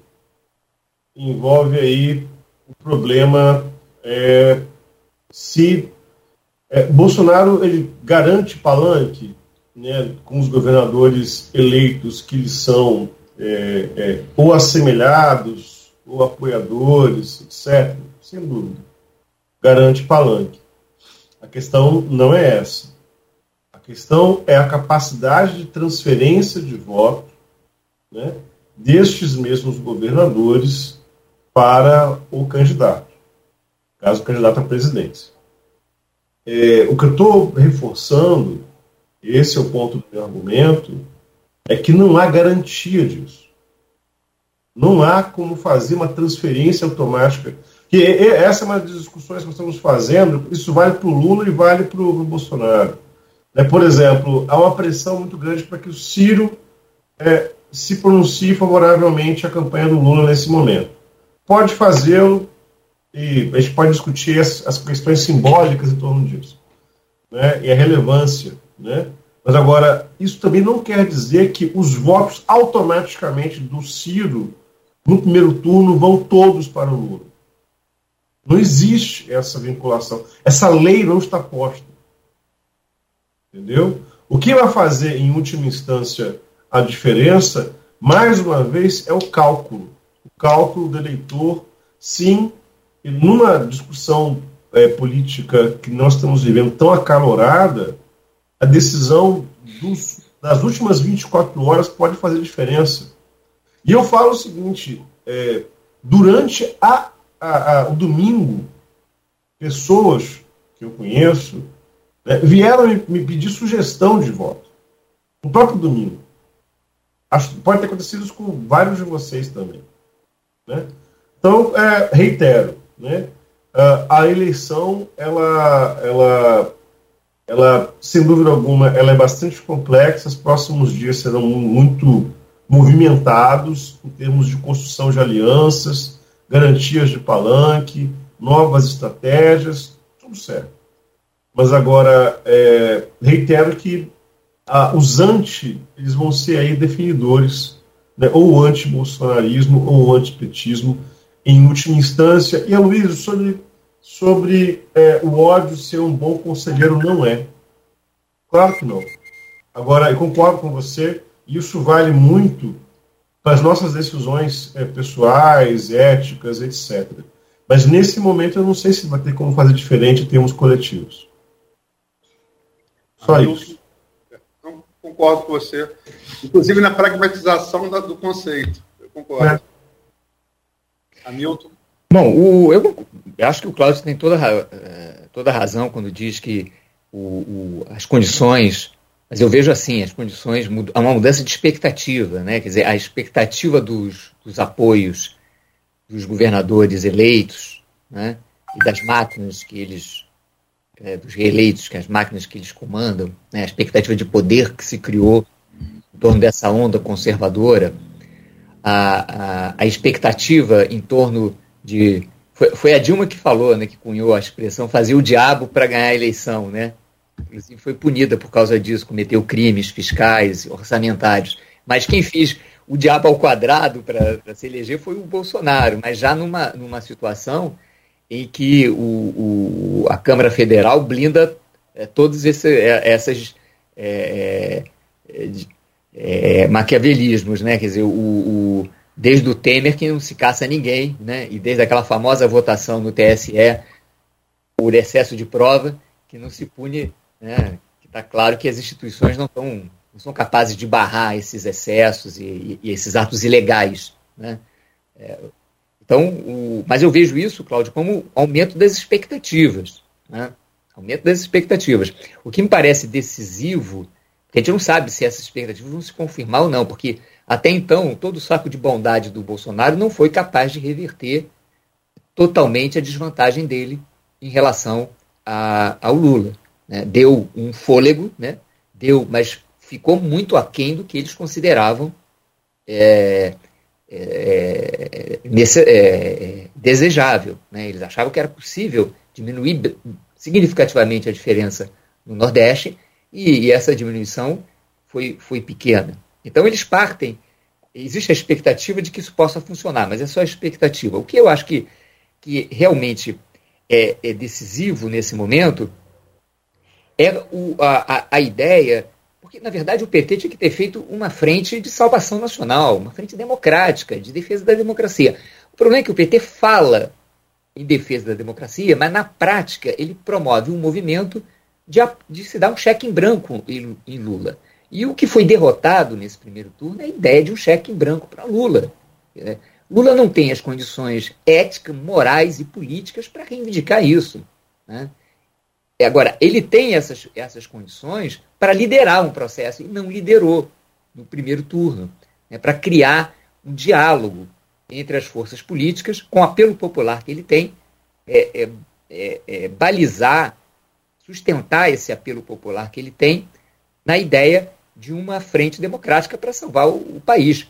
envolve aí o problema é, se é, Bolsonaro ele garante palanque né, com os governadores eleitos que lhes são é, é, ou assemelhados ou apoiadores, etc. Sem dúvida garante palanque. A questão não é essa. A questão é a capacidade de transferência de voto né, destes mesmos governadores para o candidato, caso o candidato à presidência. É, o que eu estou reforçando, esse é o ponto do meu argumento, é que não há garantia disso. Não há como fazer uma transferência automática que essa é uma das discussões que nós estamos fazendo, isso vale para o Lula e vale para o Bolsonaro. Né? Por exemplo, há uma pressão muito grande para que o Ciro é, se pronuncie favoravelmente à campanha do Lula nesse momento. Pode fazê-lo e a gente pode discutir as, as, questões simbólicas em torno disso né? e a relevância. Né? Mas agora, isso também não quer dizer que os votos automaticamente do Ciro no primeiro turno vão todos para o Lula. Não existe essa vinculação. Essa lei não está posta. Entendeu? O que vai fazer, em última instância, a diferença, mais uma vez, é o cálculo. O cálculo do eleitor, sim, numa discussão é, política que nós estamos vivendo tão acalorada, a decisão dos, das últimas 24 horas pode fazer diferença. E eu falo o seguinte: é, durante a, a, a, o domingo, pessoas que eu conheço né, vieram me, me, pedir sugestão de voto. No próprio domingo. Acho, pode ter acontecido isso com vários de vocês também. Né? Então, é, reitero, né? a eleição, ela, ela, ela, sem dúvida alguma, ela é bastante complexa. Os próximos dias serão muito movimentados em termos de construção de alianças, garantias de palanque, novas estratégias, tudo certo. Mas agora, é, reitero que ah, os anti, eles vão ser aí definidores, né, ou anti-bolsonarismo ou antipetismo, em última instância. E, Aloysio, sobre, sobre é, o ódio ser um bom conselheiro, não é. Claro que não. Agora, eu concordo com você, isso vale muito para as nossas decisões é, pessoais, éticas, etc. Mas nesse momento eu não sei se vai ter como fazer diferente em termos coletivos. Só isso. Não concordo com você. Inclusive na pragmatização do conceito. Eu concordo. É. Hamilton. Bom, o, eu, acho que o Cláudio tem toda, eh, toda razão quando diz que o, o, as condições mas eu vejo assim, as condições, há uma mudança de expectativa, né? Quer dizer, a expectativa dos, dos apoios dos governadores eleitos, né? E das máquinas que eles, é, dos reeleitos, que as máquinas que eles comandam, né? A expectativa de poder que se criou em torno dessa onda conservadora, a, a, a expectativa em torno de foi, a Dilma que falou, né, que cunhou a expressão fazer o diabo para ganhar a eleição, né? Inclusive foi punida por causa disso, cometeu crimes fiscais, orçamentários. Mas quem fez o diabo ao quadrado para se eleger foi o Bolsonaro, mas já numa, numa situação em que o, o a Câmara Federal blinda é, todos esse, é, essas é, é, maquiavelismos, né? Quer dizer, o, o, desde o Temer que não se caça ninguém, né? E desde aquela famosa votação no TSE por excesso de prova que não se pune né, está claro que as instituições não, tão, não são capazes de barrar esses excessos e, e, e esses atos ilegais. Né? É, então, o, mas eu vejo isso, Cláudio, como aumento das expectativas. Né? Aumento das expectativas. O que me parece decisivo, porque a gente não sabe se essas expectativas vão se confirmar ou não, porque até então todo o saco de bondade do Bolsonaro não foi capaz de reverter totalmente a desvantagem dele em relação a, ao Lula né, deu um fôlego, né, deu, mas ficou muito aquém do que eles consideravam é, é, nesse, é, desejável. Né? Eles achavam que era possível diminuir significativamente a diferença no Nordeste e, e essa diminuição foi, foi pequena. Então eles partem, existe a expectativa de que isso possa funcionar, mas é só a expectativa. O que eu acho que, que realmente é, é decisivo nesse momento é o, a, a ideia, porque na verdade o PT tinha que ter feito uma frente de salvação nacional, uma frente democrática, de defesa da democracia. O problema é que o PT fala em defesa da democracia, mas na prática ele promove um movimento de, de se dar um cheque em branco em, em Lula. E o que foi derrotado nesse primeiro turno é a ideia de um cheque em branco para Lula. É, Lula não tem as condições éticas, morais e políticas para reivindicar isso. Né? Agora, ele tem essas, essas condições para liderar um processo e não liderou no primeiro turno, né, para criar um diálogo entre as forças políticas, com o apelo popular que ele tem, é, é, é, é, balizar, sustentar esse apelo popular que ele tem na ideia de uma frente democrática para salvar o, o país.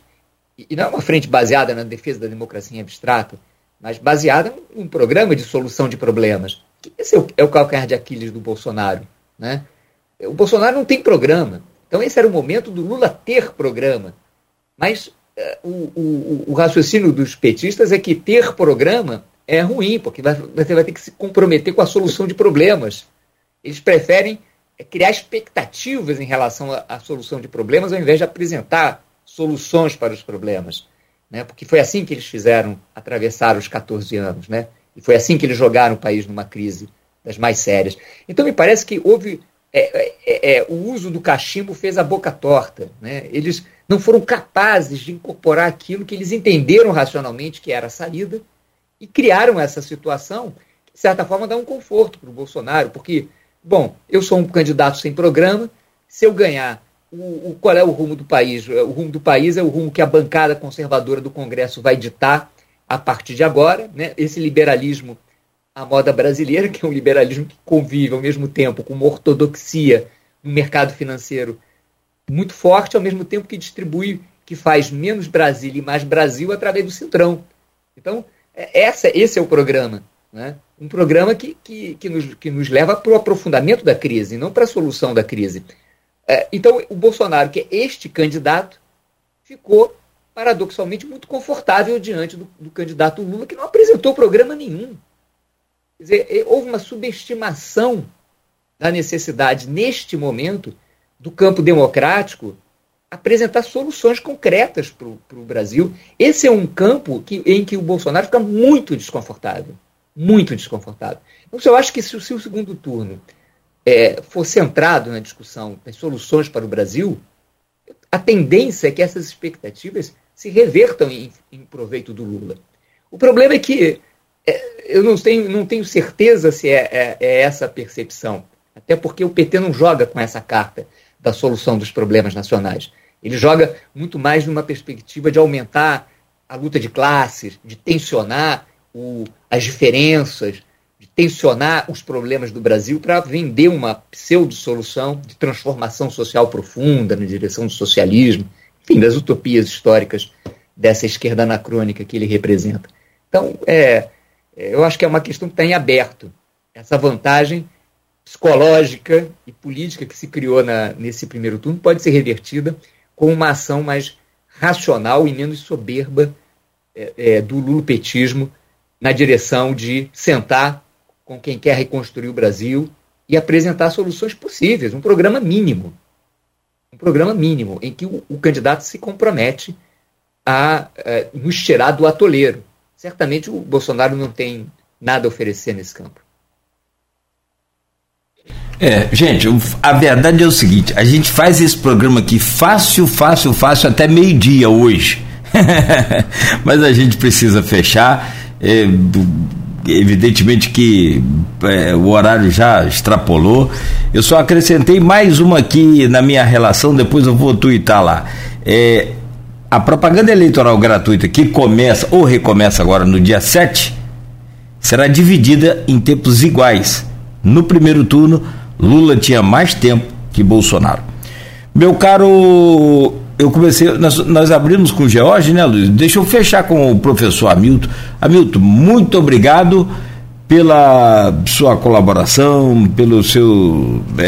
E, e, não é uma frente baseada na defesa da democracia em abstrato, mas baseada num programa de solução de problemas esse é o, é o calcanhar de Aquiles do Bolsonaro. Né? O Bolsonaro não tem programa. Então, esse era o momento do Lula ter programa. Mas uh, o, o, o, raciocínio dos petistas é que ter programa é ruim, porque vai, você vai ter que se comprometer com a solução de problemas. Eles preferem é, criar expectativas em relação à, solução de problemas, ao invés de apresentar soluções para os problemas. Né? Porque foi assim que eles fizeram atravessar os 14 anos. Né? E foi assim que eles jogaram o país numa crise das mais sérias. Então, me parece que houve. É, é, é, o uso do cachimbo fez a boca torta. Né? Eles não foram capazes de incorporar aquilo que eles entenderam racionalmente que era a saída e criaram essa situação que, de certa forma, dá um conforto para o Bolsonaro, porque, bom, eu sou um candidato sem programa, se eu ganhar, o, o, qual é o rumo do país? O rumo do país é o rumo que a bancada conservadora do Congresso vai ditar a partir de agora, né? esse liberalismo à moda brasileira, que é um liberalismo que convive ao mesmo tempo com uma ortodoxia no mercado financeiro muito forte, ao mesmo tempo que distribui, que faz menos Brasília e mais Brasil através do Centrão. Então, é, essa, esse é o programa. Né? Um programa que, que, que, nos, que nos leva para o aprofundamento da crise, não para a solução da crise. É, então, o Bolsonaro, que é este candidato, ficou paradoxalmente muito confortável diante do, do candidato Lula, que não apresentou programa nenhum. Quer dizer, houve uma subestimação da necessidade, neste momento, do campo democrático apresentar soluções concretas para o Brasil. Esse é um campo que, em que o Bolsonaro fica muito desconfortável. Muito desconfortável. Então, eu acho que se, se o segundo turno é, for centrado na discussão das soluções para o Brasil, a tendência é que essas expectativas se revertam em, em proveito do Lula. O problema é que é, eu não tenho, não tenho certeza se é, é, é essa a percepção. Até porque o PT não joga com essa carta da solução dos problemas nacionais. Ele joga muito mais numa perspectiva de aumentar a luta de classes, de tensionar o, as diferenças, de tensionar os problemas do Brasil para vender uma pseudo-solução de transformação social profunda na direção do socialismo, enfim, das utopias históricas dessa esquerda anacrônica que ele representa. Então, é, é eu acho que é uma questão que está em aberto. Essa vantagem psicológica e política que se criou na, nesse primeiro turno pode ser revertida com uma ação mais racional e menos soberba é, é, do lulopetismo na direção de sentar com quem quer reconstruir o Brasil e apresentar soluções possíveis, um programa mínimo. Um programa mínimo em que o, o candidato se compromete a, a é, nos tirar do atoleiro. Certamente o Bolsonaro não tem nada a oferecer nesse campo. É, gente, a verdade é o seguinte: a gente faz esse programa aqui fácil, fácil, fácil até meio-dia hoje. <laughs> Mas a gente precisa fechar. É, evidentemente que é, o horário já extrapolou. Eu só acrescentei mais uma aqui na minha relação, depois eu vou twittar lá. É, a propaganda eleitoral gratuita que começa ou recomeça agora no dia 7 será dividida em tempos iguais. No primeiro turno, Lula tinha mais tempo que Bolsonaro. Meu caro, eu comecei, nós, nós abrimos com o George, né, Luiz? Deixa eu fechar com o professor Hamilton. Hamilton, muito obrigado pela sua colaboração, pelo seu é,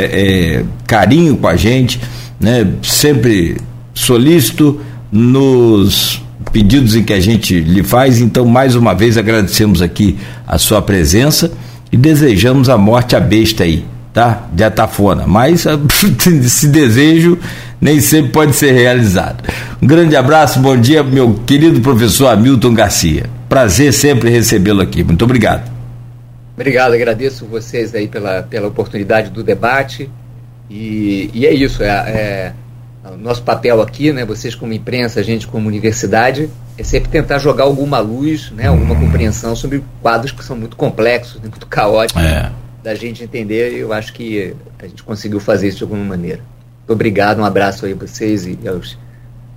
é, carinho com a gente, né? Sempre solícito nos pedidos em que a gente lhe faz. Então, mais uma vez, agradecemos aqui a sua presença e desejamos a morte à besta aí tá? De atafona. Mas <laughs> esse desejo nem sempre pode ser realizado. Um grande abraço, bom dia, meu querido professor Hamilton Garcia. Prazer sempre recebê-lo aqui. Muito obrigado. Obrigado, agradeço vocês aí pela, pela oportunidade do debate. E, e é isso, é, é o nosso papel aqui, né, vocês como imprensa, a gente como universidade, é sempre tentar jogar alguma luz, né, alguma compreensão sobre quadros que são muito complexos, né, muito caóticos. É da gente entender, eu acho que a gente conseguiu fazer isso de alguma maneira. Muito obrigado, um abraço aí a vocês e aos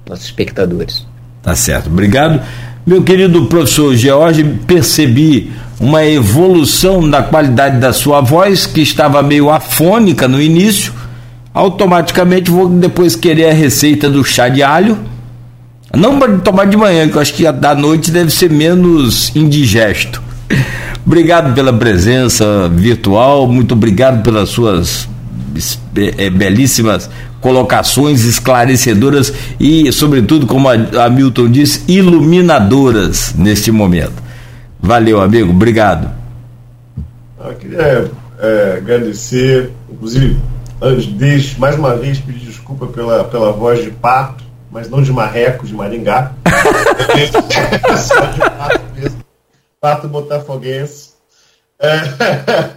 nossos espectadores. Tá certo, obrigado. Meu querido professor George, percebi uma evolução na qualidade da sua voz, que estava meio afônica no início. Automaticamente vou depois querer a receita do chá de alho. Não para tomar de manhã, que eu acho que da noite deve ser menos indigesto. Obrigado pela presença virtual, muito obrigado pelas suas é, belíssimas colocações esclarecedoras e, sobretudo, como a Hamilton disse, iluminadoras neste momento. Valeu, amigo, obrigado. Eu queria é, agradecer, inclusive, antes mais uma vez pedir desculpa pela, pela voz de pato, mas não de marreco, de Maringá. <laughs> Só de pato pato botafoguense. É,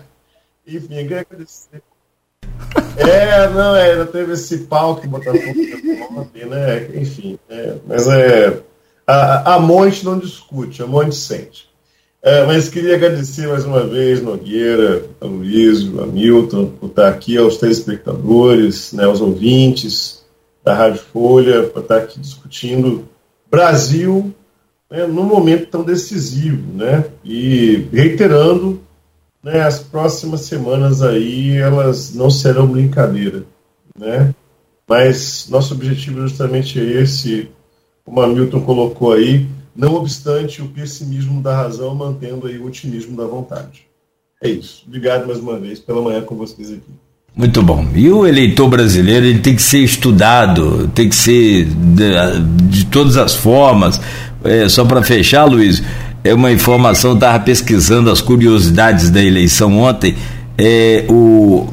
<laughs> enfim, agradecer. É, não, é, ainda teve esse pau que Botafogo <laughs> ontem, né? Enfim, é, mas é. A, a Monte não discute, a Monte sente. É, mas queria agradecer mais uma vez, Nogueira, a Luiz, a Milton, por estar aqui, aos telespectadores, né, aos ouvintes da Rádio Folha, por estar aqui discutindo Brasil né, num momento tão decisivo, né? E reiterando, né, as próximas semanas aí elas não serão brincadeira, né? Mas nosso objetivo é justamente esse, como a Milton colocou aí, não obstante o pessimismo da razão, mantendo aí o otimismo da vontade. É isso. Obrigado mais uma vez pela manhã com vocês aqui. Muito bom. E o eleitor brasileiro ele tem que ser estudado, tem que ser de, de todas as formas. É, só para fechar, Luiz, é uma informação, estava pesquisando as curiosidades da eleição ontem. É, o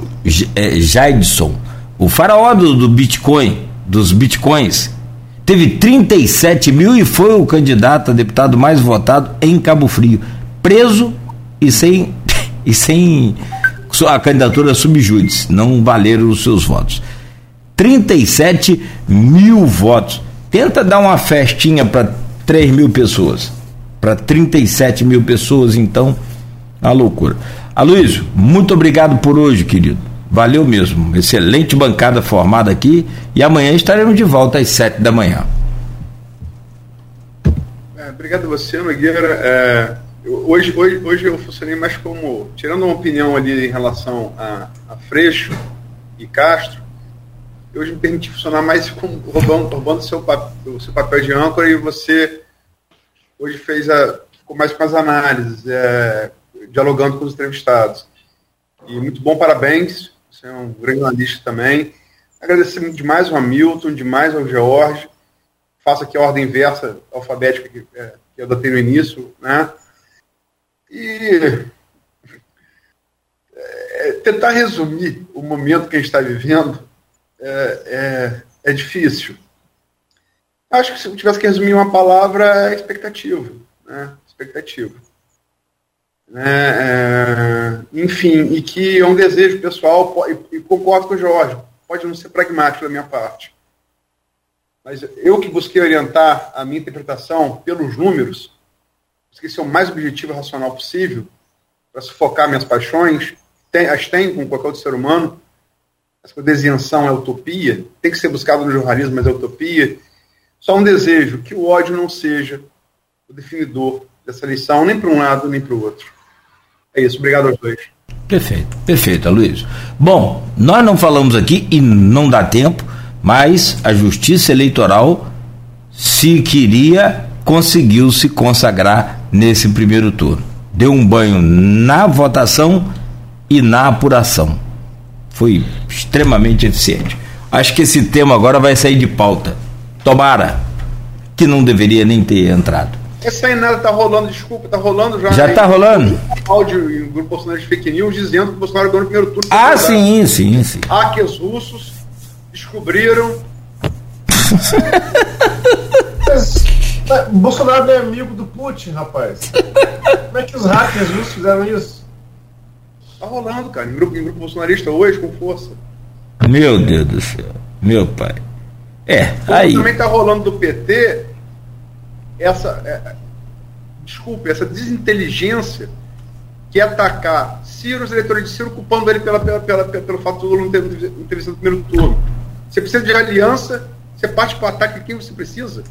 é, o faraó do, do Bitcoin, dos Bitcoins, teve 37 mil e foi o candidato a deputado mais votado em Cabo Frio. Preso e sem, <laughs> e sem a candidatura subjúdice, não valeram os seus votos. 37 mil votos. Tenta dar uma festinha para 3 mil pessoas. Para 37 mil pessoas, então, a loucura. Aloysio, muito obrigado por hoje, querido. Valeu mesmo. Excelente bancada formada aqui. E amanhã estaremos de volta às 7 da manhã. É, obrigado a você, Nogueira. É, hoje, hoje, hoje eu funcionei mais como. Tirando uma opinião ali em relação a, a Freixo e Castro, hoje me permiti funcionar mais como roubando, roubando seu, o seu papel de âncora e você hoje fez a, ficou mais com as análises, é, dialogando com os entrevistados. E muito bom, parabéns. Você é um grande analista também. Agradecer demais ao Hamilton, demais ao George. Faço aqui a ordem inversa alfabética que, é, que eu adotei no início, né? E é, tentar resumir o momento que a gente está vivendo é, é, é, difícil. Acho que se eu tivesse que resumir uma palavra, é expectativa. Né? Expectativa. Né? É, enfim, e que é um desejo pessoal, e, concordo com o Jorge, pode não ser pragmático da minha parte. Mas eu que busquei orientar a minha interpretação pelos números, busquei ser o mais objetivo e racional possível, para sufocar minhas paixões, tem, as tem com qualquer outro ser humano, essa desenhação é utopia, tem que ser buscado no jornalismo, mas é utopia. Só um desejo, que o ódio não seja o definidor dessa lição, nem para um lado, nem para o outro. É isso, obrigado aos dois. Perfeito, perfeito, Luiz. Bom, nós não falamos aqui e não dá tempo, mas a Justiça Eleitoral, se queria, conseguiu se consagrar nesse primeiro turno. Deu um banho na votação e na apuração foi extremamente eficiente. Acho que esse tema agora vai sair de pauta. Tomara que não deveria nem ter entrado. Essa aí nada tá rolando, desculpa, tá rolando já. Já aí, tá rolando? Áudio em grupo Bolsonaro de fake news dizendo que o Bolsonaro ganhou no primeiro turno. Ah, sim, sim, sim. Hackers russos descobriram. <laughs> Bolsonaro é amigo do Putin, rapaz. Como é que os hackers russos fizeram isso? Tá rolando, cara, em grupo, em grupo bolsonarista hoje, com força. Meu Deus do céu. Meu pai. É, Como aí. Também tá rolando do PT essa. É, desculpe, essa desinteligência que é atacar Ciro, os eleitores de Ciro, culpando ele pela, pela, pela, pelo fato do Lula não ter, não ter vencido no primeiro turno. Você precisa de aliança, você parte para o ataque de quem você precisa.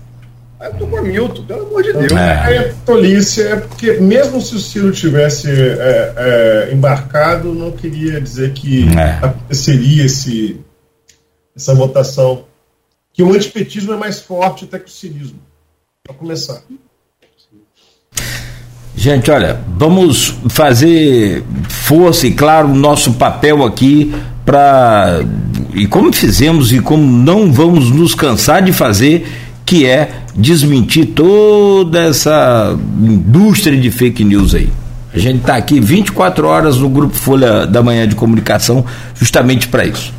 Aí eu tô com o Milton, pelo amor de Deus. É, é tolice, é porque mesmo se o Ciro tivesse é, é, embarcado, não queria dizer que é. aconteceria esse, essa votação. Que o antipetismo é mais forte até que o cirismo. Para começar. Gente, olha, vamos fazer força e, claro, o nosso papel aqui para. E como fizemos e como não vamos nos cansar de fazer que é desmentir toda essa indústria de fake news aí. A gente está aqui 24 horas no Grupo Folha da Manhã de Comunicação, justamente para isso.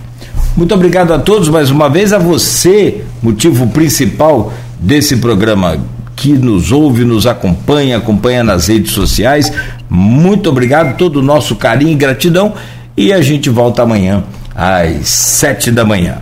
Muito obrigado a todos mais uma vez, a você, motivo principal desse programa que nos ouve, nos acompanha, acompanha nas redes sociais. Muito obrigado, todo o nosso carinho e gratidão. E a gente volta amanhã às sete da manhã.